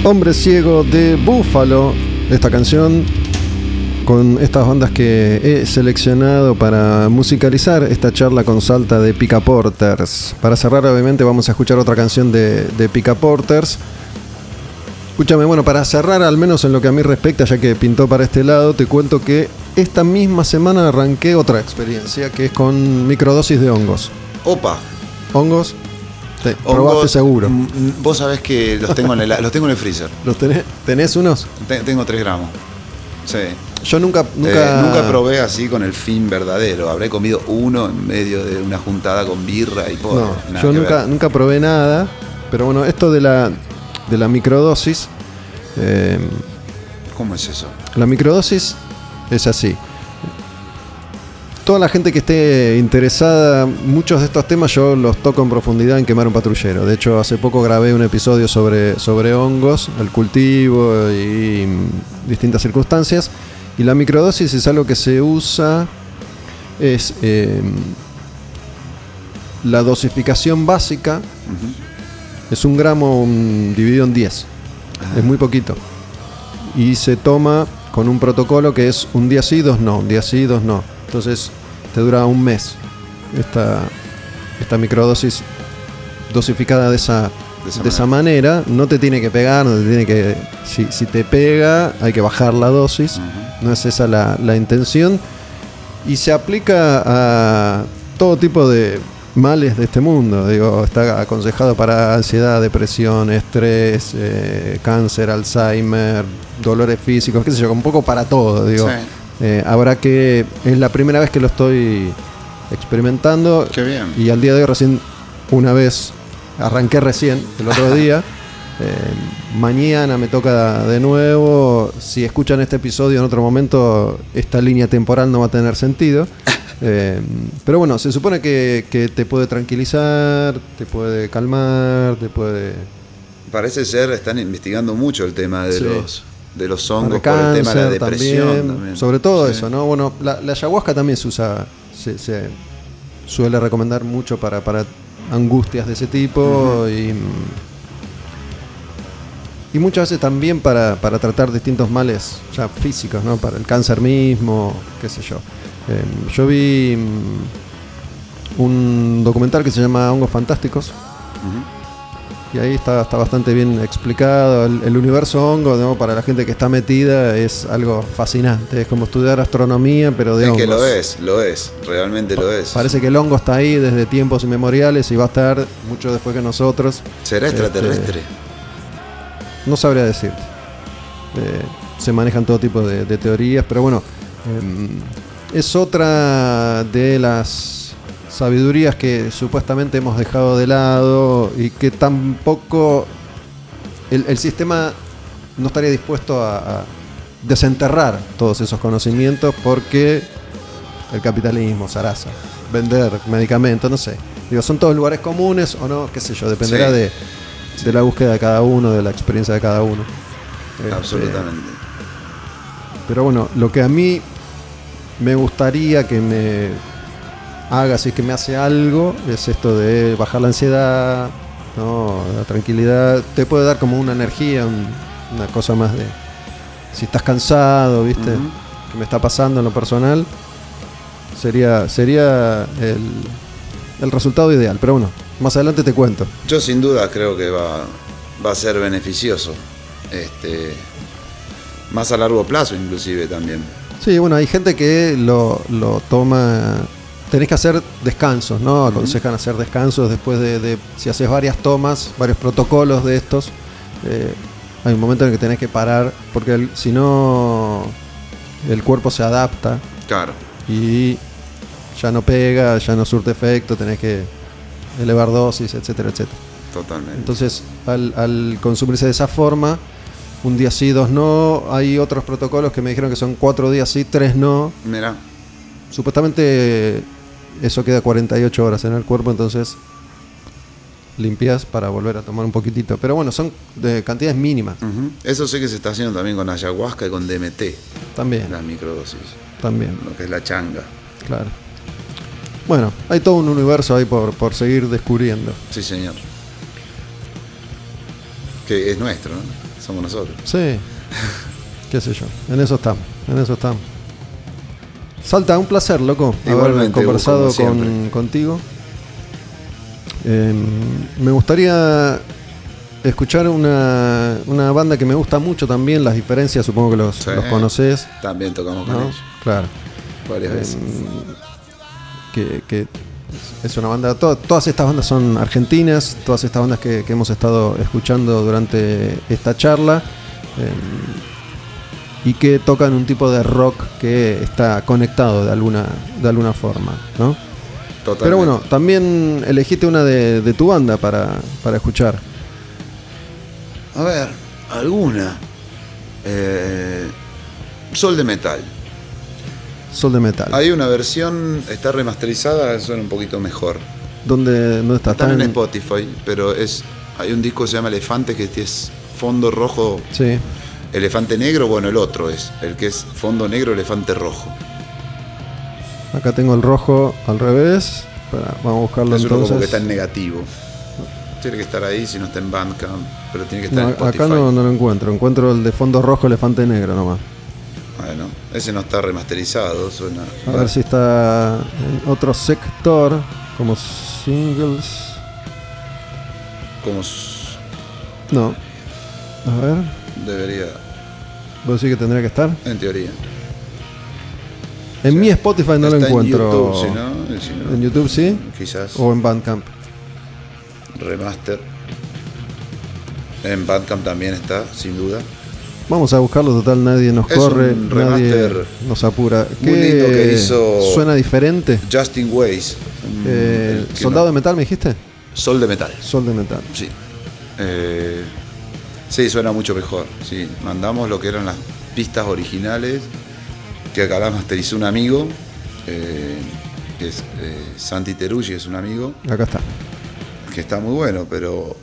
Hombre Ciego de Búfalo, esta canción con estas bandas que he seleccionado para musicalizar esta charla con Salta de Pica Porters. Para cerrar, obviamente, vamos a escuchar otra canción de, de Pica Porters. Escúchame, bueno, para cerrar, al menos en lo que a mí respecta, ya que pintó para este lado, te cuento que esta misma semana arranqué otra experiencia que es con microdosis de hongos. Opa, ¿Hongos? Te probaste seguro. mm, mm, Vos sabés que los tengo en el, los tengo en el freezer. ¿Los tenés, tenés unos? Te- tengo 3 gramos. Sí. Yo nunca, Eh, nunca, nunca probé así con el fin verdadero. Habré comido uno en medio de una juntada con birra y por. No, yo nunca, nunca probé nada, pero bueno, esto de la, de la microdosis, eh, ¿Cómo es eso? la microdosis es así. Toda la gente que esté interesada, muchos de estos temas yo los toco en profundidad en Quemar un Patrullero. De hecho, hace poco grabé un episodio sobre, sobre hongos, el cultivo y distintas circunstancias. Y la microdosis es algo que se usa, es eh, la dosificación básica, es un gramo dividido en 10. Es muy poquito. Y se toma con un protocolo que es un día sí, dos no, un día sí, dos no. Entonces te dura un mes esta, esta microdosis dosificada de esa, De esa de esa manera. No te tiene que pegar, no te tiene que. Si, si te pega, hay que bajar la dosis. No es esa la, la intención. Y se aplica a todo tipo de males de este mundo. Digo, está aconsejado para ansiedad, depresión, estrés, eh, cáncer, Alzheimer, dolores físicos, qué sé yo, un poco para todo. Digo, Sí. Eh, habrá que. Es la primera vez que lo estoy experimentando. Qué bien. Y al día de hoy, recién una vez, arranqué recién, el otro día. Eh, mañana me toca de nuevo. Si escuchan este episodio en otro momento, esta línea temporal no va a tener sentido. Eh, pero bueno, se supone que, que te puede tranquilizar, te puede calmar, te puede. Parece ser, están investigando mucho el tema de Sí. los de los hongos por el tema de la cáncer depresión. también, también. Sobre todo Sí. eso, ¿no? Bueno, la, la ayahuasca también se usa, se, se suele recomendar mucho para, para angustias de ese tipo y, y muchas veces también para, para tratar distintos males ya físicos, ¿no? Para el cáncer mismo, qué sé yo. Eh, yo vi mm, un documental que se llama Hongos Fantásticos. Y ahí está, está bastante bien explicado. El, el universo hongo, ¿no? para la gente que está metida, es algo fascinante. Es como estudiar astronomía, pero de Es hongos. que lo es, lo es, realmente lo es. Parece que el hongo está ahí desde tiempos inmemoriales y va a estar mucho después que nosotros. ¿Será Este, extraterrestre? No sabría decirte. Eh, se manejan todo tipo de, de teorías, pero bueno, em, es otra de las sabidurías que supuestamente hemos dejado de lado y que tampoco el, el sistema no estaría dispuesto a, a desenterrar todos esos conocimientos porque el capitalismo, Sarasa, vender medicamentos, no sé. Digo, son todos lugares comunes o no, qué sé yo, dependerá Sí. de, de la búsqueda de cada uno, de la experiencia de cada uno. Este, Absolutamente. pero bueno, lo que a mí me gustaría que me haga, si es que me hace algo, es esto de bajar la ansiedad, ¿no? la tranquilidad. Te puede dar como una energía, un- una cosa más de. Si estás cansado, ¿viste? Que me está pasando en lo personal, sería, sería el, el resultado ideal. Pero bueno, más adelante te cuento. Yo sin duda creo que va, va a ser beneficioso. Este, más a largo plazo inclusive también. Sí, bueno, hay gente que lo, lo toma. Tenés que hacer descansos, ¿no? Aconsejan hacer descansos después de, de- si haces varias tomas, varios protocolos de estos. eh, hay un momento en el que tenés que parar, porque el- si no, el cuerpo se adapta Claro. y ya no pega, ya no surte efecto, tenés que elevar dosis, etcétera, etcétera. Totalmente. Entonces, al, al consumirse de esa forma, un día sí, dos no, hay otros protocolos que me dijeron que son cuatro días sí, tres no. Mira, Supuestamente eso queda 48 horas en el cuerpo, entonces limpias para volver a tomar un poquitito. Pero bueno, son de cantidades mínimas eso sé que se está haciendo también con ayahuasca y con DMT, también. la microdosis, También, lo que es la changa. claro. Bueno, hay todo un universo ahí por, por seguir descubriendo. Sí, señor. Que es nuestro, ¿no? Somos nosotros. Sí, qué sé yo. En eso estamos, en eso estamos. Salta, un placer, loco, haber Igualmente, conversado Hugo, como con, contigo. Eh, me gustaría escuchar una, una banda que me gusta mucho también, Las Diferencias, supongo que los, Sí. los conoces, También tocamos con ¿no? ellos Claro. varias veces. que, que es una banda, to- todas estas bandas son argentinas, todas estas bandas que, que hemos estado escuchando durante esta charla. eh, y que tocan un tipo de rock que está conectado de alguna, de alguna forma, ¿no? Totalmente. Pero bueno, también elegiste una de, de tu banda para, para escuchar. A ver, alguna. Eh, Sol de Metal. Sol de Metal. Hay una versión, está remasterizada, suena un poquito mejor. ¿Dónde, dónde está? Están ¿Está en en- Spotify, pero es hay un disco que se llama Elefante que es fondo rojo, Sí. Elefante negro, bueno, el otro es, el que es fondo negro, elefante rojo. Acá tengo el rojo al revés. Vamos a buscarlo Es uno entonces. como que está en negativo. Tiene que estar ahí si no está en Bandcamp, pero tiene que estar No, en Spotify. acá no, no lo encuentro. Encuentro el de fondo rojo, elefante negro nomás. Bueno, ese no está remasterizado, suena. A ver si está en otro sector, como singles. Como No. A ver, debería, vos decís que tendría que estar. en teoría. En mi Spotify no lo encuentro. En YouTube, si no, si no, En YouTube sí. Quizás. O en Bandcamp. Remaster. En Bandcamp también está, sin duda. Vamos a buscarlo, total, nadie nos Es corre, un nadie remaster nos apura. muy lindo que hizo- ¿Suena diferente? Justin un- Eh, ¿Soldado no- de metal me dijiste? Sol de metal. Sol de metal. Sí. Eh, sí, suena mucho mejor. Sí, mandamos lo que eran las pistas originales que acá las masterizó un amigo, eh, que es eh, Santi Teruggi, es un amigo, Acá está. que está muy bueno, pero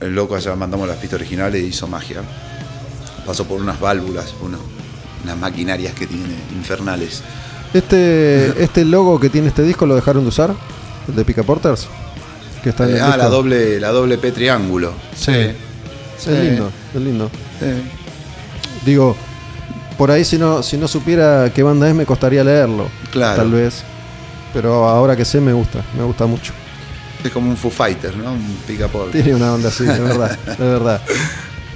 el loco allá mandamos las pistas originales y hizo magia. Pasó por unas válvulas, unos- unas maquinarias que tiene infernales. Este, este logo que tiene este disco lo dejaron de usar, el de Pica Porters. Que está en Eh, el ah, disco. la doble, la doble P triángulo. Sí. Es lindo, es lindo. Sí. Digo, por ahí si no, si no supiera qué banda es me costaría leerlo. Claro. Tal vez. Pero ahora que sé me gusta, me gusta mucho. Es como un Foo Fighter, ¿no? Un picaporte. Tiene una onda así, de verdad, de verdad.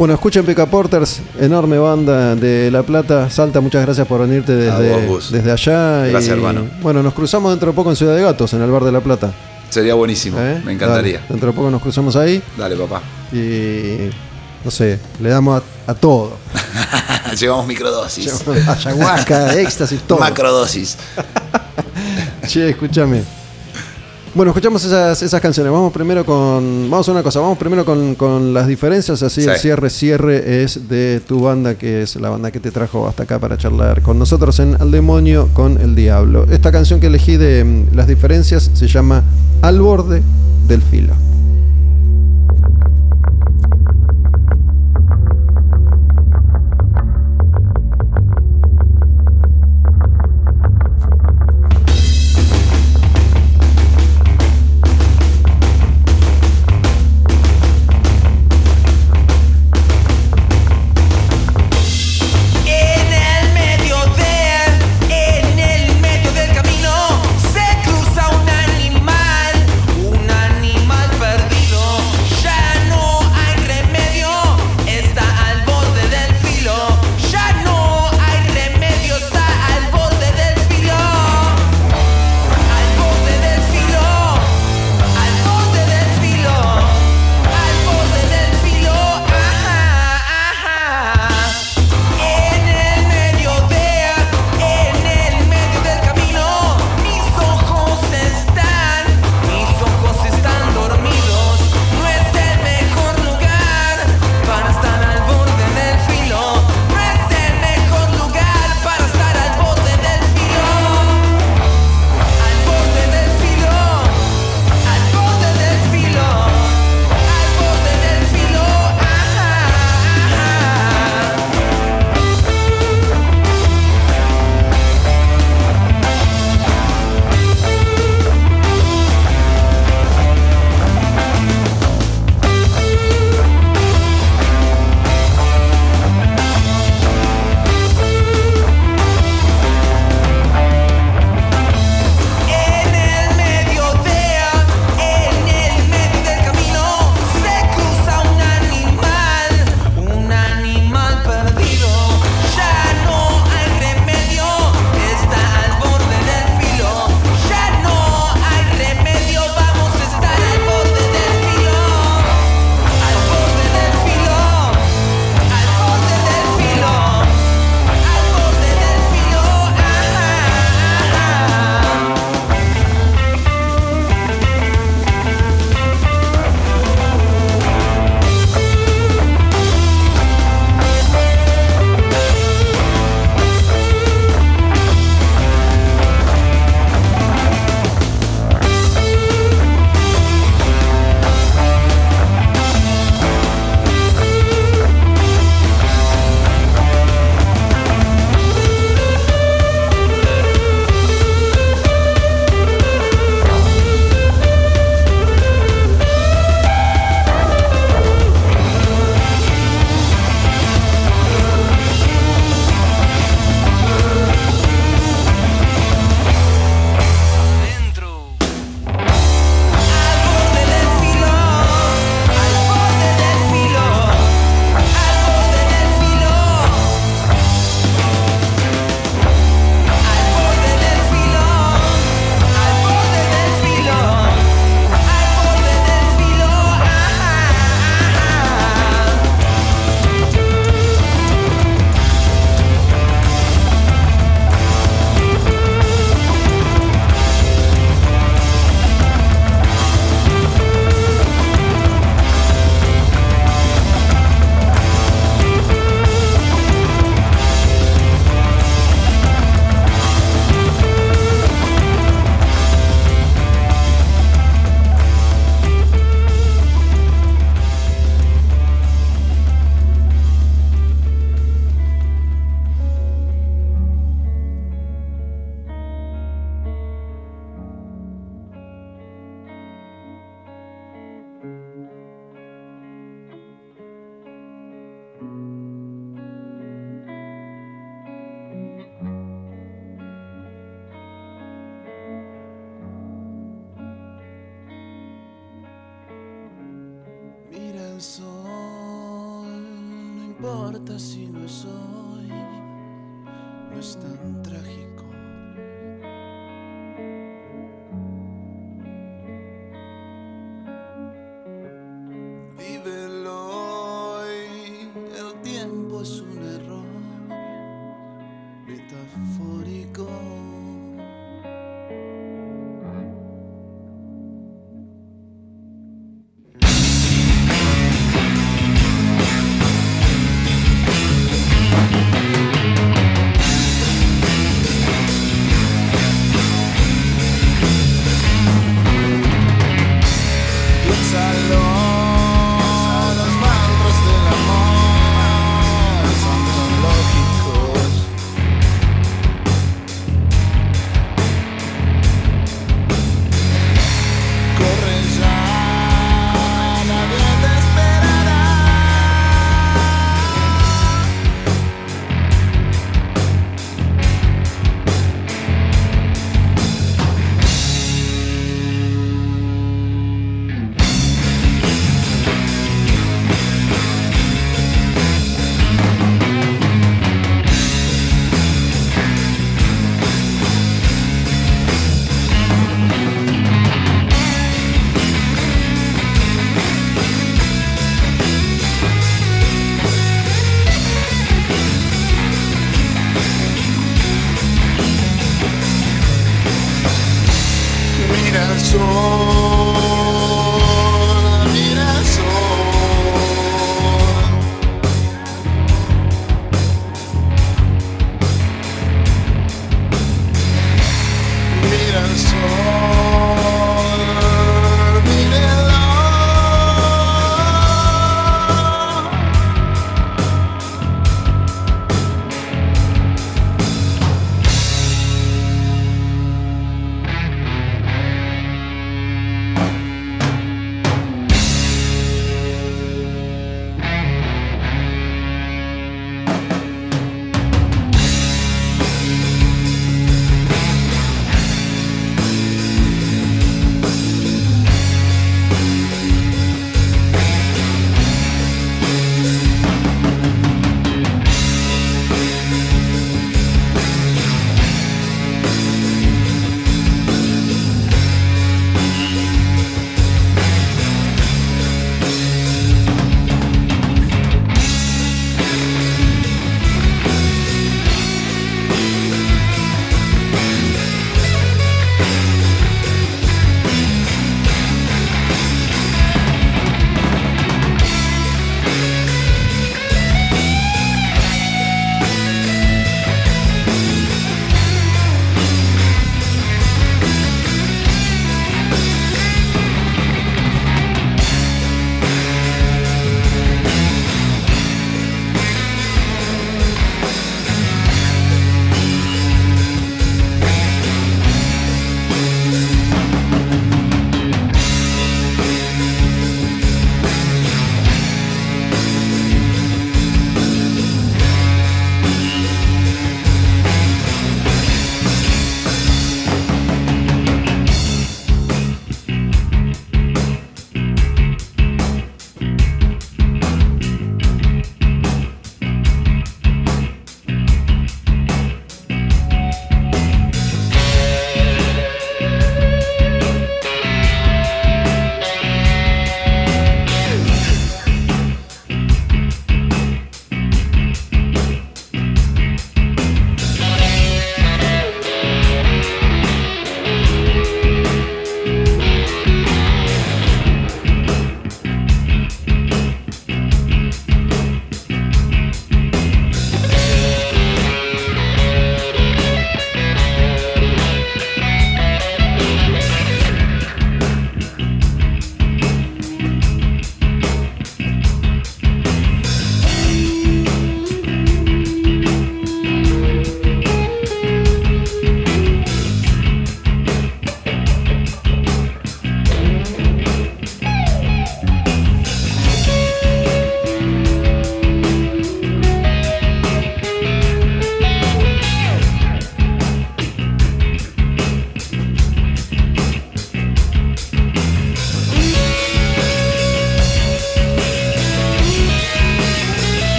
Bueno, escuchen Pica Porters, enorme banda de La Plata. Salta, muchas gracias por venirte desde, vos, desde allá. Gracias, y, hermano. Bueno, nos cruzamos dentro de poco en Ciudad de Gatos, en el bar de La Plata. Sería buenísimo, ¿eh? me encantaría. Dale, dentro de poco nos cruzamos ahí Dale, papá. y no sé, le damos a, a todo. Llevamos microdosis. Ayahuasca, éxtasis, todo. Macrodosis. Che, escúchame. Bueno, escuchamos esas, esas canciones. Vamos primero con. Vamos a una cosa, vamos primero con, con las diferencias. Así el cierre, cierre es de tu banda, que es la banda que te trajo hasta acá para charlar con nosotros en Al Demonio con el Diablo. Esta canción que elegí de mm, las diferencias se llama Al borde del filo.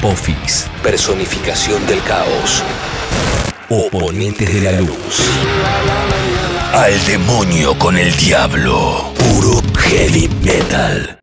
Apophis, personificación del caos. Oponentes de la luz. Al demonio con el diablo. Puro heavy metal.